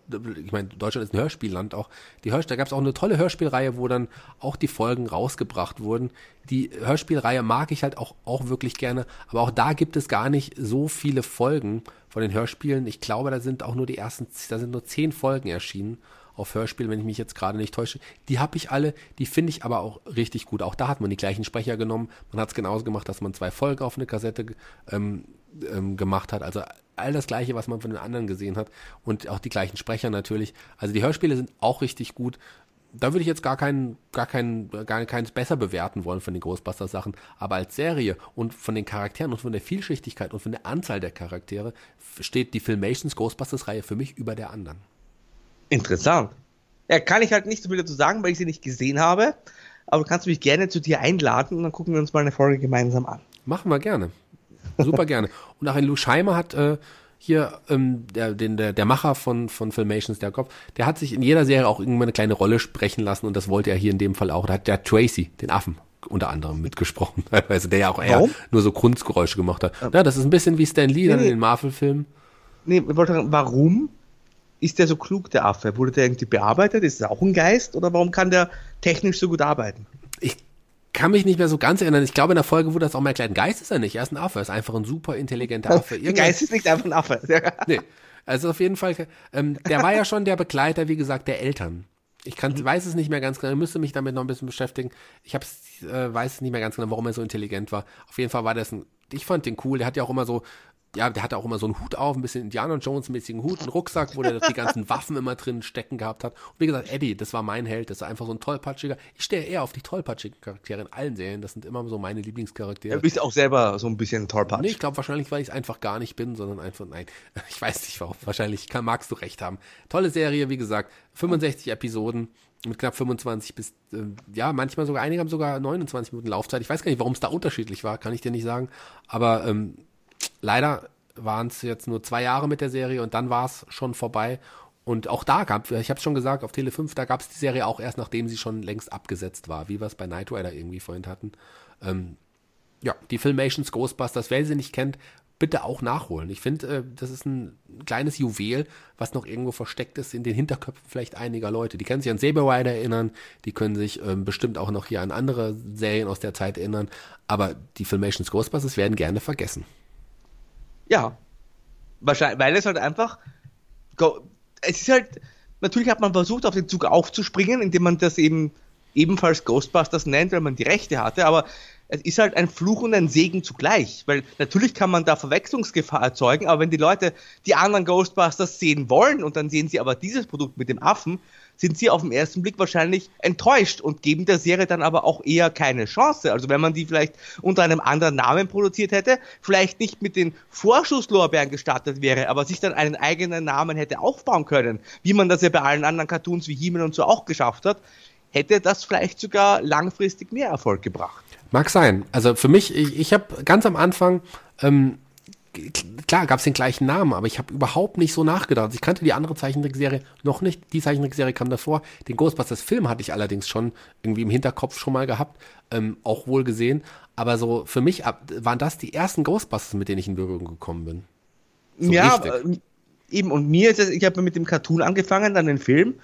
ich meine, Deutschland ist ein Hörspielland auch. Die Hörspiel, da gab es auch eine tolle Hörspielreihe, wo dann auch die Folgen rausgebracht wurden. Die Hörspielreihe mag ich halt auch, auch wirklich gerne, aber auch da gibt es gar nicht so viele Folgen von den Hörspielen. Ich glaube, da sind auch nur die ersten, da sind nur zehn Folgen erschienen auf Hörspiel, wenn ich mich jetzt gerade nicht täusche. Die habe ich alle, die finde ich aber auch richtig gut. Auch da hat man die gleichen Sprecher genommen. Man hat es genauso gemacht, dass man zwei Folgen auf eine Kassette ähm, ähm, gemacht hat. Also all das Gleiche, was man von den anderen gesehen hat. Und auch die gleichen Sprecher natürlich. Also die Hörspiele sind auch richtig gut. Da würde ich jetzt gar keinen, gar keinen, gar keins besser bewerten wollen von den Ghostbusters-Sachen. Aber als Serie und von den Charakteren und von der Vielschichtigkeit und von der Anzahl der Charaktere steht die Filmations Ghostbusters-Reihe für mich über der anderen. Interessant. Ja, kann ich halt nicht so viel dazu sagen, weil ich sie nicht gesehen habe. Aber du kannst mich gerne zu dir einladen und dann gucken wir uns mal eine Folge gemeinsam an. Machen wir gerne. Super gerne. Und auch ein Lou Scheimer hat äh, hier ähm, der, den, der, der Macher von, von Filmations, der Kopf, der hat sich in jeder Serie auch irgendwann eine kleine Rolle sprechen lassen und das wollte er hier in dem Fall auch. Da hat der Tracy, den Affen, unter anderem mitgesprochen, also der ja auch eher nur so Kunstgeräusche gemacht hat. Ja, das ist ein bisschen wie Stan Lee nee, dann in den Marvel-Filmen. Nee, ich wollte sagen, warum ist der so klug, der Affe? Wurde der irgendwie bearbeitet? Ist er auch ein Geist? Oder warum kann der technisch so gut arbeiten? Ich kann mich nicht mehr so ganz erinnern. Ich glaube, in der Folge wurde das auch mal erklärt. Ein Geist ist er nicht. Er ist ein Affe. Er ist einfach ein super intelligenter Affe. Irgendwann, Geist ist nicht einfach ein Affe. nee. Also auf jeden Fall, ähm, der war ja schon der Begleiter, wie gesagt, der Eltern. Ich kann, weiß es nicht mehr ganz genau, ich müsste mich damit noch ein bisschen beschäftigen. Ich hab's, äh, weiß es nicht mehr ganz genau, warum er so intelligent war. Auf jeden Fall war das ein, ich fand den cool, der hat ja auch immer so ja, der hatte auch immer so einen Hut auf, ein bisschen Indiana Jones-mäßigen Hut, einen Rucksack, wo der die ganzen Waffen immer drin stecken gehabt hat. Und wie gesagt, Eddie, das war mein Held, das war einfach so ein tollpatschiger. Ich stehe eher auf die tollpatschigen Charaktere in allen Serien, das sind immer so meine Lieblingscharaktere. Du bist auch selber so ein bisschen tollpatschig. Nee, ich glaube wahrscheinlich, weil ich es einfach gar nicht bin, sondern einfach, nein, ich weiß nicht warum, wahrscheinlich kann, magst du recht haben. Tolle Serie, wie gesagt, 65 Episoden mit knapp 25 bis, äh, ja, manchmal sogar, einige haben sogar 29 Minuten Laufzeit. Ich weiß gar nicht, warum es da unterschiedlich war, kann ich dir nicht sagen. Aber ähm, leider waren es jetzt nur zwei Jahre mit der Serie und dann war es schon vorbei. Und auch da gab, ich habe es schon gesagt, auf Tele 5, da gab es die Serie auch erst, nachdem sie schon längst abgesetzt war, wie wir es bei Knight Rider irgendwie vorhin hatten. Ähm, ja, die Filmations Ghostbusters, wer sie nicht kennt, bitte auch nachholen. Ich finde, äh, das ist ein kleines Juwel, was noch irgendwo versteckt ist in den Hinterköpfen vielleicht einiger Leute. Die können sich an Saber Rider erinnern, die können sich ähm, bestimmt auch noch hier an andere Serien aus der Zeit erinnern, aber die Filmations Ghostbusters werden gerne vergessen. Ja. Wahrscheinlich, weil es halt einfach. Es ist halt. Natürlich hat man versucht, auf den Zug aufzuspringen, indem man das eben ebenfalls Ghostbusters nennt, weil man die Rechte hatte, aber es ist halt ein Fluch und ein Segen zugleich, weil natürlich kann man da Verwechslungsgefahr erzeugen, aber wenn die Leute die anderen Ghostbusters sehen wollen und dann sehen sie aber dieses Produkt mit dem Affen, sind sie auf den ersten Blick wahrscheinlich enttäuscht und geben der Serie dann aber auch eher keine Chance. Also wenn man die vielleicht unter einem anderen Namen produziert hätte, vielleicht nicht mit den Vorschusslorbeeren gestartet wäre, aber sich dann einen eigenen Namen hätte aufbauen können, wie man das ja bei allen anderen Cartoons wie He-Man und so auch geschafft hat, hätte das vielleicht sogar langfristig mehr Erfolg gebracht. Mag sein. Also für mich, ich, ich habe ganz am Anfang ähm, klar gab es den gleichen Namen, aber ich habe überhaupt nicht so nachgedacht. Ich kannte die andere Zeichentrickserie noch nicht. Die Zeichentrickserie kam davor. Den Ghostbusters-Film hatte ich allerdings schon irgendwie im Hinterkopf schon mal gehabt, ähm, auch wohl gesehen. Aber so für mich ab, waren das die ersten Ghostbusters, mit denen ich in Berührung gekommen bin. So ja, richtig. eben. Und mir ist es, ich habe mit dem Cartoon angefangen, dann den Film.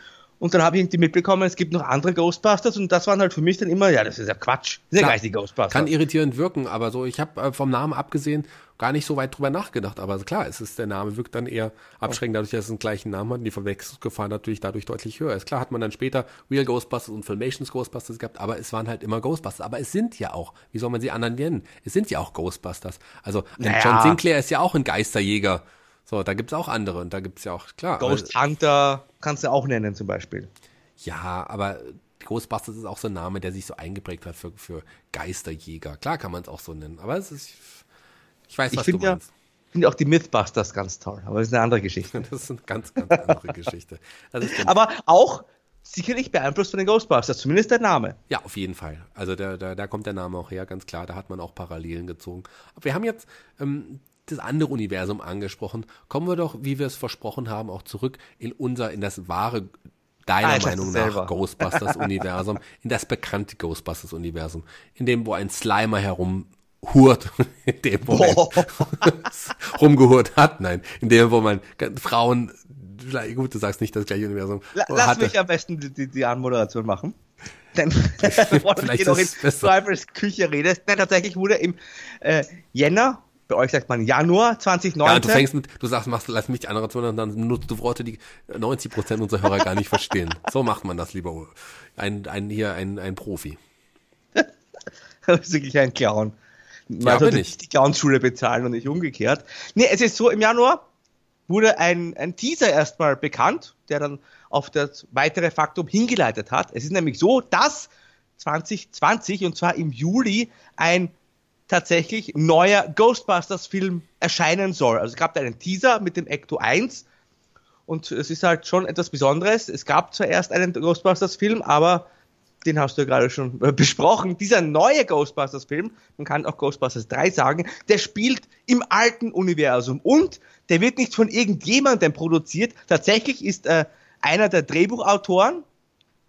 Und dann habe ich irgendwie mitbekommen, es gibt noch andere Ghostbusters und das waren halt für mich dann immer, ja, das ist ja Quatsch. Das sind ja gleich die Ghostbusters. Kann irritierend wirken, aber so, ich habe äh, vom Namen abgesehen gar nicht so weit drüber nachgedacht. Aber klar, es ist, der Name wirkt dann eher abschreckend, dadurch, dass es einen gleichen Namen hat und die Verwechslungsgefahr natürlich dadurch deutlich höher ist. Klar hat man dann später Real Ghostbusters und Filmations Ghostbusters gehabt, aber es waren halt immer Ghostbusters. Aber es sind ja auch, wie soll man sie anderen nennen? Es sind ja auch Ghostbusters. Also naja. John Sinclair ist ja auch ein Geisterjäger. So, da gibt's auch andere und da gibt's ja auch, klar. Ghost Hunter kannst du auch nennen zum Beispiel. Ja, aber Ghostbusters ist auch so ein Name, der sich so eingeprägt hat für, für Geisterjäger. Klar kann man es auch so nennen, aber es ist, ich weiß, was ich du meinst. Ich finde auch die Mythbusters ganz toll, aber das ist eine andere Geschichte. das ist eine ganz, ganz andere Geschichte. aber auch sicherlich beeinflusst von den Ghostbusters, zumindest der Name. Ja, auf jeden Fall. Also da, da, da kommt der Name auch her, ganz klar. Da hat man auch Parallelen gezogen. Aber wir haben jetzt ähm, das andere Universum angesprochen. Kommen wir doch, wie wir es versprochen haben, auch zurück in unser, in das wahre deiner ah, Meinung nach Ghostbusters-Universum, in das bekannte Ghostbusters-Universum, in dem, wo ein Slimer herum hurt, in dem, wo man rumgehurt hat, nein, in dem, wo man Frauen, gut, du sagst nicht das gleiche Universum. Lass hatte. mich am besten die, die, Anmoderation machen. Denn bevor du noch in Drivers Küche redest, nein, tatsächlich wurde im äh, Jänner bei euch sagt man Januar 2019. Ja, du fängst mit, du sagst, machst, lass mich die andere und dann nutzt du Worte, die 90 Prozent unserer Hörer gar nicht verstehen. So macht man das, lieber ein, ein, hier ein, ein Profi. das ist wirklich ein Clown. Man ja, sollte nicht die Clownschule bezahlen und nicht umgekehrt. Nee, es ist so, im Januar wurde ein, ein Teaser erstmal bekannt, der dann auf das weitere Faktum hingeleitet hat. Es ist nämlich so, dass 2020 und zwar im Juli ein tatsächlich neuer Ghostbusters-Film erscheinen soll. Also es gab da einen Teaser mit dem Ecto 1 und es ist halt schon etwas Besonderes. Es gab zuerst einen Ghostbusters-Film, aber den hast du ja gerade schon besprochen. Dieser neue Ghostbusters-Film, man kann auch Ghostbusters 3 sagen, der spielt im alten Universum und der wird nicht von irgendjemandem produziert. Tatsächlich ist äh, einer der Drehbuchautoren,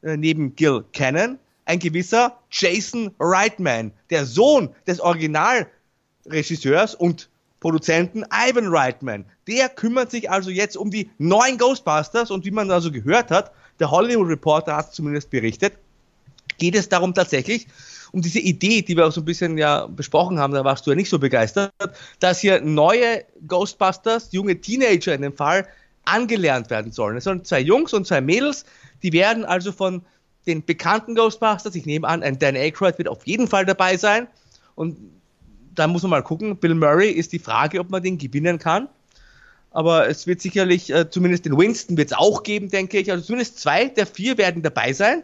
äh, neben Gil Cannon, ein gewisser Jason Reitman, der Sohn des Originalregisseurs und Produzenten Ivan Reitman. Der kümmert sich also jetzt um die neuen Ghostbusters und wie man also gehört hat, der Hollywood Reporter hat zumindest berichtet, geht es darum tatsächlich um diese Idee, die wir auch so ein bisschen ja besprochen haben, da warst du ja nicht so begeistert, dass hier neue Ghostbusters, junge Teenager in dem Fall, angelernt werden sollen. Es sollen zwei Jungs und zwei Mädels, die werden also von den bekannten Ghostbusters. Ich nehme an, ein Dan Aykroyd wird auf jeden Fall dabei sein. Und da muss man mal gucken. Bill Murray ist die Frage, ob man den gewinnen kann. Aber es wird sicherlich, äh, zumindest den Winston wird es auch geben, denke ich. Also zumindest zwei der vier werden dabei sein.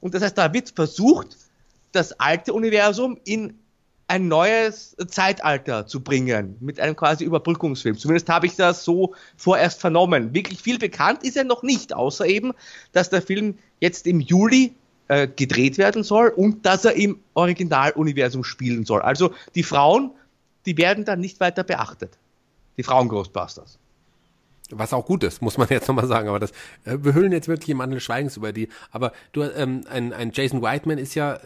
Und das heißt, da wird versucht, das alte Universum in ein neues Zeitalter zu bringen, mit einem quasi Überbrückungsfilm. Zumindest habe ich das so vorerst vernommen. Wirklich viel bekannt ist er noch nicht, außer eben, dass der Film jetzt im Juli äh, gedreht werden soll und dass er im Originaluniversum spielen soll. Also die Frauen, die werden dann nicht weiter beachtet. Die Frauen Ghostbusters. Was auch gut ist, muss man jetzt nochmal sagen. Aber das, äh, wir hüllen jetzt wirklich im Mandel Schweigens über die. Aber du, ähm, ein, ein Jason Whiteman ist ja,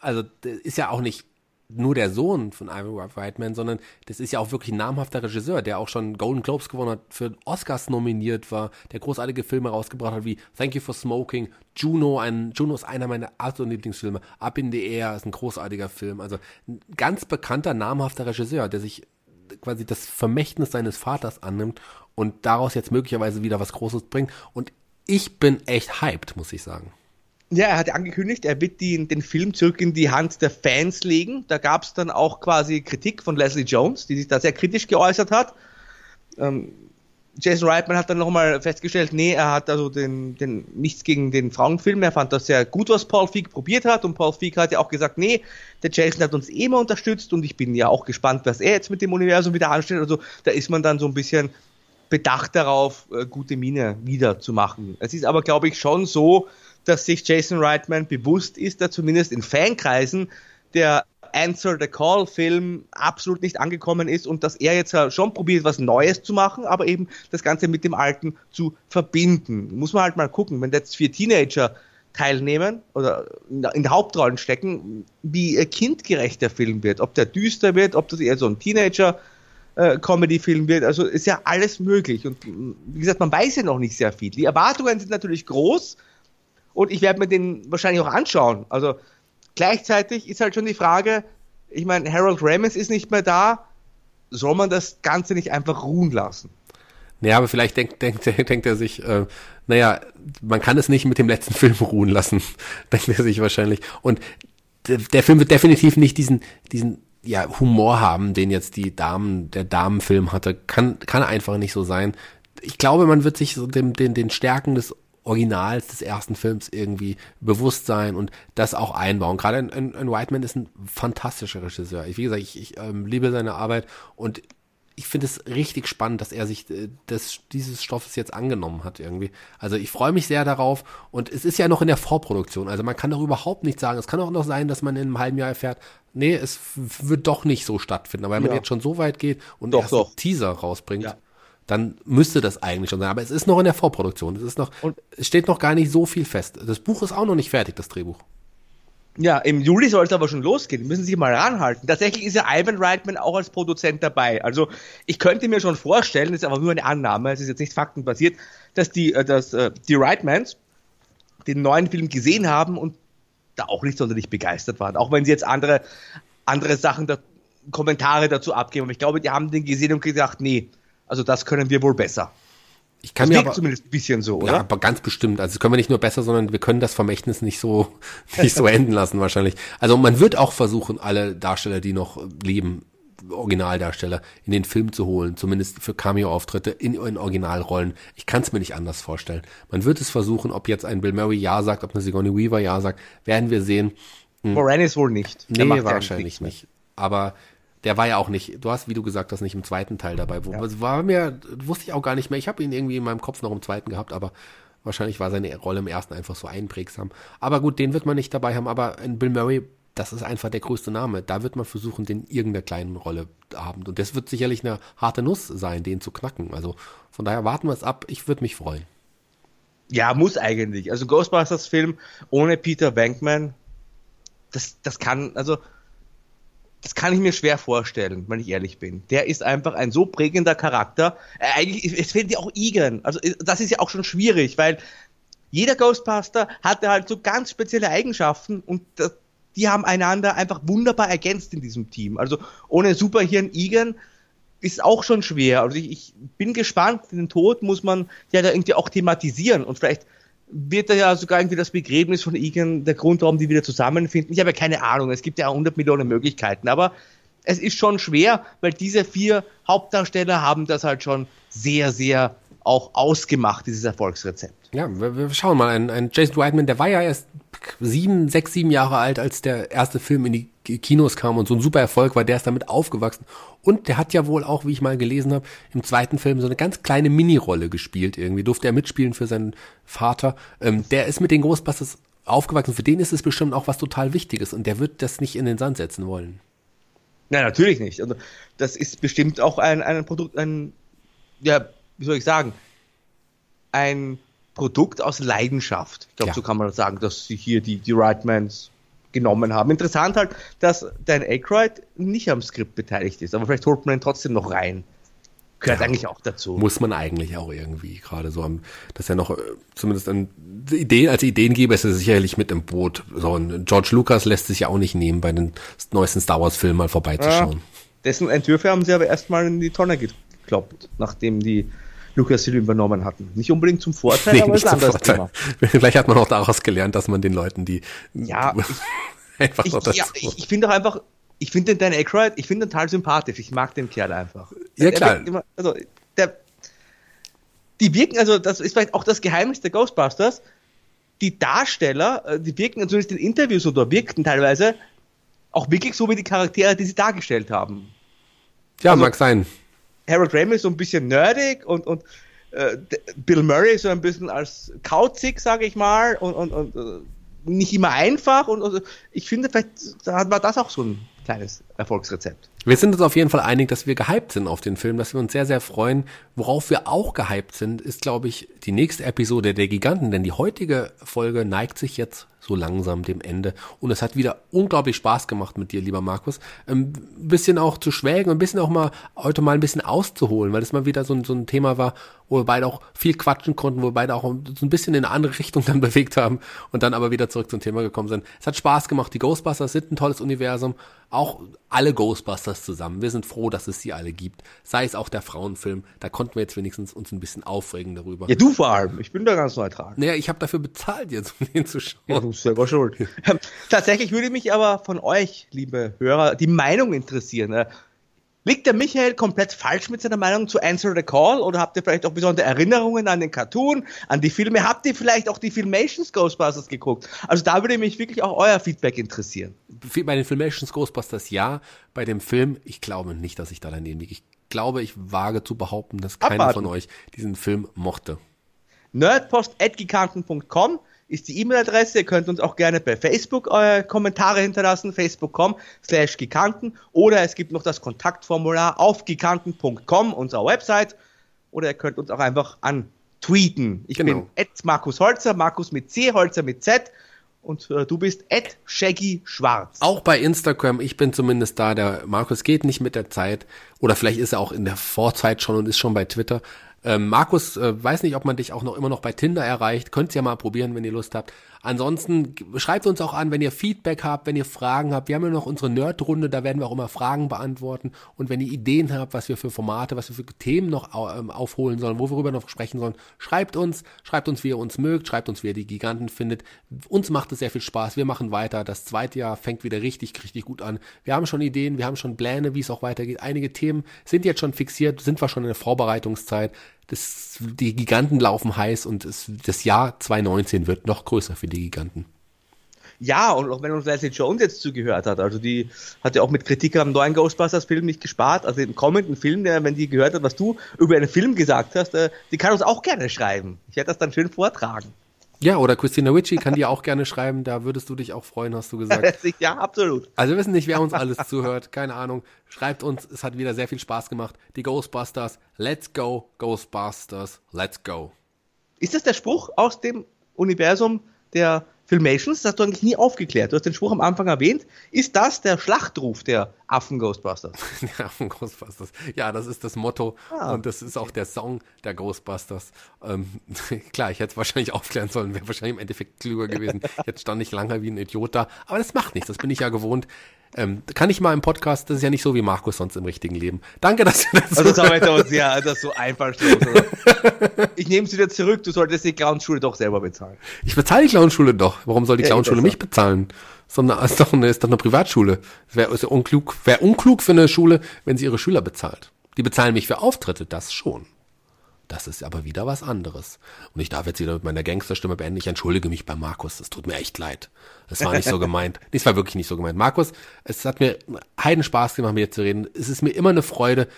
also ist ja auch nicht nur der Sohn von Ivan Reitman, sondern das ist ja auch wirklich ein namhafter Regisseur, der auch schon Golden Globes gewonnen hat, für Oscars nominiert war, der großartige Filme rausgebracht hat, wie Thank You for Smoking, Juno, ein, Juno ist einer meiner absoluten Lieblingsfilme, Up in the Air ist ein großartiger Film, also ein ganz bekannter, namhafter Regisseur, der sich quasi das Vermächtnis seines Vaters annimmt und daraus jetzt möglicherweise wieder was Großes bringt und ich bin echt hyped, muss ich sagen. Ja, er hat angekündigt, er wird die, den Film zurück in die Hand der Fans legen. Da gab es dann auch quasi Kritik von Leslie Jones, die sich da sehr kritisch geäußert hat. Ähm, Jason Reitman hat dann nochmal festgestellt, nee, er hat also den, den, nichts gegen den Frauenfilm, er fand das sehr gut, was Paul Feig probiert hat und Paul Feig hat ja auch gesagt, nee, der Jason hat uns eh immer unterstützt und ich bin ja auch gespannt, was er jetzt mit dem Universum wieder anstellt. Also da ist man dann so ein bisschen bedacht darauf, äh, gute Miene wieder zu machen. Es ist aber, glaube ich, schon so, dass sich Jason Reitman bewusst ist, dass zumindest in Fankreisen der Answer the Call Film absolut nicht angekommen ist und dass er jetzt schon probiert, was Neues zu machen, aber eben das Ganze mit dem Alten zu verbinden. Muss man halt mal gucken, wenn jetzt vier Teenager teilnehmen oder in Hauptrollen stecken, wie kindgerecht der Film wird. Ob der düster wird, ob das eher so ein Teenager äh, Comedy-Film wird. Also ist ja alles möglich. Und wie gesagt, man weiß ja noch nicht sehr viel. Die Erwartungen sind natürlich groß, und ich werde mir den wahrscheinlich auch anschauen. Also gleichzeitig ist halt schon die Frage, ich meine, Harold Ramis ist nicht mehr da, soll man das Ganze nicht einfach ruhen lassen? Naja, aber vielleicht denkt, denkt, denkt er sich, äh, naja, man kann es nicht mit dem letzten Film ruhen lassen, denkt er sich wahrscheinlich. Und der, Film wird definitiv nicht diesen, diesen ja, Humor haben, den jetzt die Damen, der Damenfilm hatte. Kann, kann einfach nicht so sein. Ich glaube, man wird sich so dem, den, den Stärken des Originals des ersten Films irgendwie bewusst sein und das auch einbauen. Gerade ein, ein, ein Whiteman ist ein fantastischer Regisseur. Ich, wie gesagt, ich, ich ähm, liebe seine Arbeit und ich finde es richtig spannend, dass er sich äh, des, dieses Stoffes jetzt angenommen hat irgendwie. Also ich freue mich sehr darauf und es ist ja noch in der Vorproduktion. Also man kann doch überhaupt nicht sagen. Es kann auch noch sein, dass man in einem halben Jahr erfährt, nee, es wird doch nicht so stattfinden. Aber wenn ja. man jetzt schon so weit geht und doch, doch. Teaser rausbringt, ja. Dann müsste das eigentlich schon sein. Aber es ist noch in der Vorproduktion. Es ist noch, und es steht noch gar nicht so viel fest. Das Buch ist auch noch nicht fertig, das Drehbuch. Ja, im Juli soll es aber schon losgehen. Die müssen sich mal ranhalten. Tatsächlich ist ja Ivan Reitman auch als Produzent dabei. Also ich könnte mir schon vorstellen, das ist aber nur eine Annahme, es ist jetzt nicht faktenbasiert, dass die, äh, dass, äh, die Reitmans den neuen Film gesehen haben und da auch nicht sonderlich begeistert waren. Auch wenn sie jetzt andere, andere Sachen, da, Kommentare dazu abgeben. Aber ich glaube, die haben den gesehen und gesagt, nee, also das können wir wohl besser. Ich kann das mir aber, zumindest ein bisschen so, oder? Ja, aber ganz bestimmt. Also können wir nicht nur besser, sondern wir können das Vermächtnis nicht so nicht so enden lassen wahrscheinlich. Also man wird auch versuchen, alle Darsteller, die noch leben, Originaldarsteller in den Film zu holen, zumindest für Cameo-Auftritte in, in Originalrollen. Ich kann es mir nicht anders vorstellen. Man wird es versuchen, ob jetzt ein Bill Murray ja sagt, ob eine Sigourney Weaver ja sagt, werden wir sehen. Hm. Moranis wohl nicht. Nee, wahrscheinlich nicht. Aber der war ja auch nicht, du hast, wie du gesagt hast, nicht im zweiten Teil dabei. Wo, ja. War mir, wusste ich auch gar nicht mehr. Ich habe ihn irgendwie in meinem Kopf noch im zweiten gehabt, aber wahrscheinlich war seine Rolle im ersten einfach so einprägsam. Aber gut, den wird man nicht dabei haben. Aber in Bill Murray, das ist einfach der größte Name. Da wird man versuchen, den irgendeiner kleinen Rolle haben. Und das wird sicherlich eine harte Nuss sein, den zu knacken. Also von daher warten wir es ab. Ich würde mich freuen. Ja, muss eigentlich. Also Ghostbusters Film ohne Peter Bankman, das, das kann, also das kann ich mir schwer vorstellen, wenn ich ehrlich bin. Der ist einfach ein so prägender Charakter. Äh, eigentlich, es fehlt ja auch Egan. Also äh, das ist ja auch schon schwierig, weil jeder Ghostbuster hatte halt so ganz spezielle Eigenschaften und das, die haben einander einfach wunderbar ergänzt in diesem Team. Also ohne Superhirn Egan ist auch schon schwer. Also ich, ich bin gespannt, den Tod muss man ja da irgendwie auch thematisieren und vielleicht wird da ja sogar irgendwie das Begräbnis von Egan der Grund, warum die wieder zusammenfinden. Ich habe ja keine Ahnung, es gibt ja 100 Millionen Möglichkeiten, aber es ist schon schwer, weil diese vier Hauptdarsteller haben das halt schon sehr, sehr auch ausgemacht, dieses Erfolgsrezept. Ja, wir, wir schauen mal. Ein, ein Jason Whiteman, der war ja erst sieben, sechs, sieben Jahre alt, als der erste Film in die Kinos kam und so ein super Erfolg war, der ist damit aufgewachsen. Und der hat ja wohl auch, wie ich mal gelesen habe, im zweiten Film so eine ganz kleine Mini-Rolle gespielt. Irgendwie durfte er mitspielen für seinen Vater. Ähm, der ist mit den Ghostbusters aufgewachsen. Für den ist es bestimmt auch was total Wichtiges und der wird das nicht in den Sand setzen wollen. Nein, natürlich nicht. Also das ist bestimmt auch ein, ein Produkt, ein, ja, wie soll ich sagen, ein Produkt aus Leidenschaft. Ich glaube, ja. so kann man sagen, dass sie hier die, die Rightmans genommen haben. Interessant halt, dass Dan Aykroyd nicht am Skript beteiligt ist, aber vielleicht holt man ihn trotzdem noch rein. Gehört ja, eigentlich auch dazu. Muss man eigentlich auch irgendwie, gerade so am, dass er noch äh, zumindest an Ideen, als Ideengeber ist er sicherlich mit im Boot. So, und George Lucas lässt sich ja auch nicht nehmen, bei den neuesten Star Wars Filmen mal vorbeizuschauen. Ja, dessen Entwürfe haben sie aber erstmal in die Tonne gekloppt, nachdem die Lucasfilm übernommen hatten. Nicht unbedingt zum Vorteil, nee, aber ist ein anderes Vorteil. Thema. Vielleicht hat man auch daraus gelernt, dass man den Leuten, die ja, ich, einfach ich, ja, ich, ich finde auch einfach, ich finde den Dan Aykroyd, ich finde den total sympathisch. Ich mag den Kerl einfach. Ja, klar. Immer, also, der, die wirken, also das ist vielleicht auch das Geheimnis der Ghostbusters. Die Darsteller, äh, die wirken zumindest in Interviews oder wirkten teilweise auch wirklich so wie die Charaktere, die sie dargestellt haben. Ja, also, mag sein. Harold Ramis so ein bisschen nerdig und, und äh, Bill Murray so ein bisschen als kauzig, sage ich mal, und, und, und äh, nicht immer einfach. Und, und ich finde, vielleicht war das auch so ein kleines Erfolgsrezept. Wir sind uns auf jeden Fall einig, dass wir gehypt sind auf den Film, dass wir uns sehr, sehr freuen. Worauf wir auch gehypt sind, ist, glaube ich, die nächste Episode der Giganten, denn die heutige Folge neigt sich jetzt so langsam dem Ende. Und es hat wieder unglaublich Spaß gemacht mit dir, lieber Markus. Ein bisschen auch zu schwelgen, ein bisschen auch mal heute mal ein bisschen auszuholen, weil das mal wieder so ein, so ein Thema war, wo wir beide auch viel quatschen konnten, wo wir beide auch so ein bisschen in eine andere Richtung dann bewegt haben und dann aber wieder zurück zum Thema gekommen sind. Es hat Spaß gemacht. Die Ghostbusters sind ein tolles Universum. Auch alle Ghostbusters zusammen. Wir sind froh, dass es sie alle gibt. Sei es auch der Frauenfilm. Da konnten wir jetzt wenigstens uns ein bisschen aufregen darüber. Ja, du vor allem. Ich bin da ganz neutral. Naja, ich habe dafür bezahlt jetzt, um den zu schauen. Ja, du bist selber schuld. Tatsächlich würde mich aber von euch, liebe Hörer, die Meinung interessieren. Liegt der Michael komplett falsch mit seiner Meinung zu Answer the Call oder habt ihr vielleicht auch besondere Erinnerungen an den Cartoon, an die Filme? Habt ihr vielleicht auch die Filmations Ghostbusters geguckt? Also da würde mich wirklich auch euer Feedback interessieren. Bei den Filmations Ghostbusters ja, bei dem Film, ich glaube nicht, dass ich da daneben liege. Ich glaube, ich wage zu behaupten, dass keiner Abwarten. von euch diesen Film mochte. nerdpost.giganten.com ist die E-Mail-Adresse. Ihr könnt uns auch gerne bei Facebook eure Kommentare hinterlassen, facebook.com slash giganten oder es gibt noch das Kontaktformular auf giganten.com, unserer Website. oder ihr könnt uns auch einfach antweeten. Ich genau. bin Markus Holzer, Markus mit C, Holzer mit Z und äh, du bist Ed Shaggy Schwarz. Auch bei Instagram, ich bin zumindest da. Der Markus geht nicht mit der Zeit. Oder vielleicht ist er auch in der Vorzeit schon und ist schon bei Twitter. Ähm, Markus, äh, weiß nicht, ob man dich auch noch immer noch bei Tinder erreicht. Könnt ihr ja mal probieren, wenn ihr Lust habt. Ansonsten schreibt uns auch an, wenn ihr Feedback habt, wenn ihr Fragen habt. Wir haben ja noch unsere Nerd-Runde, da werden wir auch immer Fragen beantworten. Und wenn ihr Ideen habt, was wir für Formate, was wir für Themen noch ähm, aufholen sollen, wo wir darüber noch sprechen sollen, schreibt uns, schreibt uns, wie ihr uns mögt, schreibt uns, wie ihr die Giganten findet. Uns macht es sehr viel Spaß. Wir machen weiter. Das zweite Jahr fängt wieder richtig, richtig gut an. Wir haben schon Ideen, wir haben schon Pläne, wie es auch weitergeht. Einige Themen sind jetzt schon fixiert, sind wir schon in der Vorbereitungszeit das, die Giganten laufen heiß und es, das Jahr 2019 wird noch größer für die Giganten. Ja, und auch wenn uns Leslie Jones jetzt zugehört hat, also die hat ja auch mit Kritik am neuen Ghostbusters-Film nicht gespart, also im kommenden Film, der, wenn die gehört hat, was du über einen Film gesagt hast, äh, die kann uns auch gerne schreiben. Ich werde das dann schön vortragen. Ja, oder Christina Witchy kann dir auch gerne schreiben, da würdest du dich auch freuen, hast du gesagt. ja, absolut. Also wir wissen nicht, wer uns alles zuhört, keine Ahnung. Schreibt uns, es hat wieder sehr viel Spaß gemacht. Die Ghostbusters, let's go, Ghostbusters, let's go. Ist das der Spruch aus dem Universum der Filmations, das hast du eigentlich nie aufgeklärt. Du hast den Spruch am Anfang erwähnt. Ist das der Schlachtruf der Affen-Ghostbusters? der Affen-Ghostbusters. Ja, das ist das Motto ah. und das ist auch der Song der Ghostbusters. Ähm, klar, ich hätte es wahrscheinlich aufklären sollen, wäre wahrscheinlich im Endeffekt klüger gewesen. Jetzt stand ich lange wie ein Idiot da, aber das macht nichts, das bin ich ja gewohnt. Ähm, kann ich mal im Podcast, das ist ja nicht so wie Markus sonst im richtigen Leben. Danke, dass du das Also das haben wir uns ja das so einfallslos. ich nehme es wieder zurück, du solltest die Clownschule doch selber bezahlen. Ich bezahle die Clownschule doch. Warum soll die Clownschule mich bezahlen? Sondern ist doch eine, ist doch eine Privatschule. Es wäre wär unklug, wär unklug für eine Schule, wenn sie ihre Schüler bezahlt. Die bezahlen mich für Auftritte, das schon. Das ist aber wieder was anderes. Und ich darf jetzt wieder mit meiner Gangsterstimme beenden. Ich entschuldige mich bei Markus. Es tut mir echt leid. Es war nicht so gemeint. Nee, es war wirklich nicht so gemeint. Markus, es hat mir heiden Spaß gemacht, mit dir zu reden. Es ist mir immer eine Freude.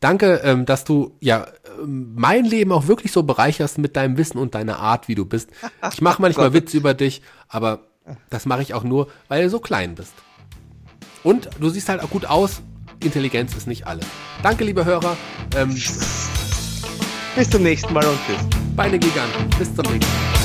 Danke, ähm, dass du ja ähm, mein Leben auch wirklich so bereicherst mit deinem Wissen und deiner Art, wie du bist. Ich mache manchmal Witze über dich, aber das mache ich auch nur, weil du so klein bist. Und du siehst halt auch gut aus. Intelligenz ist nicht alles. Danke, liebe Hörer. Ähm, bis zum nächsten Mal und tschüss. Beine Giganten. Bis zum nächsten Mal.